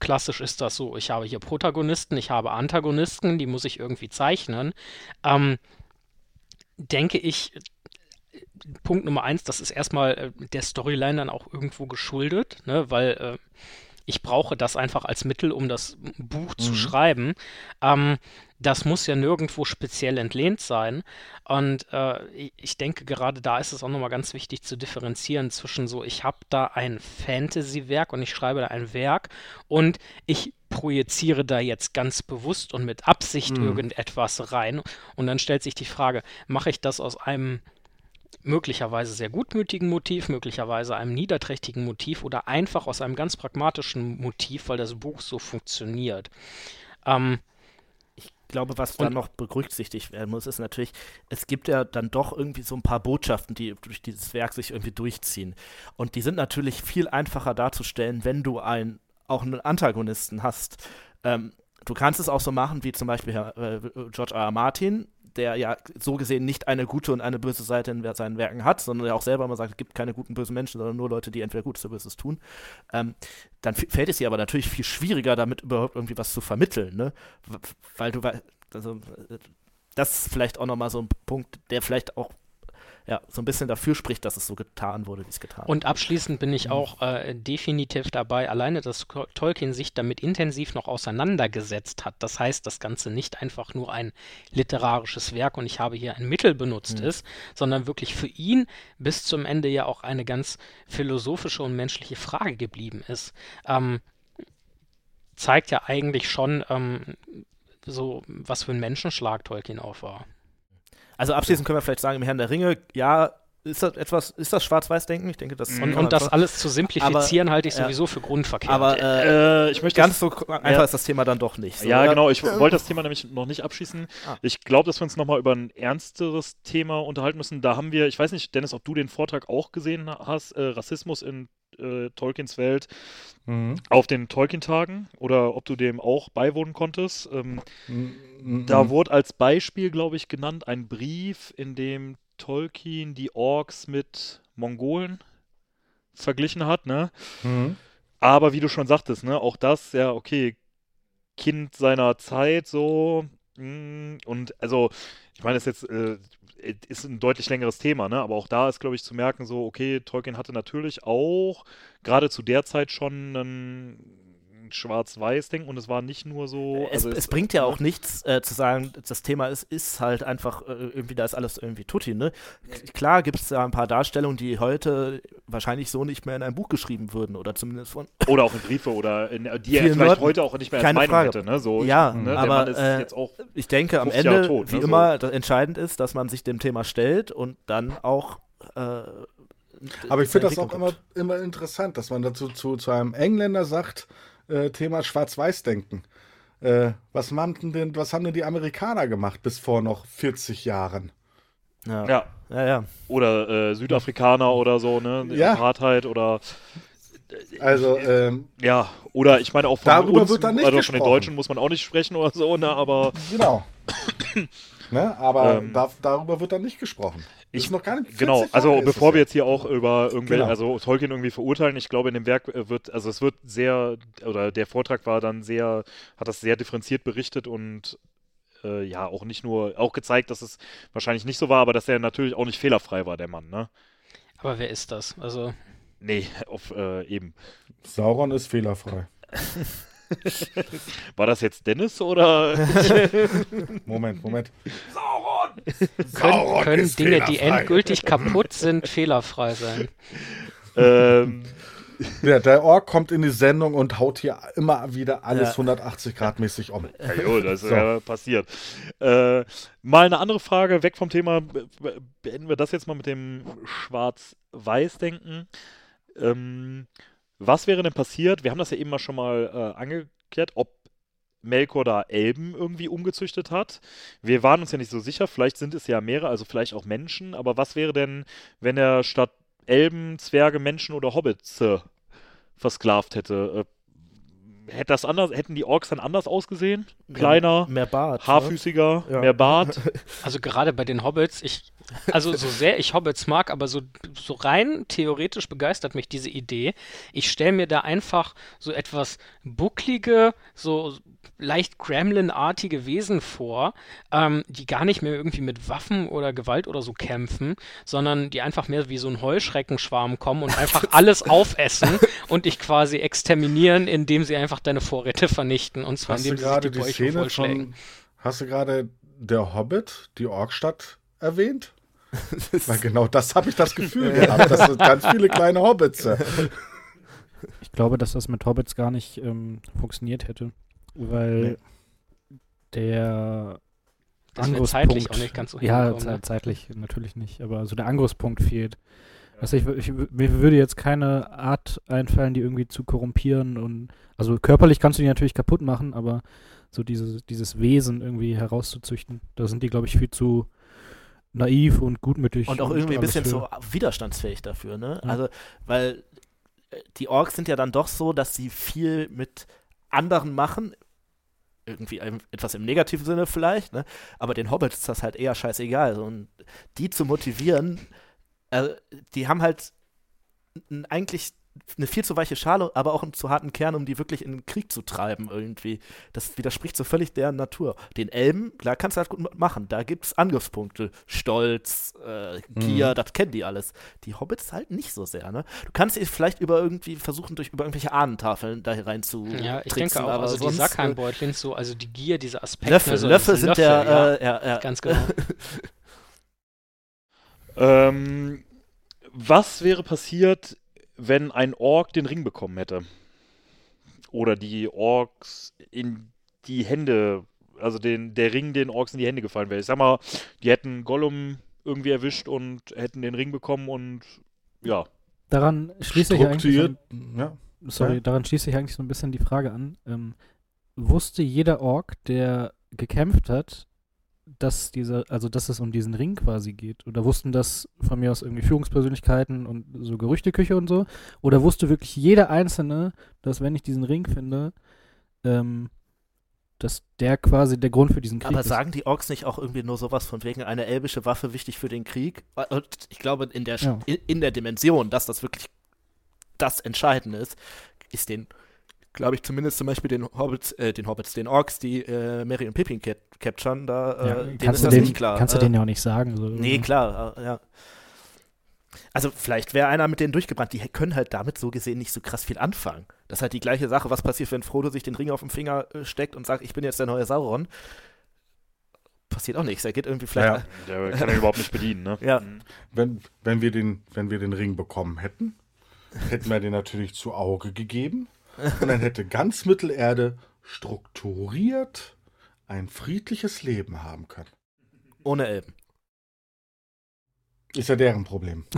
klassisch ist das so, ich habe hier Protagonisten, ich habe Antagonisten, die muss ich irgendwie zeichnen, ähm, denke ich, Punkt Nummer eins, das ist erstmal äh, der Storyline dann auch irgendwo geschuldet, ne, weil äh, ich brauche das einfach als Mittel, um das Buch zu Mhm. schreiben. Ähm, das muss ja nirgendwo speziell entlehnt sein. Und äh, ich- ich denke, gerade da ist es auch nochmal ganz wichtig zu differenzieren zwischen so, ich habe da ein Fantasy-Werk und ich schreibe da ein Werk und ich projiziere da jetzt ganz bewusst und mit Absicht Mhm. irgendetwas rein. Und dann stellt sich die Frage, mache ich das aus einem möglicherweise sehr gutmütigen Motiv, möglicherweise einem niederträchtigen Motiv oder einfach aus einem ganz pragmatischen Motiv, weil das Buch so funktioniert. Ähm, Ich glaube, was da noch berücksichtigt werden muss, ist natürlich, es gibt ja dann doch irgendwie so ein paar Botschaften, die durch dieses Werk sich irgendwie durchziehen. Und die sind natürlich viel einfacher darzustellen, wenn du ein, auch einen Antagonisten hast. Ähm, du kannst es auch so machen, wie zum Beispiel Herr, äh, George R. R. Martin, der ja so gesehen nicht eine gute und eine böse Seite in seinen Werken hat, sondern der auch selber immer sagt, es gibt keine guten, bösen Menschen, sondern nur Leute, die entweder Gutes oder Böses tun. Ähm, dann fällt es dir aber natürlich viel schwieriger, damit überhaupt irgendwie was zu vermitteln, ne? Weil du also äh, das ist vielleicht auch nochmal so ein Punkt, der vielleicht auch ja, so ein bisschen dafür spricht, dass es so getan wurde, wie es getan Und abschließend bin Mhm. ich auch äh, definitiv dabei, alleine, dass Tolkien sich damit intensiv noch auseinandergesetzt hat. Das heißt, das Ganze nicht einfach nur ein literarisches Werk und ich habe hier ein Mittel benutzt Mhm. ist, sondern wirklich für ihn bis zum Ende ja auch eine ganz philosophische und menschliche Frage geblieben ist. Ähm, zeigt ja eigentlich schon ähm, so, was für ein Menschenschlag Tolkien auch war. Also abschließend können wir vielleicht sagen, im Herrn der Ringe, ja, ist das etwas, ist das Schwarz-Weiß-Denken? Ich denke, das Mhm. Und, und das alles zu simplifizieren halte ich ja. sowieso für grundverkehrt. aber äh, Äh, ich möchte ganz so einfach ja. ist das Thema dann doch nicht. So, ja, oder? genau. Ich wollte das Thema nämlich noch nicht abschließen. Ah. Ich glaube, dass wir uns nochmal über ein ernsteres Thema unterhalten müssen. Da haben wir, ich weiß nicht, Dennis, ob du den Vortrag auch gesehen hast, äh, Rassismus in äh, Tolkiens Welt Mhm. auf den Tolkien-Tagen oder ob du dem auch beiwohnen konntest. Ähm, Mhm. Da wurde als Beispiel, glaube ich, genannt ein Brief, in dem Tolkien die Orks mit Mongolen verglichen hat, ne? Mhm. Aber wie du schon sagtest, ne, auch das, ja, okay, Kind seiner Zeit, so, mm, und also, ich meine, das ist jetzt, äh, ist ein deutlich längeres Thema, ne, aber auch da ist, glaube ich, zu merken, so, okay, Tolkien hatte natürlich auch gerade zu der Zeit schon ein Schwarz-Weiß-Ding und es war nicht nur so. Es, also es bringt ja ne? auch nichts äh, zu sagen, das Thema ist, ist halt einfach äh, irgendwie, da ist alles irgendwie tutti, ne? Klar gibt es da ein paar Darstellungen, die heute wahrscheinlich so nicht mehr in ein Buch geschrieben würden oder zumindest von. Oder auch in Briefe oder in, die er vielleicht Leuten- heute auch nicht mehr als keine Meinung Frage. hätte, ne? So, Ja, ne, der aber, äh, jetzt auch. Ich denke, am 50 Jahre Ende, tot, wie ne, so. immer, das entscheidend ist, dass man sich dem Thema stellt und dann auch. Äh, Aber ich finde das auch immer, immer interessant, dass man dazu zu, zu einem Engländer sagt, äh, Thema Schwarz-Weiß-Denken. Äh, was, haben denn, was haben denn die Amerikaner gemacht bis vor noch 40 Jahren? Ja. Ja. ja, ja. Oder äh, Südafrikaner oder so, ne? Die Ja. Apartheid oder Also, ähm, ja, oder ich meine auch von Darüber uns, wird dann nicht also von den. Deutschen muss man auch nicht sprechen oder so, ne? Aber genau. ne? Aber Ähm, da, darüber wird dann nicht gesprochen. Ich- noch gar nicht 40 Genau, Jahre also bevor wir jetzt hier auch über irgendwelche, Genau. also Tolkien irgendwie verurteilen, ich glaube in dem Werk äh, wird, also es wird sehr, oder der Vortrag war dann sehr, hat das sehr differenziert berichtet und äh, ja, auch nicht nur, auch gezeigt, dass es wahrscheinlich nicht so war, aber dass er natürlich auch nicht fehlerfrei war, der Mann, ne? Aber wer ist das? Also, Nee, auf äh, eben. Sauron ist fehlerfrei. War das jetzt Dennis oder? Moment, Moment. können, können ist Dinge, die fehlerfrei. endgültig kaputt sind, fehlerfrei sein? ähm, Der, der Ork kommt in die Sendung und haut hier immer wieder alles Ja. 180 Grad mäßig um. Ja, jo, das ist So. ja passiert. Äh, mal eine andere Frage, weg vom Thema. Be- be- Beenden wir das jetzt mal mit dem Schwarz-Weiß-Denken. Ähm, was wäre denn passiert? Wir haben das ja eben mal schon mal äh, angeklärt, ob Melkor da Elben irgendwie umgezüchtet hat. Wir waren uns ja nicht so sicher, vielleicht sind es ja mehrere, also vielleicht auch Menschen, aber was wäre denn, wenn er statt Elben, Zwerge, Menschen oder Hobbits äh, versklavt hätte? Äh, hätte das anders, hätten die Orks dann anders ausgesehen? Kleiner, Mehr Bart. Ne? haarfüßiger, Ja. mehr Bart. Also gerade bei den Hobbits, ich Also so sehr ich Hobbits mag, aber so, so rein theoretisch begeistert mich diese Idee. Ich stelle mir da einfach so etwas bucklige, so leicht Gremlin-artige Wesen vor, ähm, die gar nicht mehr irgendwie mit Waffen oder Gewalt oder so kämpfen, sondern die einfach mehr wie so ein Heuschreckenschwarm kommen und einfach alles aufessen und dich quasi exterminieren, indem sie einfach deine Vorräte vernichten. Und zwar Hast du indem sie die die Szene vollschlägen. von, hast du gerade der Hobbit, die Orkstadt erwähnt? Weil genau das habe ich das Gefühl gehabt. Das sind ganz viele kleine Hobbits. Ich glaube, dass das mit Hobbits gar nicht ähm, funktioniert hätte, weil der Das wäre zeitlich Angriffspunkt- auch nicht ganz so Ja, ne? zeitlich natürlich nicht, aber so der Angriffspunkt fehlt. Also ich, ich, mir würde jetzt keine Art einfallen, die irgendwie zu korrumpieren und also körperlich kannst du die natürlich kaputt machen, aber so dieses, dieses Wesen irgendwie herauszuzüchten, da sind die, glaube ich, viel zu naiv und gutmütig. Und auch irgendwie ein bisschen so widerstandsfähig dafür, ne? Ja. Also, weil äh, die Orks sind ja dann doch so, dass sie viel mit anderen machen. Irgendwie etwas im negativen Sinne vielleicht, ne? Aber den Hobbits ist das halt eher scheißegal. Und die zu motivieren, äh, die haben halt eigentlich eine viel zu weiche Schale, aber auch einen zu harten Kern, um die wirklich in den Krieg zu treiben irgendwie. Das widerspricht so völlig deren Natur. Den Elben, klar, kannst du halt gut machen. Da gibt es Angriffspunkte. Stolz, äh, Gier, Mhm. das kennen die alles. Die Hobbits halt nicht so sehr, ne? Du kannst sie vielleicht über irgendwie versuchen, durch über irgendwelche Ahnentafeln da rein zu Ja, ich tricksen, denke auch, aber also die sonst, äh, Sackheimbeutlin, so, also die Gier, dieser Aspekt. Löffel, ne, so Löffel diese sind Löffel, der, ja, äh, ja, ja. ganz genau. Ähm, was wäre passiert, wenn ein Ork den Ring bekommen hätte? Oder die Orks in die Hände, also den, der Ring den Orks in die Hände gefallen wäre. Ich sag mal, die hätten Gollum irgendwie erwischt und hätten den Ring bekommen und ja. Daran schließe ich eigentlich so, Strukturiert. Ja. sorry, Ja. daran schließe ich eigentlich so ein bisschen die Frage an. Ähm, wusste jeder Ork, der gekämpft hat, dass diese, also dass es um diesen Ring quasi geht? Oder wussten das von mir aus irgendwie Führungspersönlichkeiten und so Gerüchteküche und so? Oder wusste wirklich jeder Einzelne, dass wenn ich diesen Ring finde, ähm, dass der quasi der Grund für diesen Krieg Aber ist? sagen die Orks nicht auch irgendwie nur sowas von wegen eine elbische Waffe wichtig für den Krieg? Und ich glaube, in der, Ja. in, in der Dimension, dass das wirklich das Entscheidende ist, ist den, glaube ich, zumindest zum Beispiel den Hobbits, äh, den Hobbits, den Orks, die äh, Mary und Pippin cap capturen, da, äh, ja, denen kannst ist du das den, nicht klar. Kannst du äh, denen ja auch nicht sagen. So. Nee, klar, äh, ja. Also vielleicht wäre einer mit denen durchgebrannt. Die können halt damit so gesehen nicht so krass viel anfangen. Das ist halt die gleiche Sache, was passiert, wenn Frodo sich den Ring auf den Finger äh, steckt und sagt, ich bin jetzt der neue Sauron. Passiert auch nichts. Er geht irgendwie vielleicht. Ja. Der kann er überhaupt nicht bedienen, ne? Ja. Wenn, wenn, wir den, wenn wir den Ring bekommen hätten, hätten wir den natürlich zu Auge gegeben. Und dann hätte ganz Mittelerde strukturiert ein friedliches Leben haben können. Ohne Elben. Ist ja deren Problem.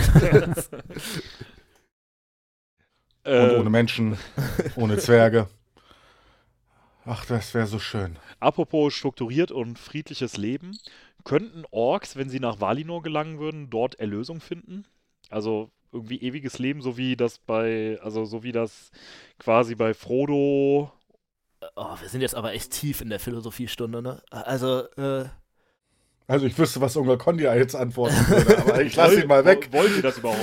Und Äh, ohne Menschen, ohne Zwerge. Ach, das wäre so schön. Apropos strukturiert und friedliches Leben, könnten Orks, wenn sie nach Valinor gelangen würden, dort Erlösung finden? Also irgendwie ewiges Leben, so wie das bei, also so wie das quasi bei Frodo. Oh, wir sind jetzt aber echt tief in der Philosophiestunde, ne? Also, äh, Also ich wüsste, was Onkel Kondia jetzt antworten würde, aber ich lasse ihn mal weg. Wollen Sie das überhaupt?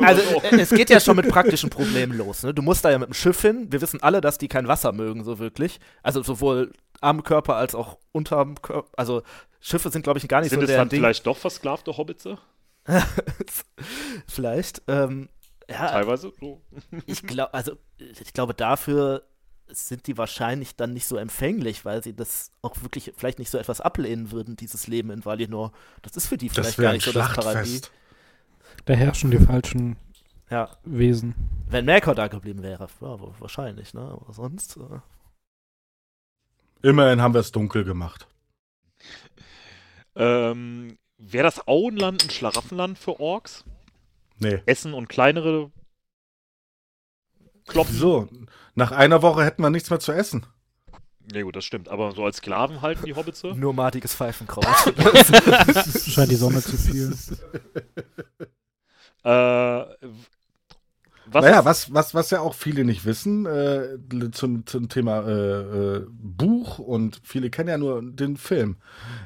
also äh, es geht ja schon mit praktischen Problemen los, ne? Du musst da ja mit dem Schiff hin. Wir wissen alle, dass die kein Wasser mögen, so wirklich. Also sowohl am Körper als auch unterm Körper. Also Schiffe sind, glaube ich, gar nicht Sind so es der dann Ding. vielleicht doch versklavte Hobbitze? vielleicht. Ähm, ja, Teilweise so. ich glaube, also ich glaube, dafür sind die wahrscheinlich dann nicht so empfänglich, weil sie das auch wirklich vielleicht nicht so etwas ablehnen würden, dieses Leben in Valinor. Das ist für die vielleicht gar nicht so das Paradies. Da herrschen die falschen Ja, Wesen. wenn Melkor da geblieben wäre, ja, wa- wahrscheinlich, ne? Aber sonst. Äh, Immerhin haben wir es dunkel gemacht. Ähm, Wäre das Auenland ein Schlaraffenland für Orks? Nee. Essen und kleinere Klopfen? So, nach einer Woche hätten wir nichts mehr zu essen. Ja gut, das stimmt. Aber so als Sklaven halten die Hobbitze? nur matiges Pfeifenkraut. Scheint die Sonne zu viel. Äh, was naja, ist- was, was, was ja auch viele nicht wissen äh, zum, zum Thema äh, äh, Buch und viele kennen ja nur den Film.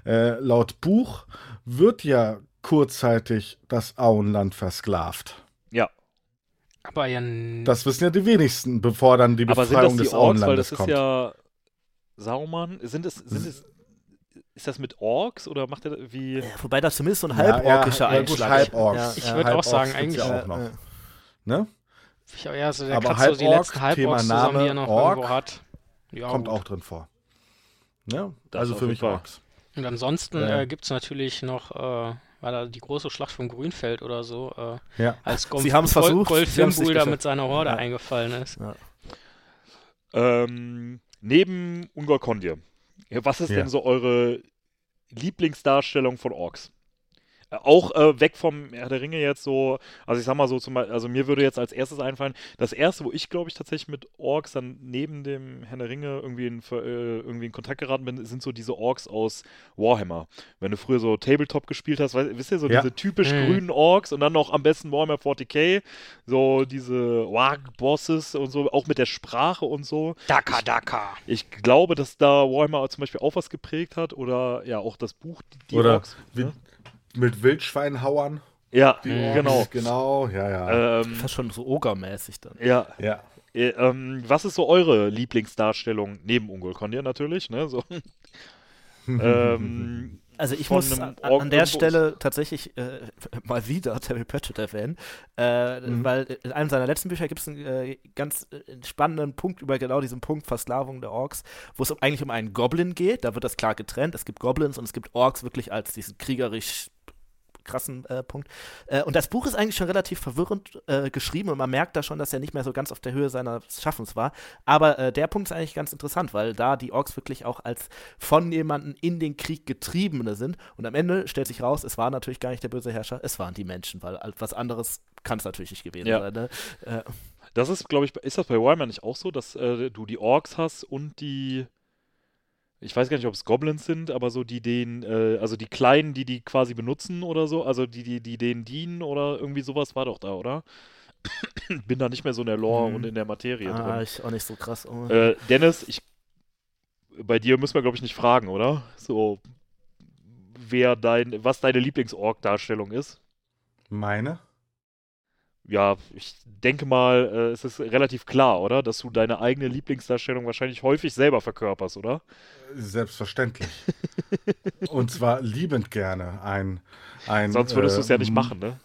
Äh, laut Buch wird ja kurzzeitig das Auenland versklavt. Ja. Aber ja. n- Das wissen ja die wenigsten, bevor dann die Aber sind das Befreiung die des Orks? Weil Auenlandes das ist kommt. ja Saumann. Sind es, sind es, ist das mit Orks oder macht er wie? Ja, wobei das zumindest so ein Ja, halborkischer ja, ja, Einschlag Halborks. Ja, Ich ja. würd auch sagen, eigentlich- auch noch. Ne? Ich, ja, so der Aber kratzt so die Halborg, letzten Thema zusammen, die er Name, noch Ork, irgendwo hat. Ja, Kommt gut. auch drin vor. Ne? Das Also für mich. Orks. Und ansonsten Ja. äh, gibt es natürlich noch, äh, war da die große Schlacht vom Grünfeld oder so, äh, Ja. als Gold, Sie haben's versucht, Gold Fimbul da mit seiner Horde Ja. eingefallen ist. Ähm, neben Ungol Kondir. Ja, Was ist Ja. denn so eure Lieblingsdarstellung von Orks? Auch äh, weg vom Herr der Ringe jetzt so, also ich sag mal so, zum, Beispiel- also mir würde jetzt als erstes einfallen, das erste, wo ich glaube ich tatsächlich mit Orks dann neben dem Herr der Ringe irgendwie in, äh, irgendwie in Kontakt geraten bin, sind so diese Orks aus Warhammer. Wenn du früher so Tabletop gespielt hast, weißt, wisst ihr, so Ja. diese typisch Mhm. grünen Orks und dann noch am besten Warhammer 40k, so diese Warg-Bosses und so, auch mit der Sprache und so. Daka, Daka. Ich glaube, dass da Warhammer zum Beispiel auch was geprägt hat oder ja auch das Buch Die, die Oder Orks. ne? Mit Wildschweinhauern. Ja, Die Mhm. genau. Genau, ja, ja. Ähm, Fast schon so Ogermäßig dann. ja, ja. äh, ähm, was ist so eure Lieblingsdarstellung neben Ungol Kondir natürlich, ne? So, ähm, Also ich muss an, an der Stelle tatsächlich äh, mal wieder Terry Pratchett erwähnen, äh, Mhm. weil in einem seiner letzten Bücher gibt es einen äh, ganz äh, spannenden Punkt über genau diesen Punkt Versklavung der Orks, wo es eigentlich um einen Goblin geht. Da wird das klar getrennt. Es gibt Goblins und es gibt Orks wirklich als diesen kriegerisch krassen äh, Punkt. Äh, und das Buch ist eigentlich schon relativ verwirrend äh, geschrieben und man merkt da schon, dass er nicht mehr so ganz auf der Höhe seines Schaffens war. Aber äh, der Punkt ist eigentlich ganz interessant, weil da die Orks wirklich auch als von jemandem in den Krieg getriebene sind. Und am Ende stellt sich raus, es war natürlich gar nicht der böse Herrscher, es waren die Menschen, weil was anderes kann es natürlich nicht gewesen Ja. sein. Ne? Äh, das ist, glaube ich, ist das bei Warhammer nicht auch so, dass äh, du die Orks hast und die ich weiß gar nicht, ob es Goblins sind, aber so die den, äh, also die Kleinen, die die quasi benutzen oder so, also die, die, die denen dienen oder irgendwie sowas war doch da, oder? Bin da nicht mehr so in der Lore Mhm. und in der Materie ah, drin. ich auch nicht so krass. Oh. Äh, Dennis, ich, bei dir müssen wir, glaube ich, nicht fragen, oder? So, wer dein, was deine Lieblings-Org-Darstellung ist. Meine? Ja, ich denke mal, äh, es ist relativ klar, oder? Dass du deine eigene Lieblingsdarstellung wahrscheinlich häufig selber verkörperst, oder? Selbstverständlich. Und zwar liebend gerne. Ein, ein, Sonst würdest du es ja nicht ähm, machen, ne?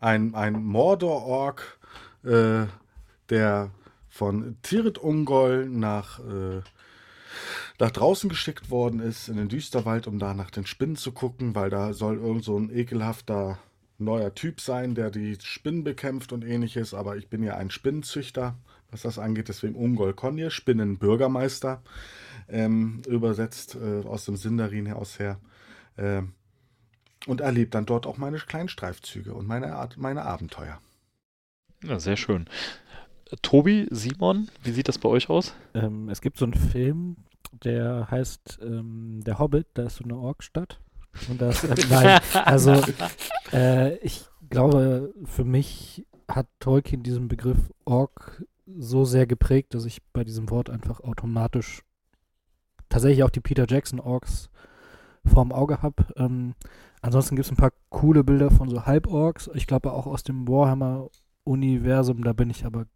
Ein, ein Mordor-Ork, äh, der von Tirit Ungol nach, äh, nach draußen geschickt worden ist, in den Düsterwald, um da nach den Spinnen zu gucken, weil da soll irgend so ein ekelhafter neuer Typ sein, der die Spinnen bekämpft und ähnliches. Aber ich bin ja ein Spinnenzüchter, was das angeht, deswegen Ungol Konir, Spinnenbürgermeister, ähm, übersetzt äh, aus dem Sindarin heraus her. Ähm, und erlebt dann dort auch meine kleinen Streifzüge und meine, Art, meine Abenteuer. Ja, sehr schön. Äh, Tobi, Simon, wie sieht das bei euch aus? Ähm, es gibt so einen Film, der heißt ähm, Der Hobbit, da ist so eine Orkstadt. Und das, äh, nein, also äh, ich glaube, für mich hat Tolkien diesen Begriff Ork so sehr geprägt, dass ich bei diesem Wort einfach automatisch tatsächlich auch die Peter Jackson Orks vorm Auge habe. Ähm, ansonsten gibt es ein paar coole Bilder von so Halborks. Ich glaube auch aus dem Warhammer-Universum, da bin ich aber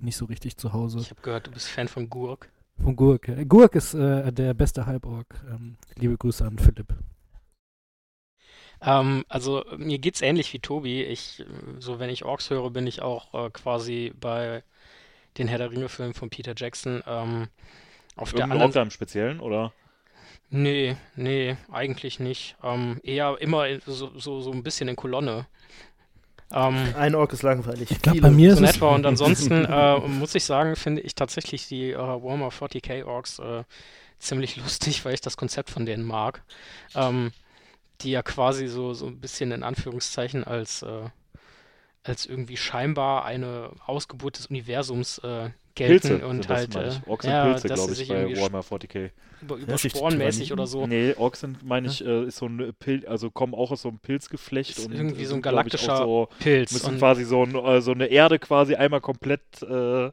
nicht so richtig zu Hause. Ich habe gehört, du bist Fan von Gurk. Von Gurk. ja. Gurk ist äh, der beste Halborg. Ähm, liebe Grüße an Philipp. Ähm, also mir geht's ähnlich wie Tobi. Ich, äh, so wenn ich Orks höre, bin ich auch äh, quasi bei den Herr der Ringe-Filmen von Peter Jackson. Ähm, auf der Irgendein anderen Ork da im Speziellen, oder? Nee, nee, eigentlich nicht. Ähm, eher immer so, so, so ein bisschen in Kolonne. Ähm, Ein Ork ist langweilig. Ich glaube, Viele- bei mir so ist etwa. Und ansonsten äh, muss ich sagen, finde ich tatsächlich die äh, Warhammer 40k Orks äh, ziemlich lustig, weil ich das Konzept von denen mag. Ähm, die ja quasi so, so ein bisschen in Anführungszeichen als, äh, als irgendwie scheinbar eine Ausgeburt des Universums äh, gelten Pilze und das, halt meine äh. Orks sind ja, Pilze, dass glaube sie ich, sich bei irgendwie Warhammer 40k. über, Ja, über sich die Spornmäßig Tyranniden? oder so. Nee, Orks sind, meine ich, äh, ist so ein Pilz, also kommen auch aus so einem Pilzgeflecht Ist und irgendwie so ein sind, glaub ich, galaktischer so, Pilz. müssen Und- quasi so, ein, äh, so eine Erde quasi einmal komplett äh,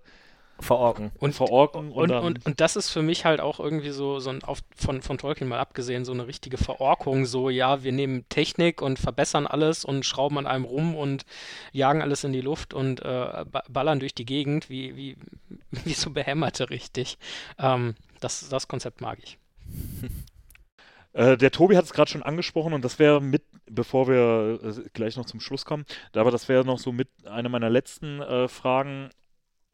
verorken. Und, verorken und, und, und, und das ist für mich halt auch irgendwie so, so ein auf, von, von Tolkien mal abgesehen, so eine richtige Verorkung. So, ja, wir nehmen Technik und verbessern alles und schrauben an einem rum und jagen alles in die Luft und äh, ba- ballern durch die Gegend, wie, wie, wie so Behämmerte richtig. Ähm, das, das Konzept mag ich. Äh, der Tobi hat es gerade schon angesprochen und das wäre mit, bevor wir äh, gleich noch zum Schluss kommen, aber das wäre noch so mit einer meiner letzten äh, Fragen.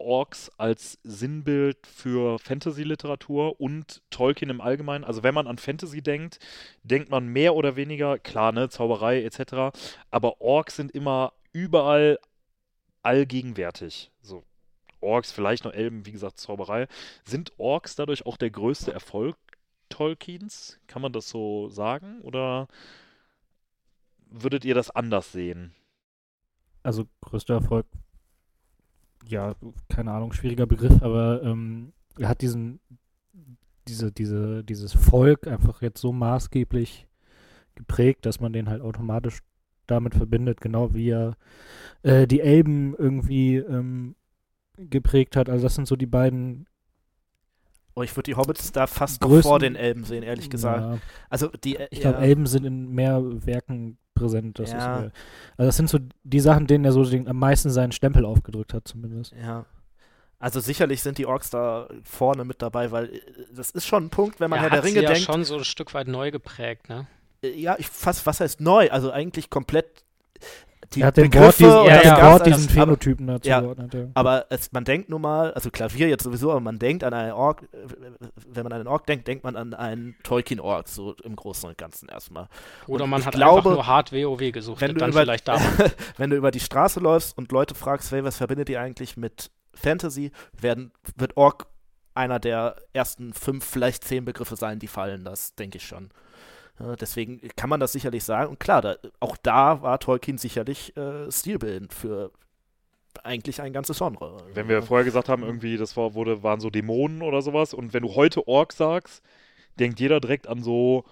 Orks als Sinnbild für Fantasy-Literatur und Tolkien im Allgemeinen. Also wenn man an Fantasy denkt, denkt man mehr oder weniger, klar, ne, Zauberei etc., aber Orks sind immer überall allgegenwärtig. So Orks, vielleicht noch Elben, wie gesagt, Zauberei. Sind Orks dadurch auch der größte Erfolg Tolkiens? Kann man das so sagen? Oder würdet ihr das anders sehen? Also größter Erfolg, ja, keine Ahnung, schwieriger Begriff, aber ähm, er hat diesen, diese, diese, dieses Volk einfach jetzt so maßgeblich geprägt, dass man den halt automatisch damit verbindet, genau wie er äh, die Elben irgendwie ähm, geprägt hat. Also das sind so die beiden Oh, ich würde die Hobbits da fast noch Größen- vor den Elben sehen, ehrlich gesagt. Ja, Also die, ich glaube, ja, Elben sind in mehr Werken präsent. Das Ja. ist, also das sind so die Sachen, denen er so den, am meisten seinen Stempel aufgedrückt hat, zumindest. Ja. Also sicherlich sind die Orks da vorne mit dabei, weil äh, das ist schon ein Punkt, wenn man er Herr der Ringe ja denkt. schon so ein Stück weit neu geprägt, ne? äh, Ja, ich fast, was heißt neu? Also eigentlich komplett die er hat Wort Begriffe diesen, er hat Wort diesen aber, Phänotypen dazu ja. geordnet. Ja. aber es, man denkt nun mal, also Klavier jetzt sowieso, aber man denkt an einen Ork, wenn man an einen Ork denkt, denkt man an einen Tolkien-Ork, so im Großen und Ganzen erstmal. Oder Und man hat glaube, einfach nur hart WoW gesucht wenn und du dann über- vielleicht da. wenn du über die Straße läufst und Leute fragst, hey, was verbindet ihr eigentlich mit Fantasy, werden, wird Ork einer der ersten fünf, vielleicht zehn Begriffe sein, die fallen, das denke ich schon. Ja, deswegen kann man das sicherlich sagen. Und klar, da, auch da war Tolkien sicherlich äh, stilbildend für eigentlich ein ganzes Genre. Wenn wir vorher gesagt haben, irgendwie, das war, wurde, waren so Dämonen oder sowas, und wenn du heute Ork sagst, denkt jeder direkt an so,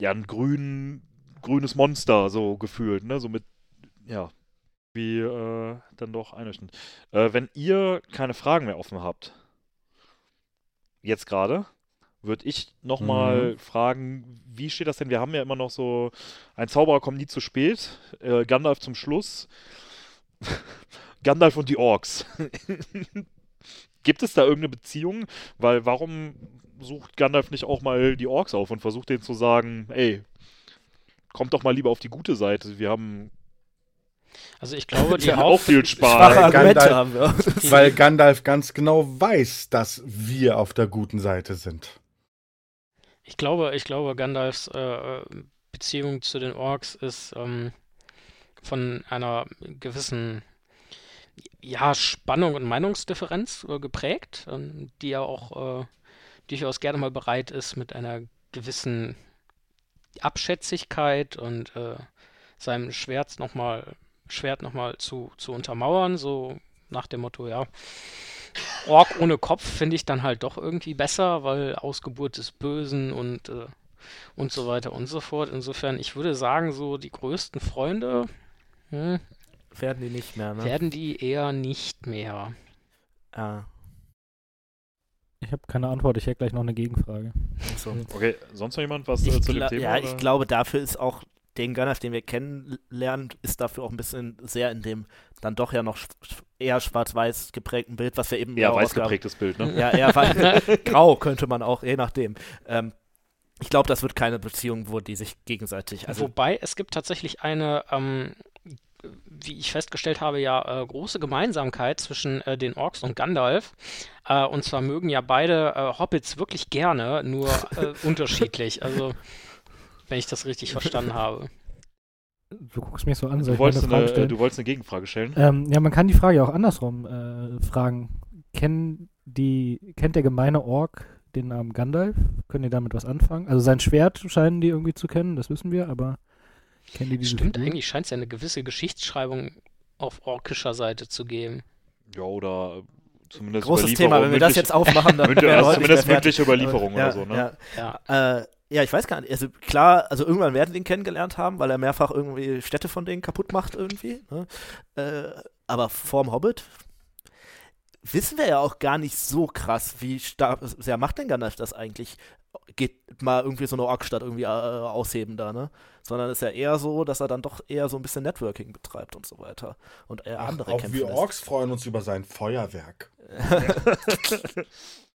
ja, ein grün, grünes Monster, so gefühlt, ne? So mit, ja, wie äh, dann doch einrichten. Äh, wenn ihr keine Fragen mehr offen habt, jetzt gerade, würde ich nochmal fragen, wie steht das denn? Wir haben ja immer noch so, ein Zauberer kommt nie zu spät, äh, Gandalf zum Schluss. Gandalf und die Orks. Gibt es da irgendeine Beziehung? Weil warum sucht Gandalf nicht auch mal die Orks auf und versucht denen zu sagen, ey, kommt doch mal lieber auf die gute Seite. Wir haben Also ich glaube, die ja auch viel Spaß. Gandalf- haben wir. Weil Gandalf ganz genau weiß, dass wir auf der guten Seite sind. Ich glaube, ich glaube, Gandalfs äh, Beziehung zu den Orks ist ähm, von einer gewissen ja, Spannung und Meinungsdifferenz äh, geprägt, ähm, die er auch äh, durchaus gerne mal bereit ist, mit einer gewissen Abschätzigkeit und äh, seinem Schwert nochmal Schwert zu, zu untermauern, so nach dem Motto, ja, Ork ohne Kopf finde ich dann halt doch irgendwie besser, weil Ausgeburt des Bösen und, äh, und so weiter und so fort. Insofern, ich würde sagen, so die größten Freunde hm, Werden die nicht mehr, ne? werden die eher nicht mehr. Ja. Ich habe keine Antwort, ich hätte gleich noch eine Gegenfrage. So. Okay, sonst noch jemand was äh, Ich zu dem Thema? ja, oder? ich glaube, dafür ist auch den Gandalf, den wir kennenlernen, ist dafür auch ein bisschen sehr in dem dann doch ja noch eher schwarz-weiß geprägten Bild, was wir eben ja, weiß ausgaben- geprägtes Bild, ne? Ja, eher grau könnte man auch, je nachdem. Ähm, ich glaube, das wird keine Beziehung, wo die sich gegenseitig. Also, Wobei es gibt tatsächlich eine, ähm, wie ich festgestellt habe, ja äh, große Gemeinsamkeit zwischen äh, den Orks und Gandalf. Äh, und zwar mögen ja beide äh, Hobbits wirklich gerne, nur äh, unterschiedlich. Also, wenn ich das richtig verstanden habe. Du guckst mich so an, soll Du wolltest, eine Frage eine, äh, du wolltest eine Gegenfrage stellen? Ähm, ja, man kann die Frage auch andersrum äh, fragen. Kennen die, kennt der gemeine Ork den Namen Gandalf? Können die damit was anfangen? Also sein Schwert scheinen die irgendwie zu kennen, das wissen wir, aber kennen die diese Stimmt, Figur? eigentlich scheint es ja eine gewisse Geschichtsschreibung auf orkischer Seite zu geben. Ja, oder zumindest großes Thema, wenn wir das jetzt aufmachen, dann mündlich- wären wir also zumindest mündliche Überlieferung ja, oder so, ne? Ja, Ja. Äh, ja, ich weiß gar nicht. Also klar, also irgendwann werden wir ihn kennengelernt haben, weil er mehrfach irgendwie Städte von denen kaputt macht irgendwie. Ne? Äh, aber vorm Hobbit wissen wir ja auch gar nicht so krass, wie stark, sehr macht denn Gandalf das eigentlich? Geht mal irgendwie so eine Orkstadt irgendwie äh, ausheben da, ne? Sondern ist ja eher so, dass er dann doch eher so ein bisschen Networking betreibt und so weiter. Und eher andere Auch kämpfen wir lässt. Orks freuen uns über sein Feuerwerk.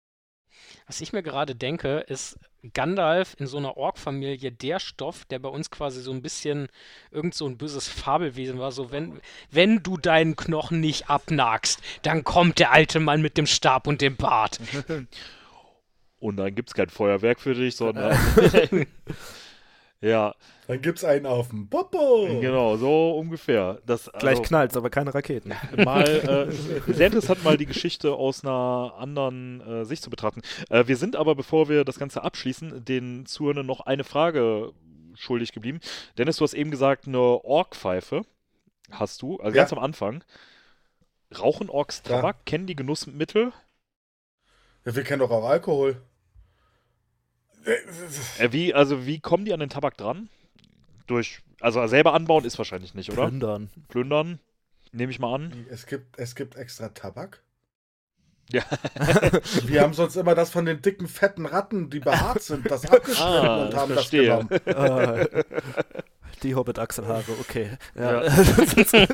Was ich mir gerade denke, ist Gandalf in so einer Ork-Familie der Stoff, der bei uns quasi so ein bisschen irgend so ein böses Fabelwesen war. So, wenn, wenn du deinen Knochen nicht abnagst, dann kommt der alte Mann mit dem Stab und dem Bart. Und dann gibt es kein Feuerwerk für dich, sondern. ja, Dann gibt's einen auf dem Popo. genau, so ungefähr. Das, Gleich also, knallt's, aber keine Raketen. mal äh, sehr interessant, mal die Geschichte aus einer anderen äh, Sicht zu betrachten. Äh, wir sind aber, bevor wir das Ganze abschließen, den Zuhörern noch eine Frage schuldig geblieben. Dennis, du hast eben gesagt, eine Orkpfeife hast du, also Ja. ganz am Anfang. Rauchen Orks Ja. Tabak? Kennen die Genussmittel? Ja, wir kennen doch auch Alkohol. Äh, wie, also wie kommen die an den Tabak dran? Durch, also selber anbauen ist wahrscheinlich nicht, oder? Plündern. Plündern? Nehme ich mal an. Es gibt, es gibt extra Tabak. Ja. Wir haben sonst immer das von den dicken, fetten Ratten, die behaart sind, das abgeschnitten Ah, und haben verstehe. das genommen. Äh, die Hobbit-Achselhaare, okay. Ja.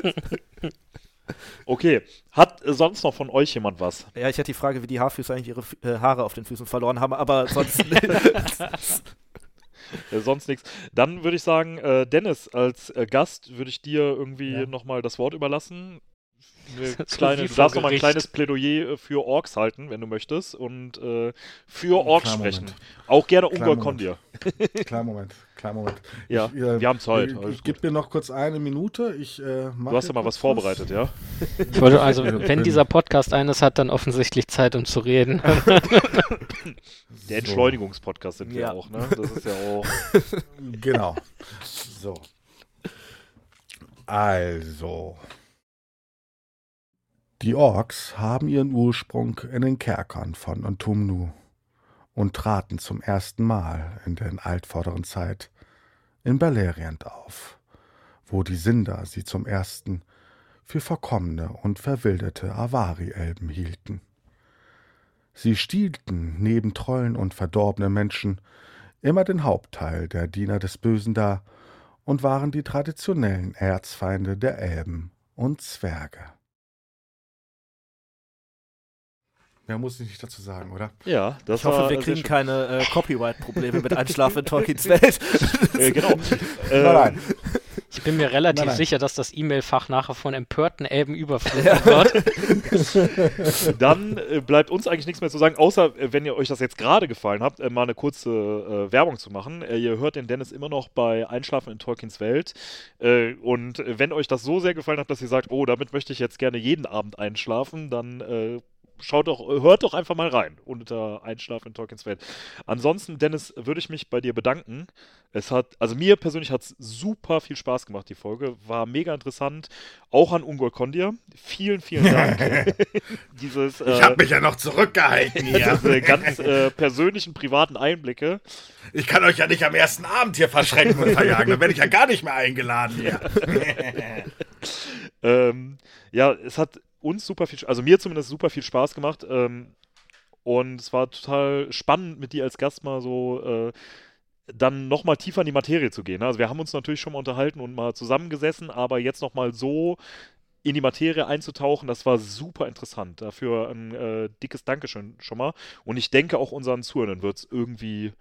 Okay. Hat äh, sonst noch von euch jemand was? Ja, ich hatte die Frage, wie die Haarfüße eigentlich ihre äh, Haare auf den Füßen verloren haben, aber sonst. Äh, sonst nichts. Dann würde ich sagen, äh, Dennis, als äh, Gast würde ich dir irgendwie Ja. nochmal das Wort überlassen. Eine So kleine, wie du darfst noch mal ein kleines Plädoyer äh, für Orks halten, wenn du möchtest. Und äh, für Orks Klar, sprechen. Moment. Auch gerne Ungol Moment. Kondir. Klar, Moment. Klar, Moment. Ja, Ich, äh, wir haben Zeit. Ich, alles ich gut. gebe mir noch kurz eine Minute. Ich, äh, mach Du hast ja mal was vorbereitet, ja? Ich wollte also, wenn dieser Podcast eines hat, dann offensichtlich Zeit, um zu reden. Der So. Entschleunigungspodcast sind wir Ja. auch, ne? Das ist ja auch. Genau. So. Also. Die Orks haben ihren Ursprung in den Kerkern von Untumnu und traten zum ersten Mal in der altvorderen Zeit in Beleriand auf, wo die Sinder sie zum ersten für verkommene und verwilderte Avari-Elben hielten. Sie stiehlten neben Trollen und verdorbenen Menschen immer den Hauptteil der Diener des Bösen dar und waren die traditionellen Erzfeinde der Elben und Zwerge. Mehr muss ich nicht dazu sagen, oder? Ja, das Ich hoffe, war wir kriegen keine äh, Copyright-Probleme mit Einschlafen in Tolkiens Welt. Äh, genau. Nein, Äh, nein. Ich bin mir relativ Nein, nein. sicher, dass das E-Mail-Fach nachher von empörten Elben überflutet wird. Dann äh, bleibt uns eigentlich nichts mehr zu sagen, außer äh, wenn ihr euch das jetzt gerade gefallen habt, äh, mal eine kurze äh, Werbung zu machen. Äh, ihr hört den Dennis immer noch bei Einschlafen in Tolkiens Welt. Äh, und äh, wenn euch das so sehr gefallen hat, dass ihr sagt, oh, damit möchte ich jetzt gerne jeden Abend einschlafen, dann äh, schaut doch, hört doch einfach mal rein unter Einschlafen in Tolkiens Welt. Ansonsten, Dennis, würde ich mich bei dir bedanken. Es hat, also mir persönlich hat es super viel Spaß gemacht, die Folge. War mega interessant. Auch an Ungol Kondir. Vielen, vielen Dank. Dieses, Ich äh, habe mich ja noch zurückgehalten hier. diese ganz äh, persönlichen, privaten Einblicke. Ich kann euch ja nicht am ersten Abend hier verschrecken und verjagen. Dann werde ich ja gar nicht mehr eingeladen hier. Ähm, ja, es hat uns super viel, also mir zumindest super viel Spaß gemacht. Ähm, und es war total spannend, mit dir als Gast mal so äh, dann nochmal tiefer in die Materie zu gehen. Also wir haben uns natürlich schon mal unterhalten und mal zusammengesessen, aber jetzt nochmal so in die Materie einzutauchen, das war super interessant. Dafür ein äh, dickes Dankeschön schon mal. Und ich denke auch unseren Zuhörern wird es irgendwie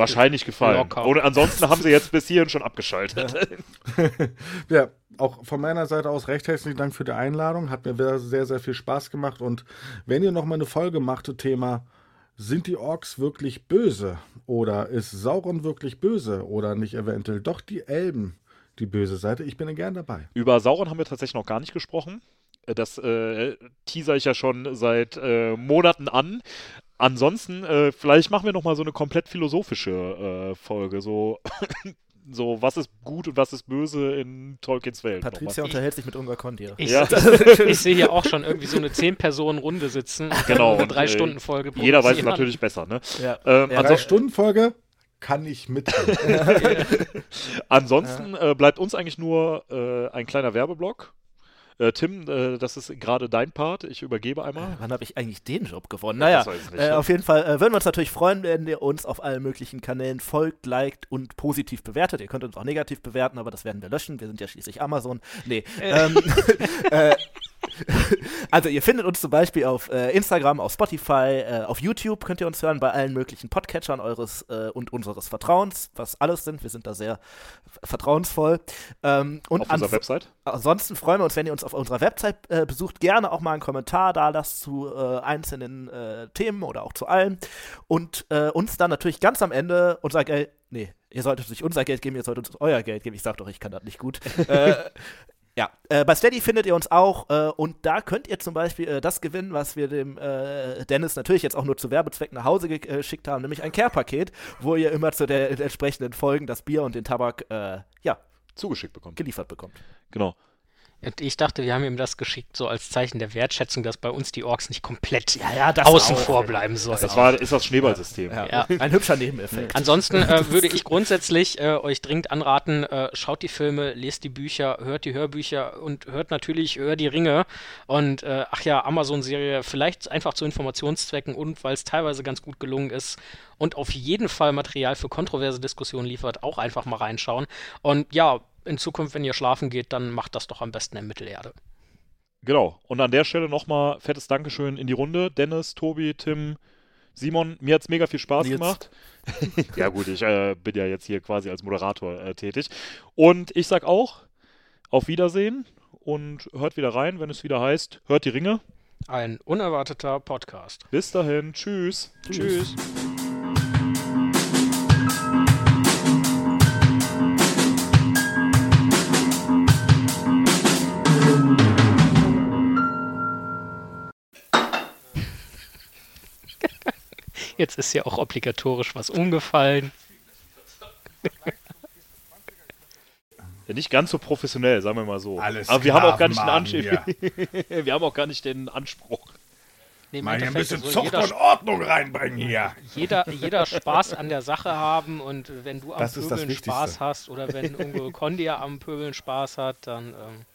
wahrscheinlich gefallen. Locker. Oder ansonsten haben sie jetzt bis hierhin schon abgeschaltet. Ja, auch von meiner Seite aus recht herzlichen Dank für die Einladung. Hat mir sehr, sehr, sehr viel Spaß gemacht. Und wenn ihr noch mal eine Folge macht, Thema, sind die Orks wirklich böse? Oder ist Sauron wirklich böse? Oder nicht eventuell doch die Elben die böse Seite? Ich bin ja gern dabei. Über Sauron haben wir tatsächlich noch gar nicht gesprochen. Äh, Das äh, teaser ich ja schon seit äh, Monaten an. Ansonsten, äh, vielleicht machen wir noch mal so eine komplett philosophische äh, Folge. So, so, was ist gut und was ist böse in Tolkiens Welt. Patricia unterhält sich mit Ungar Kondir. Ich, Ja. ich sehe hier auch schon irgendwie so eine 10-Personen-Runde sitzen. Genau, Eine und, äh, 3-Stunden-Folge. Jeder weiß es natürlich besser, ne? Ja. Ähm, Ja, Drei anso- Stunden Folge kann ich mit. ansonsten äh, bleibt uns eigentlich nur äh, ein kleiner Werbeblock. Äh, Tim, äh, das ist gerade dein Part. Ich übergebe einmal. Wann habe ich eigentlich den Job gewonnen? Naja, nicht. äh, auf jeden Fall äh, würden wir uns natürlich freuen, wenn ihr uns auf allen möglichen Kanälen folgt, liked und positiv bewertet. Ihr könnt uns auch negativ bewerten, aber das werden wir löschen. Wir sind ja schließlich Amazon. Nee. Ähm, äh, also ihr findet uns zum Beispiel auf äh, Instagram, auf Spotify, äh, auf YouTube könnt ihr uns hören, bei allen möglichen Podcatchern eures äh, und unseres Vertrauens, was alles sind. Wir sind da sehr vertrauensvoll. Ähm, und Auf unserer Website. Ansonsten freuen wir uns, wenn ihr uns auf unserer Website äh, besucht. Gerne auch mal einen Kommentar da lasst zu äh, einzelnen äh, Themen oder auch zu allen. Und uns dann natürlich ganz am Ende unser Geld. Nee, ihr solltet uns nicht unser Geld geben, ihr solltet uns euer Geld geben. Ich sag doch, ich kann das nicht gut. äh, ja, äh, bei Steady findet ihr uns auch äh, und da könnt ihr zum Beispiel äh, das gewinnen, was wir dem äh, Dennis natürlich jetzt auch nur zu Werbezwecken nach Hause äh, geschickt haben, nämlich ein Care-Paket, wo ihr immer zu den entsprechenden Folgen das Bier und den Tabak äh, ja, Zugeschickt bekommen. geliefert bekommt. Genau. Und ich dachte, wir haben ihm das geschickt, so als Zeichen der Wertschätzung, dass bei uns die Orks nicht komplett ja, das außen auch. vor bleiben sollen. Das war, ist das Schneeballsystem. Ja. Ja. Ein hübscher Nebeneffekt. Ansonsten äh, würde ich grundsätzlich äh, euch dringend anraten, äh, schaut die Filme, lest die Bücher, hört die Hörbücher und hört natürlich Hör die Ringe. Und äh, ach ja, Amazon-Serie, vielleicht einfach zu Informationszwecken und weil es teilweise ganz gut gelungen ist und auf jeden Fall Material für kontroverse Diskussionen liefert, auch einfach mal reinschauen. Und ja, in Zukunft, wenn ihr schlafen geht, dann macht das doch am besten in Mittelerde. Genau. Und an der Stelle nochmal fettes Dankeschön in die Runde. Dennis, Tobi, Tim, Simon. Mir hat es mega viel Spaß Nils. gemacht. ja gut, ich äh, bin ja jetzt hier quasi als Moderator äh, tätig. Und ich sag auch, auf Wiedersehen und hört wieder rein, wenn es wieder heißt, hört die Ringe. Ein unerwarteter Podcast. Bis dahin, tschüss. Tschüss. Jetzt ist ja auch obligatorisch was umgefallen. Ja, nicht ganz so professionell, sagen wir mal so. Alles Aber wir haben auch gar nicht den Anspruch. wir haben auch gar nicht den Anspruch. Nee, Mal ein bisschen Zucht jeder, und Ordnung reinbringen hier. jeder, jeder Spaß an der Sache haben und wenn du am Das Pöbeln. Spaß hast oder wenn Ungo Kondia am Pöbeln Spaß hat, dann ähm,